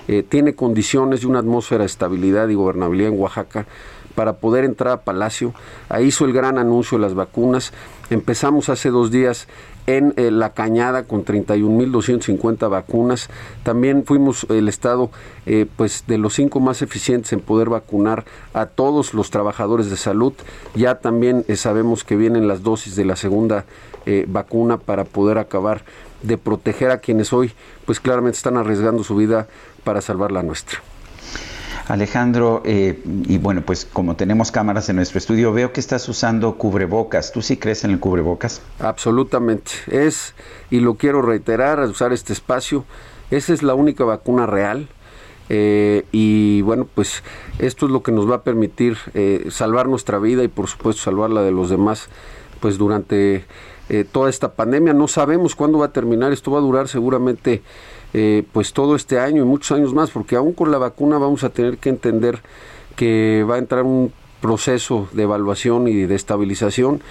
eh, tiene condiciones de una atmósfera de estabilidad y gobernabilidad en Oaxaca para poder entrar a Palacio. Ahí hizo el gran anuncio de las vacunas. Empezamos hace dos días en eh, La Cañada con 31.250 vacunas. También fuimos el estado eh, pues de los cinco más eficientes en poder vacunar a todos los trabajadores de salud. Ya también eh, sabemos que vienen las dosis de la segunda vacuna para poder acabar de proteger a quienes hoy pues claramente están arriesgando su vida para salvar la nuestra. Alejandro, eh, y bueno, pues como tenemos cámaras en nuestro estudio, veo que estás usando cubrebocas. ¿Tú sí crees en el cubrebocas? Absolutamente. Es, y lo quiero reiterar, usar este espacio, esa es la única vacuna real. Eh, y bueno, pues esto es lo que nos va a permitir eh, salvar nuestra vida y por supuesto salvar la de los demás, pues durante toda esta pandemia. No sabemos cuándo va a terminar, esto va a durar seguramente eh, pues todo este año y muchos años más, porque aún con la vacuna vamos a tener que entender que va a entrar un proceso de evaluación y de estabilización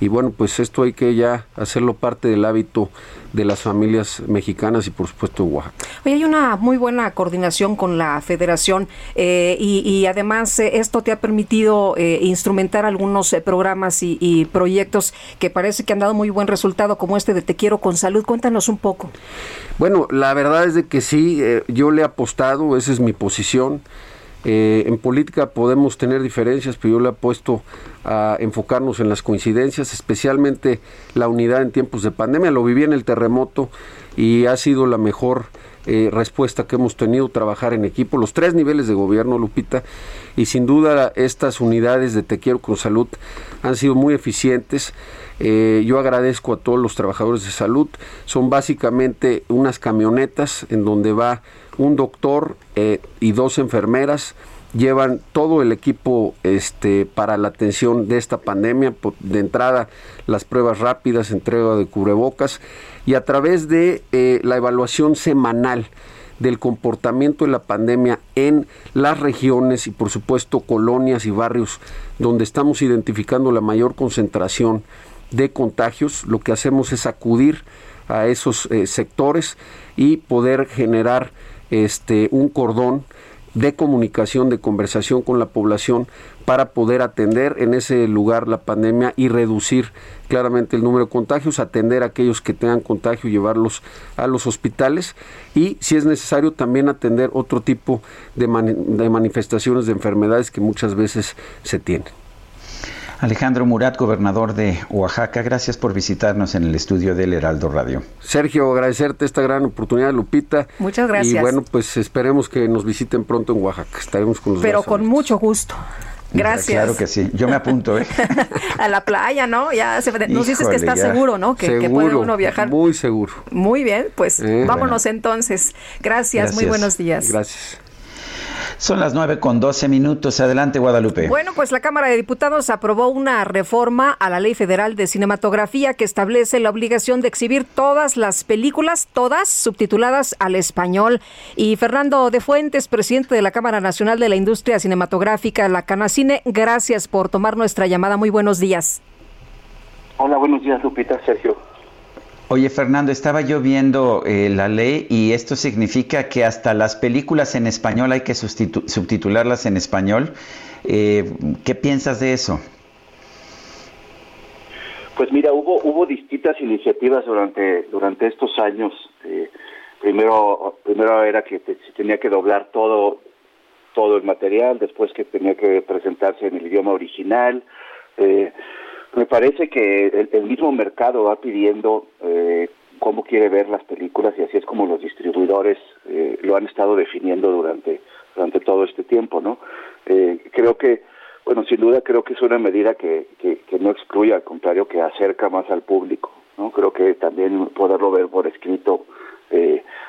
y bueno, pues esto hay que ya hacerlo parte del hábito de las familias mexicanas y por supuesto de Oaxaca. Hoy hay una muy buena coordinación con la federación eh, y, además eh, esto te ha permitido eh, instrumentar algunos programas y, y, proyectos que parece que han dado muy buen resultado como este de Te Quiero con Salud. Cuéntanos un poco. Bueno, la verdad es de que sí, yo le he apostado, esa es mi posición. Eh, en política podemos tener diferencias, pero yo le apuesto a enfocarnos en las coincidencias, especialmente la unidad en tiempos de pandemia. Lo viví en el terremoto y ha sido la mejor eh, respuesta que hemos tenido, trabajar en equipo, los tres niveles de gobierno, Lupita, y sin duda estas unidades de Te Quiero con Salud han sido muy eficientes. Eh, yo agradezco a todos los trabajadores de salud. Son básicamente unas camionetas en donde va un doctor eh, y dos enfermeras llevan todo el equipo este, para la atención de esta pandemia, de entrada las pruebas rápidas, entrega de cubrebocas y a través de eh, la evaluación semanal del comportamiento de la pandemia en las regiones y por supuesto colonias y barrios donde estamos identificando la mayor concentración de contagios, lo que hacemos es acudir a esos eh, sectores y poder generar este un cordón de comunicación, de conversación con la población para poder atender en ese lugar la pandemia y reducir claramente el número de contagios, atender a aquellos que tengan contagio, llevarlos a los hospitales y, si es necesario, también atender otro tipo de, de manifestaciones de enfermedades que muchas veces se tienen. Alejandro Murat, gobernador de Oaxaca, gracias por visitarnos en el estudio del Heraldo Radio. Sergio, agradecerte esta gran oportunidad, Lupita. Muchas gracias. Y bueno, pues esperemos que nos visiten pronto en Oaxaca. Estaremos con los Pero con mucho gusto. Gracias. Claro que sí. Yo me apunto, ¿eh? [LAUGHS] a la playa, ¿no? Ya se, nos dices que estás seguro, ¿no? Que, puede uno viajar. Muy seguro. Muy bien, pues eh, vámonos entonces. Gracias, muy buenos días. Gracias. Son las nueve con doce minutos. Adelante, Guadalupe. Bueno, pues la Cámara de Diputados aprobó una reforma a la Ley Federal de Cinematografía que establece la obligación de exhibir todas las películas, todas subtituladas al español. Y Fernando de Fuentes, presidente de la Cámara Nacional de la Industria Cinematográfica, la Canacine, gracias por tomar nuestra llamada. Muy buenos días. Hola, buenos días, Lupita, Sergio. Oye, Fernando, estaba yo viendo eh, la ley y esto significa que hasta las películas en español hay que subtitularlas en español. Eh, ¿Qué piensas de eso? Pues mira, hubo hubo distintas iniciativas durante durante estos años. Eh, primero primero era que se tenía que doblar todo todo el material, después que tenía que presentarse en el idioma original. Me parece que el, mismo mercado va pidiendo eh, cómo quiere ver las películas y así es como los distribuidores eh, lo han estado definiendo durante durante todo este tiempo, ¿no? Eh, creo que, bueno, sin duda creo que es una medida que, que, no excluye, al contrario, que acerca más al público, ¿no? Creo que también poderlo ver por escrito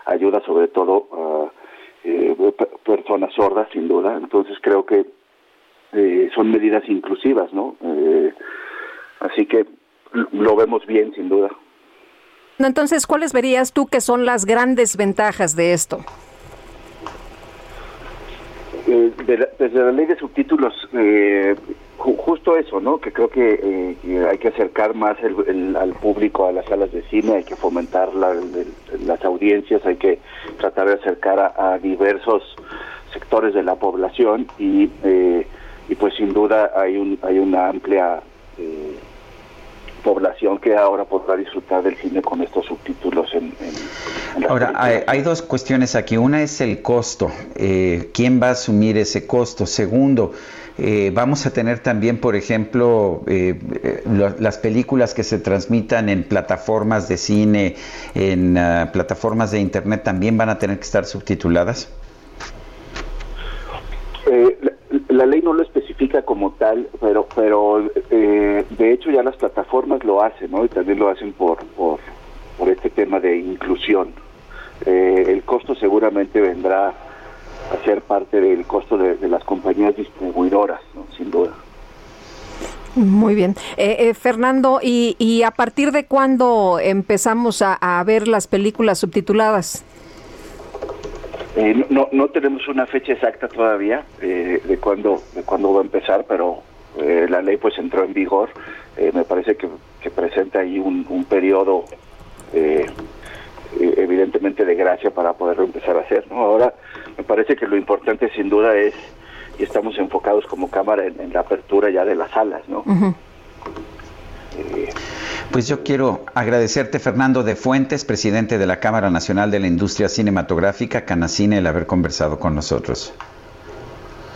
ayuda sobre todo a personas sordas, sin duda. Entonces creo que son medidas inclusivas, ¿no? Así que lo vemos bien, sin duda. Entonces, ¿cuáles verías tú que son las grandes ventajas de esto? Eh, desde la ley de subtítulos, eh, justo eso, ¿no? Que creo que, eh, hay que acercar más al público a las salas de cine, hay que fomentar las audiencias, hay que tratar de acercar a, diversos sectores de la población y, y pues sin duda hay, un, hay una amplia eh, población que ahora podrá disfrutar del cine con estos subtítulos en, ahora hay, dos cuestiones aquí. Una es el costo. Eh, quién va a asumir ese costo segundo eh, vamos a tener también, por ejemplo, las películas que se transmitan en plataformas de cine, en ah, plataformas de internet, también van a tener que estar subtituladas. la ley no lo especifica como tal, pero pero eh, de hecho ya las plataformas lo hacen, ¿no? Y también lo hacen por por, por este tema de inclusión. Eh, el costo seguramente vendrá a ser parte del costo de, las compañías distribuidoras, sin duda. Muy bien. Eh, Fernando, ¿y, ¿y a partir de cuándo empezamos a, a ver las películas subtituladas? Eh, no, no tenemos una fecha exacta todavía eh, de cuándo de cuándo va a empezar, pero eh, la ley pues entró en vigor. me parece que, presenta ahí un, un periodo evidentemente de gracia para poderlo empezar a hacer. ¿no? Ahora me parece que lo importante sin duda es y estamos enfocados como cámara en, la apertura ya de las salas, ¿no? Pues yo quiero agradecerte, Fernando de Fuentes, presidente de la Cámara Nacional de la Industria Cinematográfica, Canacine, el haber conversado con nosotros.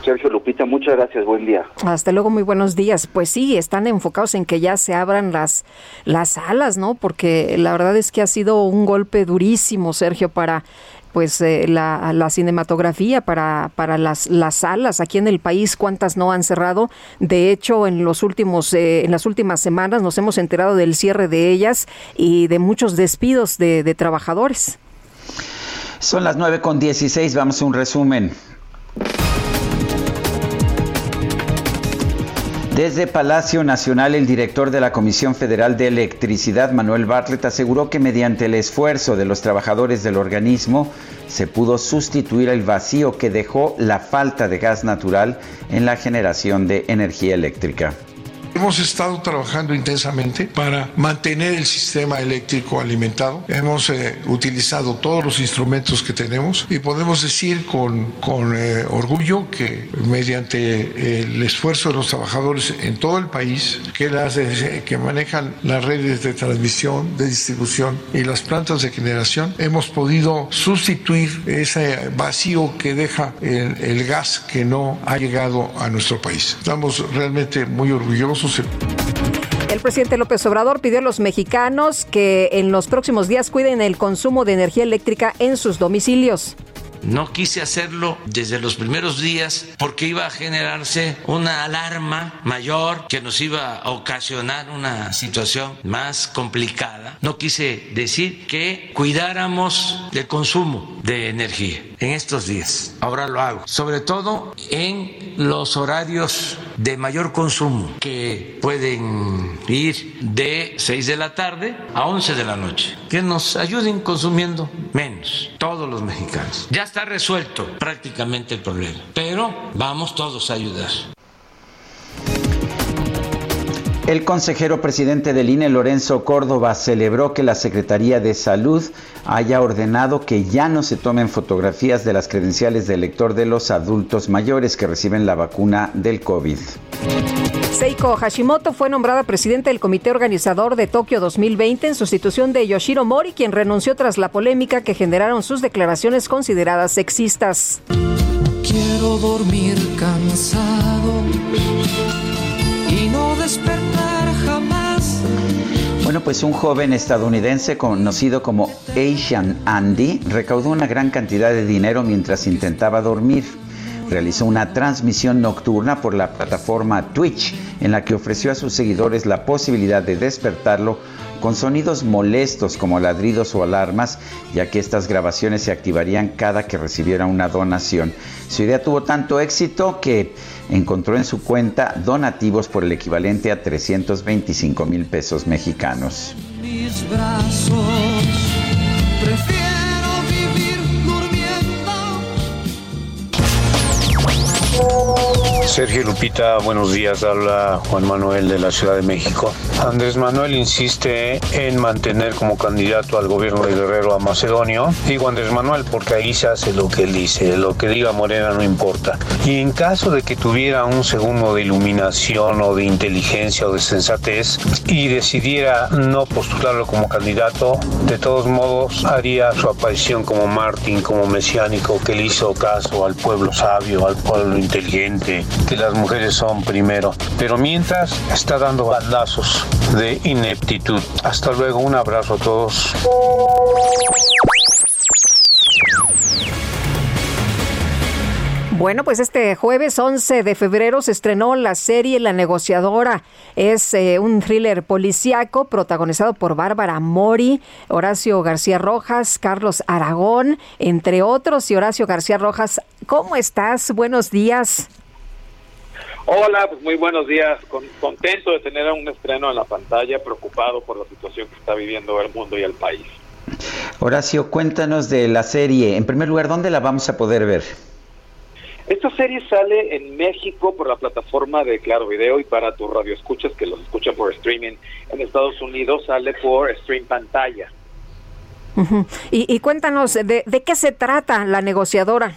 Sergio Lupita, muchas gracias, buen día. Hasta luego, muy buenos días. Pues sí, están enfocados en que ya se abran las, las salas, ¿no? Porque la verdad es que ha sido un golpe durísimo, Sergio, para pues eh, la, la, cinematografía para, para las, las salas aquí en el país, cuántas no han cerrado. De hecho, en los últimos, eh, en las últimas semanas nos hemos enterado del cierre de ellas y de muchos despidos de, trabajadores. Son las nueve con 16, vamos a un resumen. Desde Palacio Nacional, el director de la Comisión Federal de Electricidad, Manuel Bartlett, aseguró que mediante el esfuerzo de los trabajadores del organismo se pudo sustituir el vacío que dejó la falta de gas natural en la generación de energía eléctrica. Hemos estado trabajando intensamente para mantener el sistema eléctrico alimentado. Hemos eh, utilizado todos los instrumentos que tenemos y podemos decir con, con eh, orgullo que mediante el esfuerzo de los trabajadores en todo el país, que, las, que manejan las redes de transmisión, de distribución y las plantas de generación, hemos podido sustituir ese vacío que deja el, el gas que no ha llegado a nuestro país. Estamos realmente muy orgullosos el presidente López Obrador pidió a los mexicanos que en los próximos días cuiden el consumo de energía eléctrica en sus domicilios. No quise hacerlo desde los primeros días porque iba a generarse una alarma mayor que nos iba a ocasionar una situación más complicada. No quise decir que cuidáramos del consumo de energía en estos días. Ahora lo hago, sobre todo en los horarios de mayor consumo que pueden ir de 6 de la tarde a 11 de la noche. Que nos ayuden consumiendo menos, todos los mexicanos. Ya está resuelto prácticamente el problema, pero vamos todos a ayudar. El consejero presidente del INE, Lorenzo Córdoba, celebró que la Secretaría de Salud haya ordenado que ya no se tomen fotografías de las credenciales de elector de los adultos mayores que reciben la vacuna del COVID. Seiko Hashimoto fue nombrada presidente del comité organizador de Tokio 2020 en sustitución de Yoshiro Mori, quien renunció tras la polémica que generaron sus declaraciones consideradas sexistas. Quiero dormir cansado despertar jamás. Bueno, pues un joven estadounidense conocido como Asian Andy recaudó una gran cantidad de dinero mientras intentaba dormir. Realizó una transmisión nocturna por la plataforma Twitch en la que ofreció a sus seguidores la posibilidad de despertarlo con sonidos molestos como ladridos o alarmas, ya que estas grabaciones se activarían cada que recibiera una donación. Su idea tuvo tanto éxito que encontró en su cuenta donativos por el equivalente a 325 mil pesos mexicanos. Mis brazos, Sergio Lupita, buenos días. Habla Juan Manuel de la Ciudad de México. Andrés Manuel insiste en mantener como candidato al gobierno de Guerrero a Macedonio. Digo Andrés Manuel porque ahí se hace lo que él dice, lo que diga Morena no importa. Y en caso de que tuviera un segundo de iluminación o de inteligencia o de sensatez y decidiera no postularlo como candidato, de todos modos haría su aparición como Martín, como mesiánico, que le hizo caso al pueblo sabio, al pueblo inteligente, que las mujeres son primero. Pero mientras está dando bandazos de ineptitud. Hasta luego, un abrazo a todos. Bueno, pues este jueves 11 de febrero se estrenó la serie La negociadora. Es eh, un thriller policíaco protagonizado por Bárbara Mori, Horacio García Rojas, Carlos Aragón, entre otros. Y Horacio García Rojas, ¿cómo estás? Buenos días. Hola, pues muy buenos días. contento de tener un estreno en la pantalla, preocupado por la situación que está viviendo el mundo y el país. Horacio, cuéntanos de la serie. En primer lugar, ¿dónde la vamos a poder ver? Esta serie sale en México por la plataforma de Claro Video y para tus radioescuchas que los escuchan por streaming en Estados Unidos sale por Stream Pantalla. y, cuéntanos, ¿de, ¿de qué se trata la negociadora?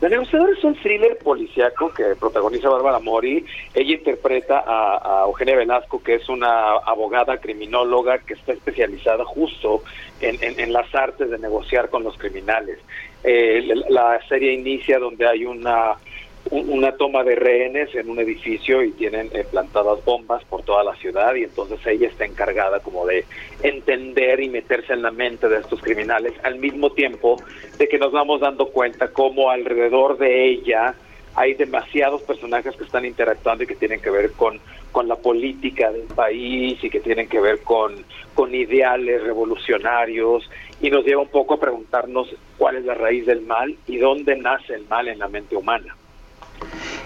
La negociadora es un thriller policiaco que protagoniza Bárbara Mori. Ella interpreta a, Eugenia Velasco, que es una abogada criminóloga que está especializada justo en, las artes de negociar con los criminales. Eh, la serie inicia donde hay una una toma de rehenes en un edificio y tienen eh, plantadas bombas por toda la ciudad y entonces ella está encargada como de entender y meterse en la mente de estos criminales al mismo tiempo de que nos vamos dando cuenta cómo alrededor de ella hay demasiados personajes que están interactuando y que tienen que ver con, con la política del país y que tienen que ver con, con ideales revolucionarios y nos lleva un poco a preguntarnos cuál es la raíz del mal y dónde nace el mal en la mente humana.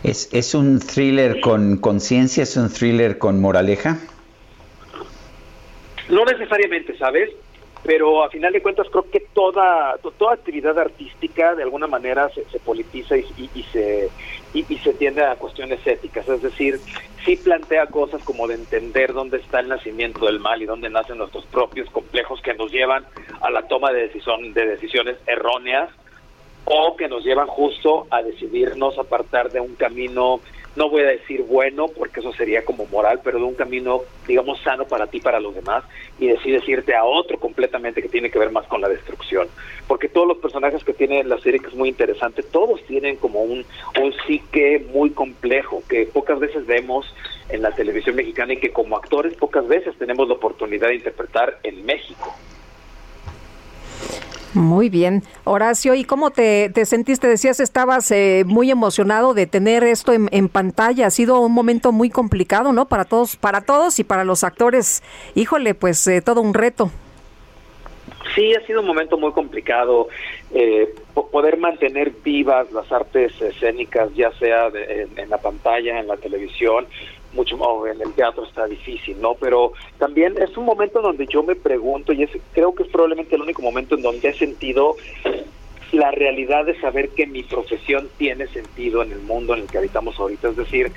¿Es, ¿Es un thriller con conciencia? ¿Es un thriller con moraleja? No necesariamente, ¿sabes? Pero a final de cuentas creo que toda toda actividad artística de alguna manera se, se politiza y, se y, y se tiende a cuestiones éticas, es decir, sí plantea cosas como de entender dónde está el nacimiento del mal y dónde nacen nuestros propios complejos que nos llevan a la toma de decisión de decisiones erróneas o que nos llevan justo a decidirnos apartar de un camino, no voy a decir bueno, porque eso sería como moral, pero de un camino, digamos, sano para ti, para los demás, y decides irte a otro completamente que tiene que ver más con la destrucción. Porque todos los personajes que tiene la serie, que es muy interesante, todos tienen como un, un psique muy complejo, que pocas veces vemos en la televisión mexicana y que como actores pocas veces tenemos la oportunidad de interpretar en México. Muy bien. Horacio, ¿y cómo te, te sentiste? Decías, estabas eh, muy emocionado de tener esto en, en pantalla. Ha sido un momento muy complicado, ¿no? Para todos, para todos y para los actores. Híjole, pues eh, todo un reto. Sí, ha sido un momento muy complicado eh, po- poder mantener vivas las artes escénicas, ya sea de- en la pantalla, en la televisión, mucho o en el teatro está difícil, ¿no? Pero también es un momento donde yo me pregunto y es, creo que es probablemente el único momento en donde he sentido la realidad de saber que mi profesión tiene sentido en el mundo en el que habitamos ahorita. Es decir,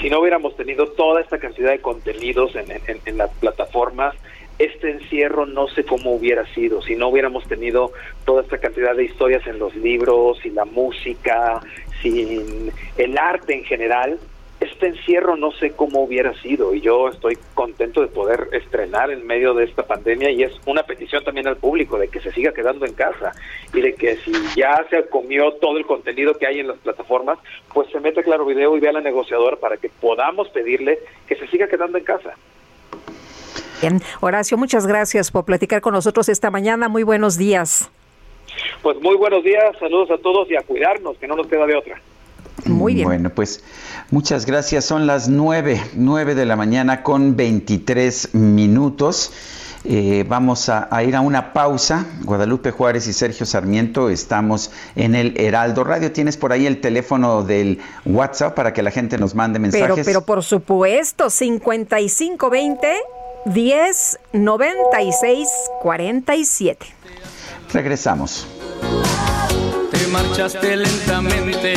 si no hubiéramos tenido toda esta cantidad de contenidos en, en- en las plataformas, este encierro no sé cómo hubiera sido. Si no hubiéramos tenido toda esta cantidad de historias en los libros y la música, sin el arte en general, este encierro no sé cómo hubiera sido y yo estoy contento de poder estrenar en medio de esta pandemia y es una petición también al público de que se siga quedando en casa y de que si ya se comió todo el contenido que hay en las plataformas, pues se mete Claro Video y ve a la negociadora para que podamos pedirle que se siga quedando en casa. Bien. Horacio, muchas gracias por platicar con nosotros esta mañana. Muy buenos días. Pues muy buenos días, saludos a todos y a cuidarnos, que no nos queda de otra. Muy bien. Bueno, pues muchas gracias. Son las nueve, nueve de la mañana con 23 minutos. Eh, vamos a, a ir a una pausa. Guadalupe Juárez y Sergio Sarmiento estamos en el Heraldo Radio. ¿Tienes por ahí el teléfono del WhatsApp para que la gente nos mande mensajes? Pero, pero por supuesto, 5520 10 96 47. Regresamos. Te marchaste lentamente,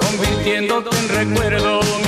convirtiéndote en recuerdo.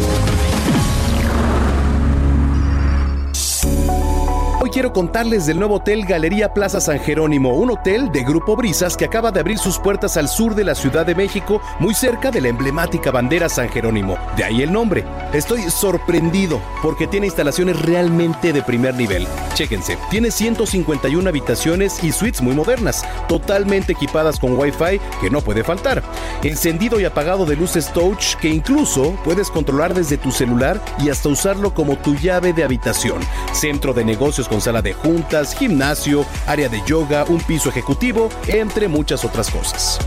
Quiero contarles del nuevo hotel Galería Plaza San Jerónimo, un hotel de Grupo Brisas que acaba de abrir sus puertas al sur de la Ciudad de México, muy cerca de la emblemática bandera San Jerónimo. De ahí el nombre. Estoy sorprendido porque tiene instalaciones realmente de primer nivel. Chéquense, tiene 151 habitaciones y suites muy modernas, totalmente equipadas con Wi-Fi que no puede faltar. Encendido y apagado de luces touch que incluso puedes controlar desde tu celular y hasta usarlo como tu llave de habitación. Centro de negocios sala de juntas, gimnasio, área de yoga, un piso ejecutivo, entre muchas otras cosas.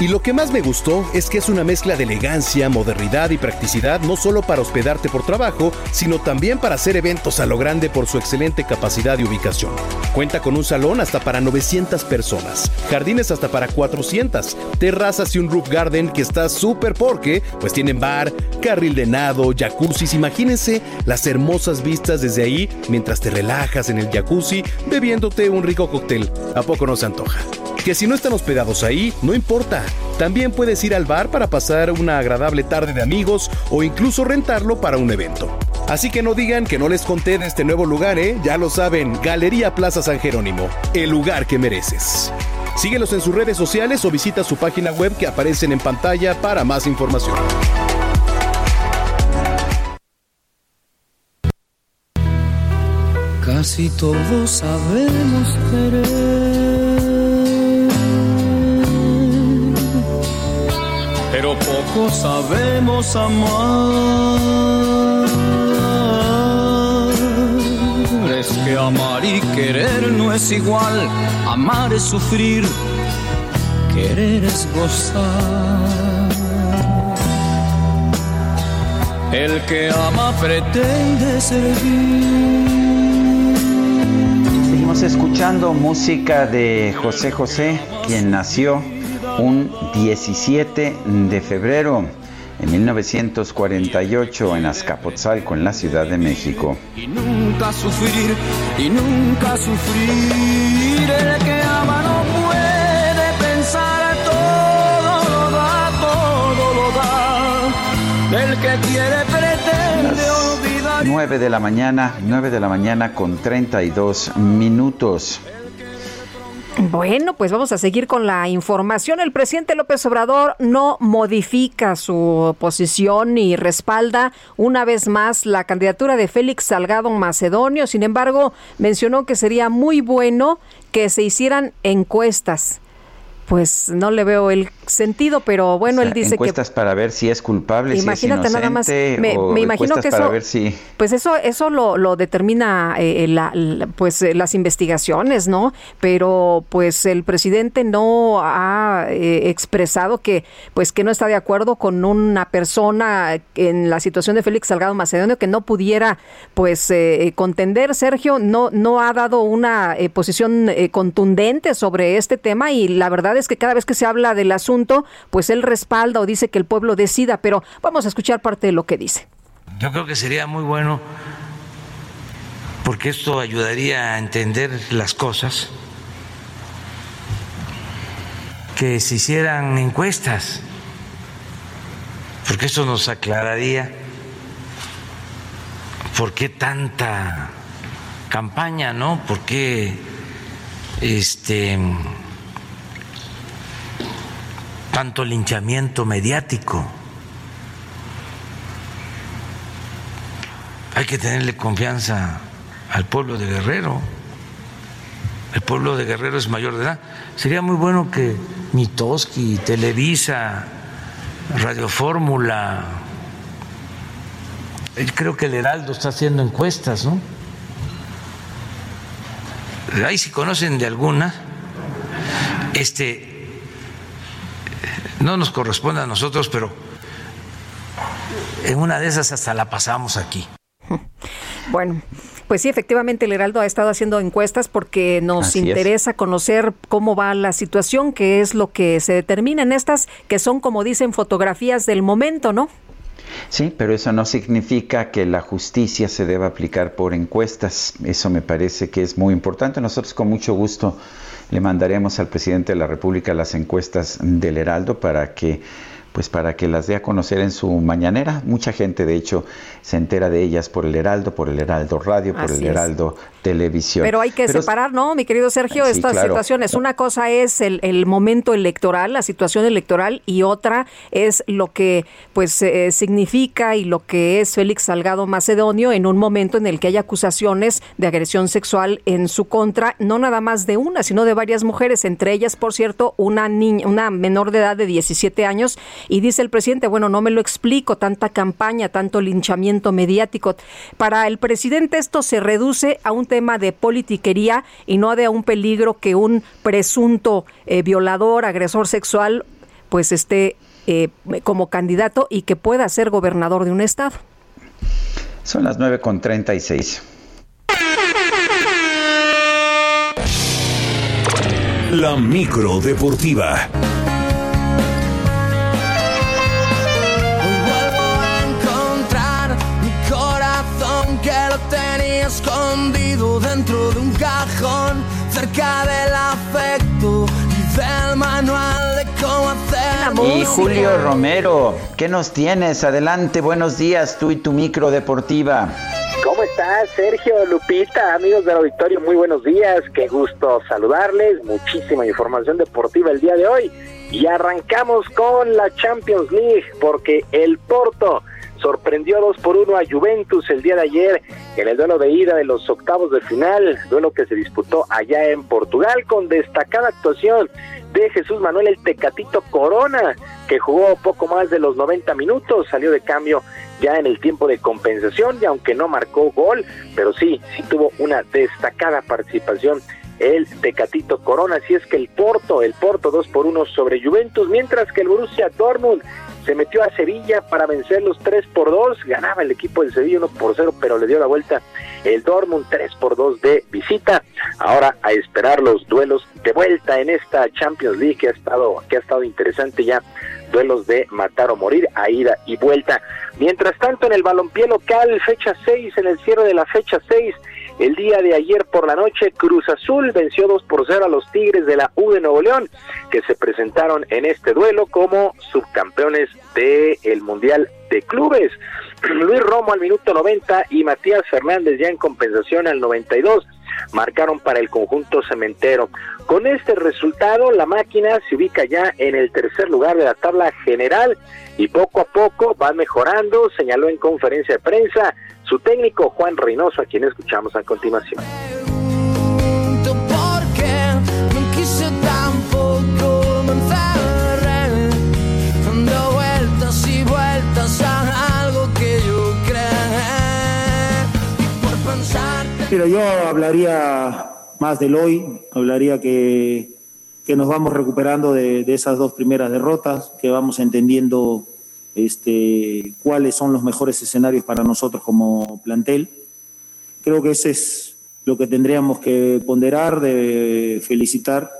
Y lo que más me gustó es que es una mezcla de elegancia, modernidad y practicidad no solo para hospedarte por trabajo, sino también para hacer eventos a lo grande por su excelente capacidad y ubicación. Cuenta con un salón hasta para 900 personas, jardines hasta para 400, terrazas y un roof garden que está súper porque pues tienen bar, carril de nado, jacuzzis, imagínense las hermosas vistas desde ahí mientras te relajas en el jacuzzi bebiéndote un rico cóctel. ¿A poco no se antoja? Si no están hospedados ahí, no importa. También puedes ir al bar para pasar una agradable tarde de amigos o incluso rentarlo para un evento. Así que no digan que no les conté de este nuevo lugar, ¿eh? Ya lo saben, Galería Plaza San Jerónimo, el lugar que mereces. Síguelos en sus redes sociales o visita su página web que aparecen en pantalla para más información. Casi todos sabemos querer, poco sabemos amar. Es que amar y querer no es igual, amar es sufrir, querer es gozar. El que ama pretende servir. Seguimos escuchando música de José José, quien nació un 17 de febrero de 1948 en Azcapotzalco, en la Ciudad de México. y nunca sufrir, y nunca sufrir. El que ama no puede pensar, todo lo da, todo lo da. El que quiere pretende olvidar. 9 de la mañana, 9 de la mañana con 32 minutos. Bueno, pues vamos a seguir con la información. El presidente López Obrador no modifica su posición y respalda una vez más la candidatura de Félix Salgado Macedonio. Sin embargo, mencionó que sería muy bueno que se hicieran encuestas. Pues no le veo el sentido, pero bueno, O sea, él dice que encuestas para ver si es culpable, Imagínate si es nada más, inocente, me- o me imagino que para eso- ver si Pues eso, eso lo, lo determina eh, la- la- pues eh, las investigaciones, ¿no? Pero pues el presidente no ha eh, expresado que pues que no está de acuerdo con una persona en la situación de Félix Salgado Macedonio que no pudiera pues eh, contender. Sergio no no ha dado una eh, posición eh, contundente sobre este tema y la verdad es que cada vez que se habla del asunto, pues él respalda o dice que el pueblo decida. Pero vamos a escuchar parte de lo que dice. Yo creo que sería muy bueno porque esto ayudaría a entender las cosas, que se hicieran encuestas, porque eso nos aclararía por qué tanta campaña, ¿no? ¿Por qué este tanto linchamiento mediático? Hay que tenerle confianza al pueblo de Guerrero. El pueblo de Guerrero es mayor de edad. Sería muy bueno que Mitoski, Televisa, Radio Fórmula, creo que el Heraldo está haciendo encuestas, ¿no? Ahí si conocen de alguna, este, no nos corresponde a nosotros, pero en una de esas hasta la pasamos aquí. [LAUGHS] Bueno, pues sí, efectivamente el Heraldo ha estado haciendo encuestas porque nos Así es. interesa conocer cómo va la situación, qué es lo que se determina en estas, que son, como dicen, fotografías del momento, ¿no? Sí, pero eso no significa que la justicia se deba aplicar por encuestas. Eso me parece que es muy importante. Nosotros con mucho gusto le mandaremos al presidente de la República las encuestas del Heraldo para que pues para que las dé a conocer en su mañanera. Mucha gente, de hecho, se entera de ellas por el Heraldo, por el Heraldo Radio, por Así el es. Heraldo Televisión. Pero hay que Pero- separar, ¿no, mi querido Sergio? Sí, estas claro. situaciones. Una cosa es el, el momento electoral, la situación electoral, y otra es lo que pues eh, significa y lo que es Félix Salgado Macedonio en un momento en el que hay acusaciones de agresión sexual en su contra, no nada más de una, sino de varias mujeres, entre ellas, por cierto, una niña, una menor de edad de 17 años, y dice el presidente, bueno, no me lo explico, tanta campaña, tanto linchamiento mediático. Para el presidente esto se reduce a un tema de politiquería y no de un peligro que un presunto eh, violador, agresor sexual pues esté eh, como candidato y que pueda ser gobernador de un estado. Son las 9.36. La micro deportiva. Escondido dentro de un cajón, cerca del afecto y del manual de cómo hacer Y Julio Romero, ¿qué nos tienes? Adelante, buenos días, tú y tu micro deportiva. ¿Cómo estás, Sergio, Lupita, amigos del auditorio? Muy buenos días, qué gusto saludarles. Muchísima información deportiva el día de hoy. Y arrancamos con la Champions League, porque el Porto sorprendió 2 por 1 a Juventus el día de ayer en el duelo de ida de los octavos de final, duelo que se disputó allá en Portugal con destacada actuación de Jesús Manuel el Tecatito Corona, que jugó poco más de los 90 minutos, salió de cambio ya en el tiempo de compensación y aunque no marcó gol, pero sí, sí tuvo una destacada participación el Tecatito Corona, así es que el Porto, el Porto 2 por 1 sobre Juventus, mientras que el Borussia Dortmund se metió a Sevilla para vencer los 3 por 2, ganaba el equipo del Sevilla 1 por 0, pero le dio la vuelta el Dortmund 3 por 2 de visita. Ahora a esperar los duelos de vuelta en esta Champions League que ha estado que ha estado interesante ya duelos de matar o morir a ida y vuelta. Mientras tanto en el balompié local, fecha 6 en el cierre de la fecha 6 el día de ayer por la noche, Cruz Azul venció 2 por 0 a los Tigres de la U de Nuevo León, que se presentaron en este duelo como subcampeones del Mundial de Clubes. [CLEARS THROAT] Luis Romo al minuto 90 y Matías Fernández ya en compensación al 92 marcaron para el conjunto cementero. Con este resultado, la máquina se ubica ya en el tercer lugar de la tabla general y poco a poco va mejorando, señaló en conferencia de prensa su técnico Juan Reynoso, a quien escuchamos a continuación. Pero yo hablaría más del hoy, hablaría que, que nos vamos recuperando de, de esas dos primeras derrotas, que vamos entendiendo este, cuáles son los mejores escenarios para nosotros como plantel. Creo que ese es lo que tendríamos que ponderar, de felicitar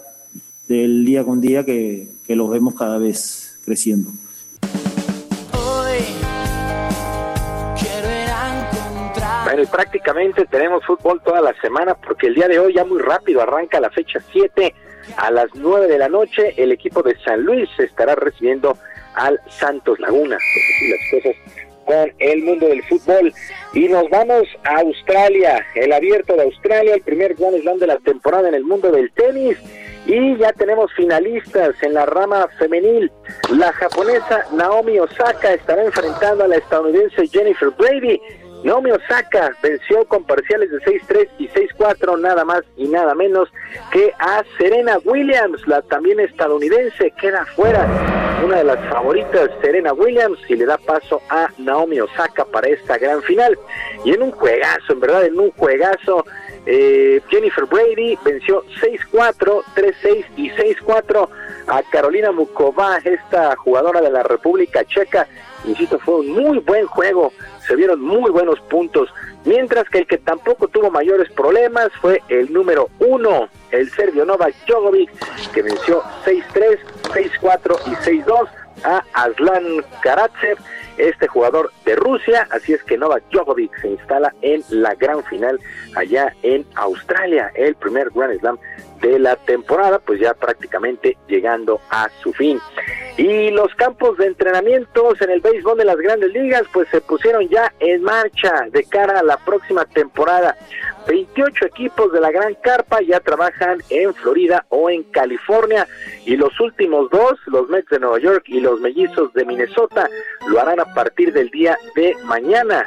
del día con día que, que los vemos cada vez creciendo. Bueno, y prácticamente tenemos fútbol toda la semana porque el día de hoy ya muy rápido arranca la fecha 7 a las 9 de la noche. El equipo de San Luis estará recibiendo al Santos Laguna. Pues las cosas con el mundo del fútbol. Y nos vamos a Australia, el abierto de Australia, el primer Grand Slam de la temporada en el mundo del tenis. Y ya tenemos finalistas en la rama femenil. La japonesa Naomi Osaka estará enfrentando a la estadounidense Jennifer Brady Naomi Osaka venció con parciales de 6-3 y 6-4 nada más y nada menos que a Serena Williams, la también estadounidense, queda fuera una de las favoritas Serena Williams y le da paso a Naomi Osaka para esta gran final. Y en un juegazo, en verdad, en un juegazo, eh, Jennifer Brady venció 6-4, 3-6 y 6-4 a Carolina Mukova, esta jugadora de la República Checa. Insisto, fue un muy buen juego se vieron muy buenos puntos, mientras que el que tampoco tuvo mayores problemas fue el número uno, el serbio Novak Djokovic, que venció 6-3, 6-4 y 6-2 a Aslan Karatsev, este jugador de Rusia, así es que Novak Djokovic se instala en la gran final allá en Australia, el primer Grand Slam de la temporada, pues ya prácticamente llegando a su fin. Y los campos de entrenamientos en el béisbol de las grandes ligas, pues se pusieron ya en marcha de cara a la próxima temporada. 28 equipos de la Gran Carpa ya trabajan en Florida o en California y los últimos dos, los Mets de Nueva York y los Mellizos de Minnesota, lo harán a partir del día de mañana.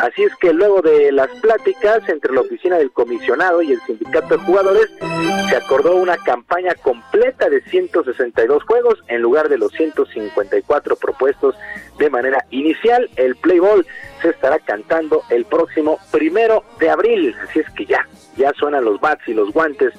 Así es que luego de las pláticas entre la oficina del comisionado y el sindicato de jugadores, se acordó una campaña completa de 162 juegos en lugar de los 154 propuestos de manera inicial. El Play Ball se estará cantando el próximo primero de abril. Así es que ya, ya suenan los bats y los guantes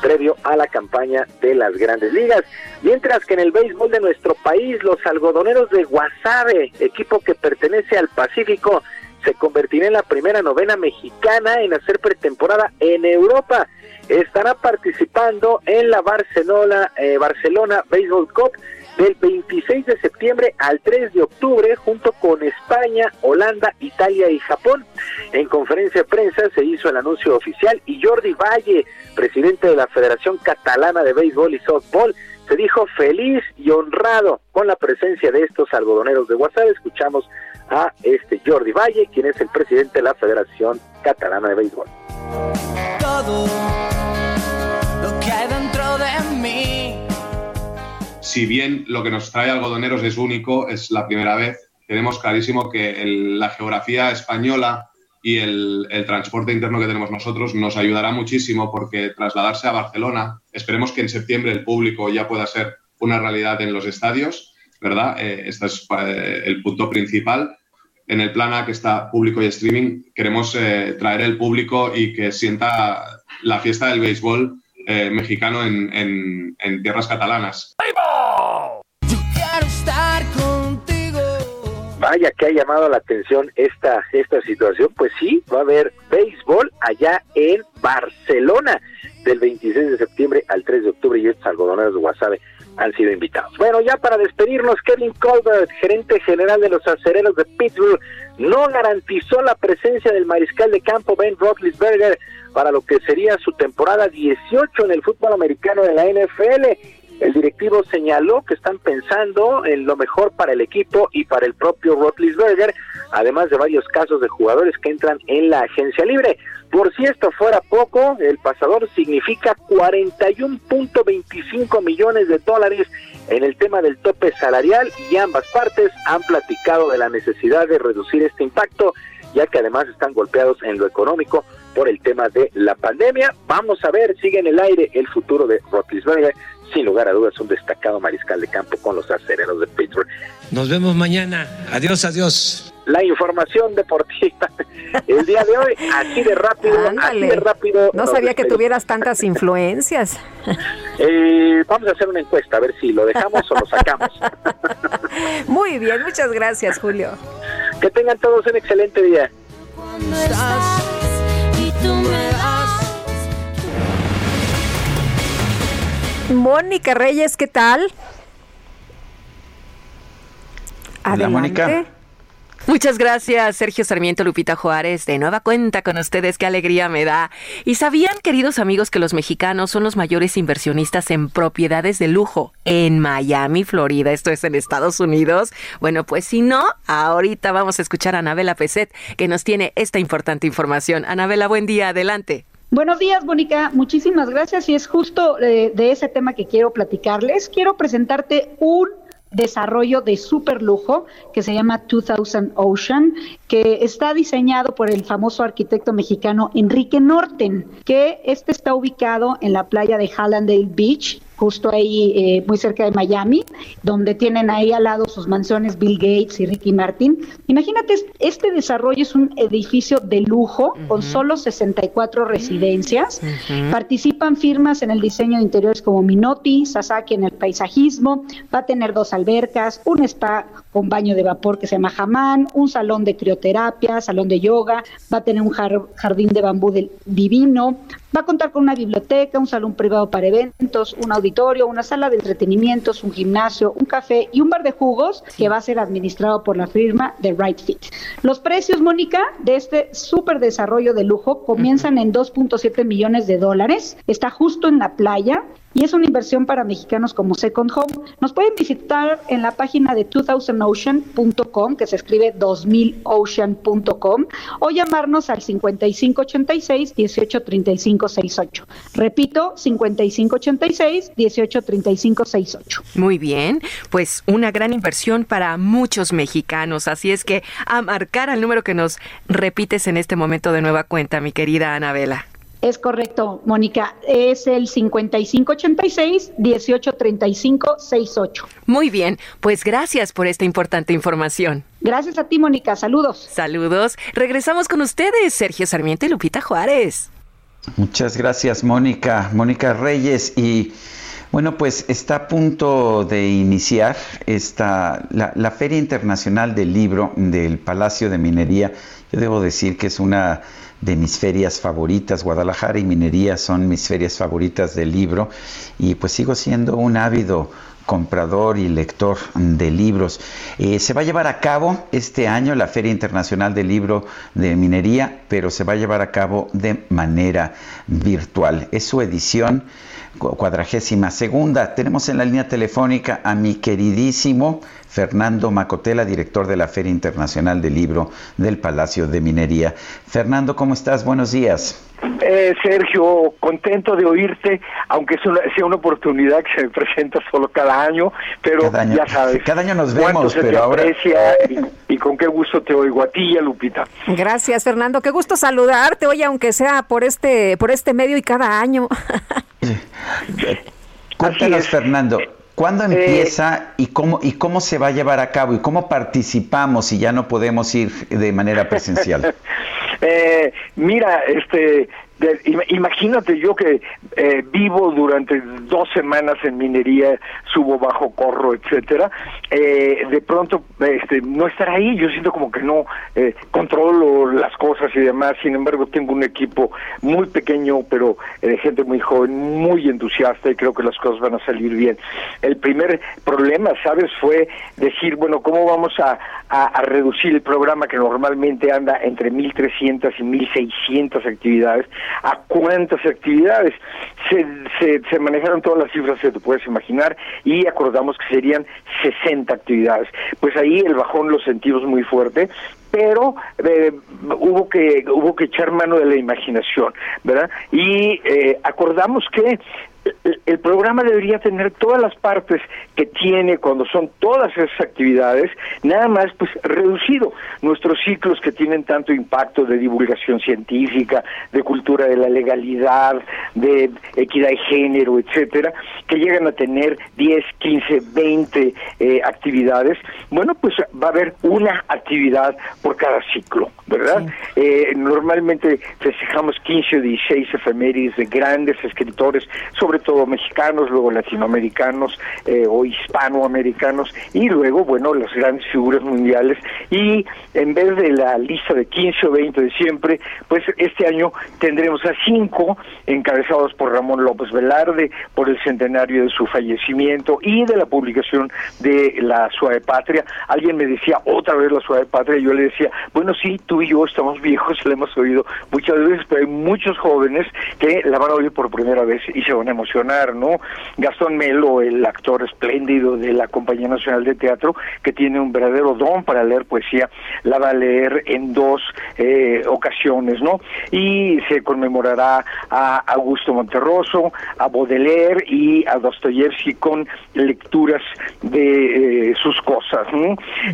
previo a la campaña de las grandes ligas. Mientras que en el béisbol de nuestro país, los algodoneros de Guasave, equipo que pertenece al Pacífico, se convertirá en la primera novena mexicana en hacer pretemporada en Europa. Estará participando en la Barcelona, eh, Barcelona Baseball Cup del 26 de septiembre al 3 de octubre junto con España, Holanda, Italia y Japón. En conferencia de prensa se hizo el anuncio oficial y Jordi Valle, presidente de la Federación Catalana de Béisbol y Softball, se dijo feliz y honrado con la presencia de estos algodoneros de WhatsApp. Escuchamos a este Jordi Valle, quien es el presidente de la Federación Catalana de Béisbol. Todo lo que hay dentro de mí. Si bien lo que nos trae algodoneros es único, es la primera vez, tenemos clarísimo que la geografía española y el, transporte interno que tenemos nosotros nos ayudará muchísimo porque trasladarse a Barcelona, esperemos que en septiembre el público ya pueda ser una realidad en los estadios, ¿verdad? Eh, este es eh, el punto principal. En el plan A, que está público y streaming, queremos eh, traer el público y que sienta la fiesta del béisbol eh, mexicano en, en- tierras catalanas. Quiero Vaya que ha llamado la atención esta, esta situación. Pues sí, va a haber béisbol allá en Barcelona del 26 de septiembre al 3 de octubre y estos algodoneros de Guasave han sido invitados. Bueno, ya para despedirnos, Kevin Colbert, gerente general de los acereros de Pittsburgh, no garantizó la presencia del mariscal de campo Ben Roethlisberger para lo que sería su temporada 18 en el fútbol americano de la NFL. El directivo señaló que están pensando en lo mejor para el equipo y para el propio Roethlisberger, además de varios casos de jugadores que entran en la agencia libre. Por si esto fuera poco, el pasador significa 41.25 millones de dólares en el tema del tope salarial y ambas partes han platicado de la necesidad de reducir este impacto, ya que además están golpeados en lo económico por el tema de la pandemia. Vamos a ver, sigue en el aire el futuro de Roethlisberger, sin lugar a dudas un destacado mariscal de campo con los acereros de Pittsburgh. Nos vemos mañana. Adiós, adiós. La información deportiva [LAUGHS] el día de hoy, así de rápido, así de rápido. No sabía que tuvieras tantas influencias. [LAUGHS] Eh, vamos a hacer una encuesta, a ver si lo dejamos o lo sacamos. [LAUGHS] Muy bien, muchas gracias, Julio. Que tengan todos un excelente día. Y tú me das. Mónica Reyes, ¿qué tal? Hola, Mónica. Adelante. Muchas gracias, Sergio Sarmiento, Lupita Juárez. De nueva cuenta con ustedes, qué alegría me da. ¿Y sabían, queridos amigos, que los mexicanos son los mayores inversionistas en propiedades de lujo en Miami, Florida? Esto es en Estados Unidos. Bueno, pues si no, ahorita vamos a escuchar a Anabela Peset, que nos tiene esta importante información. Anabela, buen día, adelante. Buenos días, Mónica. Muchísimas gracias. Y es justo eh, de ese tema que quiero platicarles. Quiero presentarte un desarrollo de super lujo que se llama 2000 Ocean, que está diseñado por el famoso arquitecto mexicano Enrique Norten, que este está ubicado en la playa de Hallandale Beach, justo ahí eh, muy cerca de Miami, donde tienen ahí al lado sus mansiones Bill Gates y Ricky Martin. Imagínate, es- este desarrollo es un edificio de lujo con solo 64 residencias. Participan firmas en el diseño de interiores como Minotti, Sasaki en el paisajismo, va a tener dos albercas, un spa con baño de vapor que se llama Hamán, un salón de crioterapia, salón de yoga, va a tener un jar- jardín de bambú del- divino, va a contar con una biblioteca, un salón privado para eventos, un auditorio, una sala de entretenimientos, un gimnasio, un café y un bar de jugos que va a ser administrado por la firma de Right Fit. Los precios, Mónica, de este súper desarrollo de lujo comienzan en 2.7 millones de dólares, está justo en la playa y es una inversión para mexicanos como Second Home. Nos pueden visitar en la página de 2000ocean.com, que se escribe 2000ocean.com, o llamarnos al 5586-183568. Repito, 5586-183568. Muy bien, pues una gran inversión para muchos mexicanos. Así es que a marcar al número que nos repites en este momento de nueva cuenta, mi querida Anabela. Es correcto, Mónica. Es el 5586-183568. Muy bien, pues gracias por esta importante información. Gracias a ti, Mónica. Saludos. Saludos. Regresamos con ustedes, Sergio Sarmiento y Lupita Juárez. Muchas gracias, Mónica. Mónica Reyes. Y bueno, pues está a punto de iniciar esta, la, la Feria Internacional del Libro del Palacio de Minería. Yo debo decir que es una de mis ferias favoritas. Guadalajara y Minería son mis ferias favoritas del libro y pues sigo siendo un ávido comprador y lector de libros. Eh, se va a llevar a cabo este año la Feria Internacional del Libro de Minería, pero se va a llevar a cabo de manera virtual. Es su edición cuadragésima segunda. Tenemos en la línea telefónica a mi queridísimo Fernando Macotela, director de la Feria Internacional del Libro del Palacio de Minería. Fernando, ¿cómo estás? Buenos días. Eh, Sergio, contento de oírte, aunque sea una oportunidad que se me presenta solo cada año, pero ya sabes. Cada año nos vemos, pero ahora. Y, y, con qué gusto te oigo a ti y a Lupita. Gracias, Fernando. Qué gusto saludarte, oye, aunque sea por este, por este medio y cada año. Cuéntanos, Fernando, ¿Cuándo eh, empieza y cómo y cómo se va a llevar a cabo y cómo participamos si ya no podemos ir de manera presencial? [LAUGHS] eh, mira, este imagínate yo que eh, vivo durante dos semanas en minería, subo bajo corro, etcétera, eh, de pronto este, no estar ahí, yo siento como que no eh, controlo las cosas y demás, sin embargo tengo un equipo muy pequeño, pero de gente muy joven, muy entusiasta y creo que las cosas van a salir bien. El primer problema, ¿sabes? Fue decir, bueno, ¿cómo vamos a, a reducir el programa que normalmente anda entre 1.300 y 1.600 actividades? A cuántas actividades. Se, se, se, manejaron todas las cifras que te puedes imaginar y acordamos que serían 60 actividades. Pues ahí el bajón lo sentimos muy fuerte, pero eh, hubo que hubo que echar mano de la imaginación, ¿verdad? Y eh, acordamos que el programa debería tener todas las partes que tiene cuando son todas esas actividades, nada más pues reducido. Nuestros ciclos que tienen tanto impacto de divulgación científica, de cultura de la legalidad, de equidad de género, etcétera, que llegan a tener 10, 15, 20 actividades, bueno, pues va a haber una actividad por cada ciclo, ¿verdad? Eh, normalmente festejamos 15 o 16 efemérides de grandes escritores, sobre todo mexicanos, luego latinoamericanos eh, o hispanoamericanos y luego, bueno, las grandes figuras mundiales y en vez de la lista de 15 o 20 de siempre, pues este año tendremos a cinco encabezados por Ramón López Velarde por el centenario de su fallecimiento y de la publicación de la Suave Patria. Alguien me decía otra vez la Suave Patria, yo le decía, bueno, sí, tú y yo estamos viejos, [LAUGHS] la hemos oído muchas veces, pero hay muchos jóvenes que la van a oír por primera vez y se van a emocionar, ¿no? Gastón Melo, el actor espléndido de la Compañía Nacional de Teatro, que tiene un verdadero don para leer poesía, la va a leer en dos eh, ocasiones, ¿no? Y se conmemorará a Augusto Monterroso, a Baudelaire y a Dostoyevsky con lecturas de eh, sus cosas.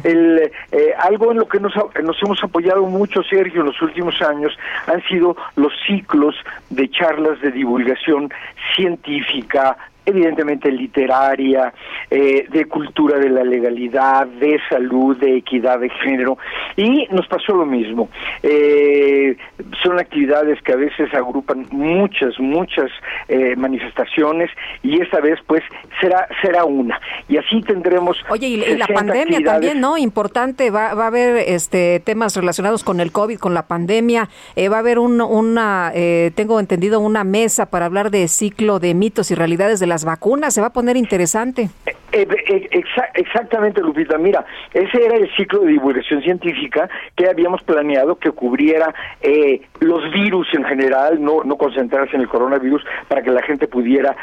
El, eh, algo en lo que nos, nos hemos apoyado mucho, Sergio, en los últimos años han sido los ciclos de charlas de divulgación científica, científica evidentemente literaria, eh, de cultura de la legalidad, de salud, de equidad de género, y nos pasó lo mismo. Eh, son actividades que a veces agrupan muchas, muchas eh, manifestaciones, y esta vez pues será será una. Y así tendremos... Oye, y, la pandemia también, ¿no? Importante, va, va a haber este temas relacionados con el COVID, con la pandemia, va a haber un, una, tengo entendido, una mesa para hablar de ciclo de mitos y realidades de la las vacunas. Se va a poner interesante. Eh, eh, exactamente, Lupita. Mira, ese era el ciclo de divulgación científica que habíamos planeado que cubriera eh, los virus en general, no, no concentrarse en el coronavirus, para que la gente pudiera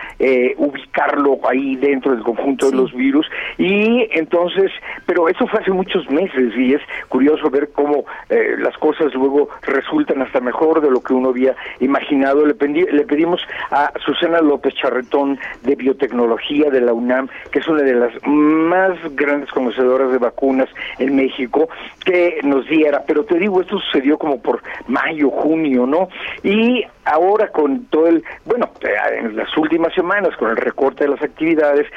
ubicarlo ahí dentro del conjunto de los virus. Y entonces, pero eso fue hace muchos meses y es curioso ver cómo las cosas luego resultan hasta mejor de lo que uno había imaginado. Le, le pedimos a Susana López Charretón de Biotecnología de la UNAM, que es una de las más grandes conocedoras de vacunas en México, que nos diera, pero te digo, esto sucedió como por mayo, junio, ¿no? Y ahora con todo el, bueno, en las últimas semanas, con el recorte de las actividades,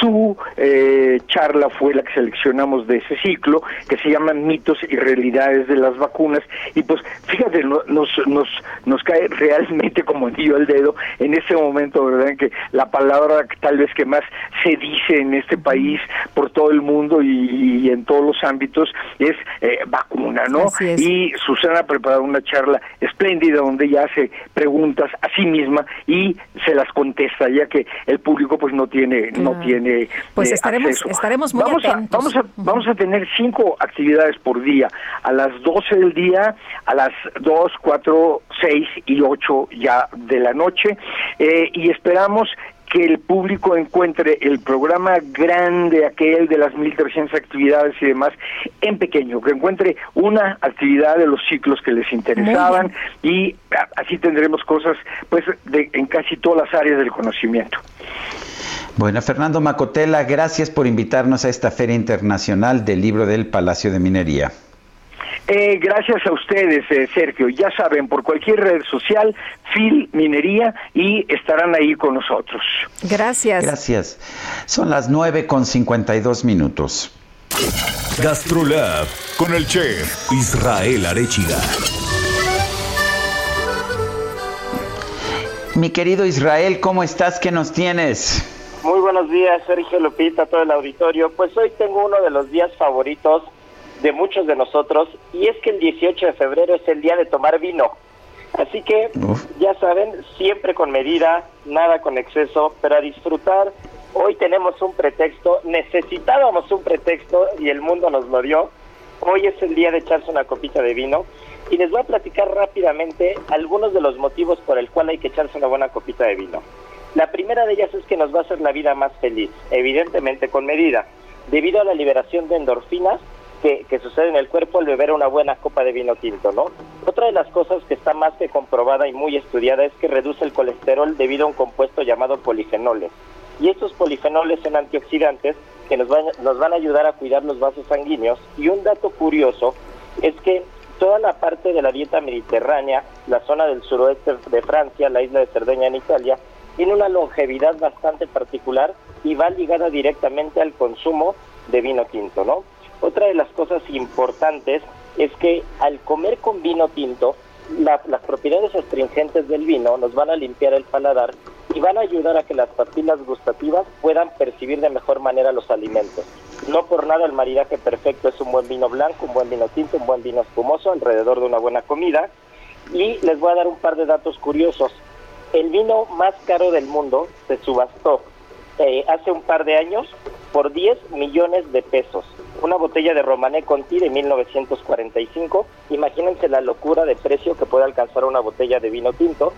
su eh, charla fue la que seleccionamos de ese ciclo, que se llama Mitos y Realidades de las Vacunas, y pues fíjate, nos, nos, nos cae realmente como anillo al dedo en ese momento, ¿verdad? En que la palabra tal vez que más se dice en este país por todo el mundo y, en todos los ámbitos es eh, vacuna, ¿no? Y Susana ha preparado una charla espléndida donde ella hace preguntas a sí misma y se las contesta, ya que el público pues no tiene, no tiene pues eh, estaremos, estaremos muy vamos atentos. A, vamos, a, vamos a tener cinco actividades por día, a las 12 del día, a las 2, 4, 6 y 8 ya de la noche, eh, y esperamos que el público encuentre el programa grande, aquel de las 1.300 actividades y demás, en pequeño, que encuentre una actividad de los ciclos que les interesaban y así tendremos cosas pues de, en casi todas las áreas del conocimiento. Bueno, Fernando Macotela, gracias por invitarnos a esta Feria Internacional del Libro del Palacio de Minería. Eh, gracias a ustedes, eh, Sergio. Ya saben, por cualquier red social, Phil Minería, y estarán ahí con nosotros. Gracias. Gracias. Son las 9 con 52 minutos. Gastrolab con el chef Israel Arechiga. Mi querido Israel, ¿cómo estás? ¿Qué nos tienes? Muy buenos días, Sergio Lupita, todo el auditorio. Pues hoy tengo uno de los días favoritos de muchos de nosotros y es que el 18 de febrero es el día de tomar vino. Así que ya saben, siempre con medida, nada con exceso, pero a disfrutar. Hoy tenemos un pretexto, necesitábamos un pretexto y el mundo nos lo dio. Hoy es el día de echarse una copita de vino y les voy a platicar rápidamente algunos de los motivos por el cual hay que echarse una buena copita de vino. La primera de ellas es que nos va a hacer la vida más feliz, evidentemente con medida, debido a la liberación de endorfinas que, sucede en el cuerpo al beber una buena copa de vino tinto, ¿no? Otra de las cosas que está más que comprobada y muy estudiada es que reduce el colesterol debido a un compuesto llamado polifenoles. Y estos polifenoles son antioxidantes que nos van, nos van a ayudar a cuidar los vasos sanguíneos. Y un dato curioso es que toda la parte de la dieta mediterránea, la zona del suroeste de Francia, la isla de Cerdeña en Italia, tiene una longevidad bastante particular y va ligada directamente al consumo de vino tinto, ¿no? Otra de las cosas importantes es que al comer con vino tinto, las propiedades astringentes del vino nos van a limpiar el paladar y van a ayudar a que las papilas gustativas puedan percibir de mejor manera los alimentos. No por nada el maridaje perfecto es un buen vino blanco, un buen vino tinto, un buen vino espumoso alrededor de una buena comida. Y les voy a dar un par de datos curiosos. El vino más caro del mundo se subastó eh, hace un par de años por 10 millones de pesos. Una botella de Romané Conti de 1945. Imagínense la locura de precio que puede alcanzar una botella de vino tinto.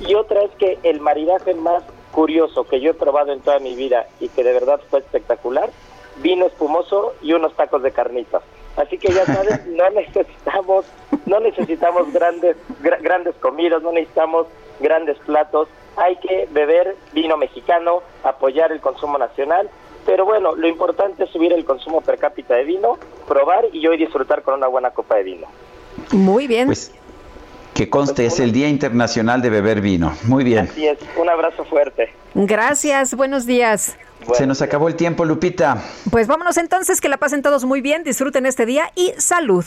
Y otra es que el maridaje más curioso que yo he probado en toda mi vida y que de verdad fue espectacular, vino espumoso y unos tacos de carnitas. Así que ya saben, [LAUGHS] no necesitamos, no necesitamos grandes, grandes comidas, no necesitamos grandes platos. Hay que beber vino mexicano, apoyar el consumo nacional pero bueno, lo importante es subir el consumo per cápita de vino, probar y hoy disfrutar con una buena copa de vino. Muy bien. Pues que conste, es el Día Internacional de Beber Vino. Muy bien. Así es, un abrazo fuerte. Gracias, buenos días. Se nos acabó el tiempo, Lupita. Pues vámonos entonces, que la pasen todos muy bien, disfruten este día y salud.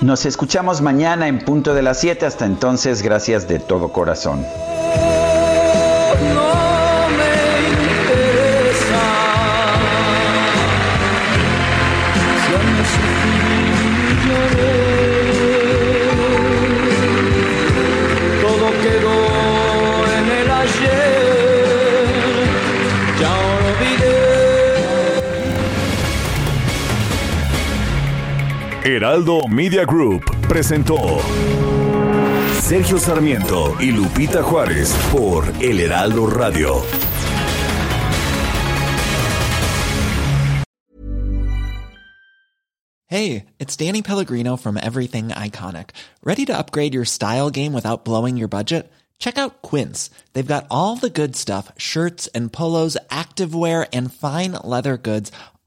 Nos escuchamos mañana en punto de las 7. Hasta entonces, gracias de todo corazón. Heraldo Media Group presentó Sergio Sarmiento y Lupita Juárez por El Heraldo Radio. Hey, it's Danny Pellegrino from Everything Iconic. ¿Ready to upgrade your style game without blowing your budget? check out Quince. They've got all the good stuff shirts and polos, activewear, and fine leather goods,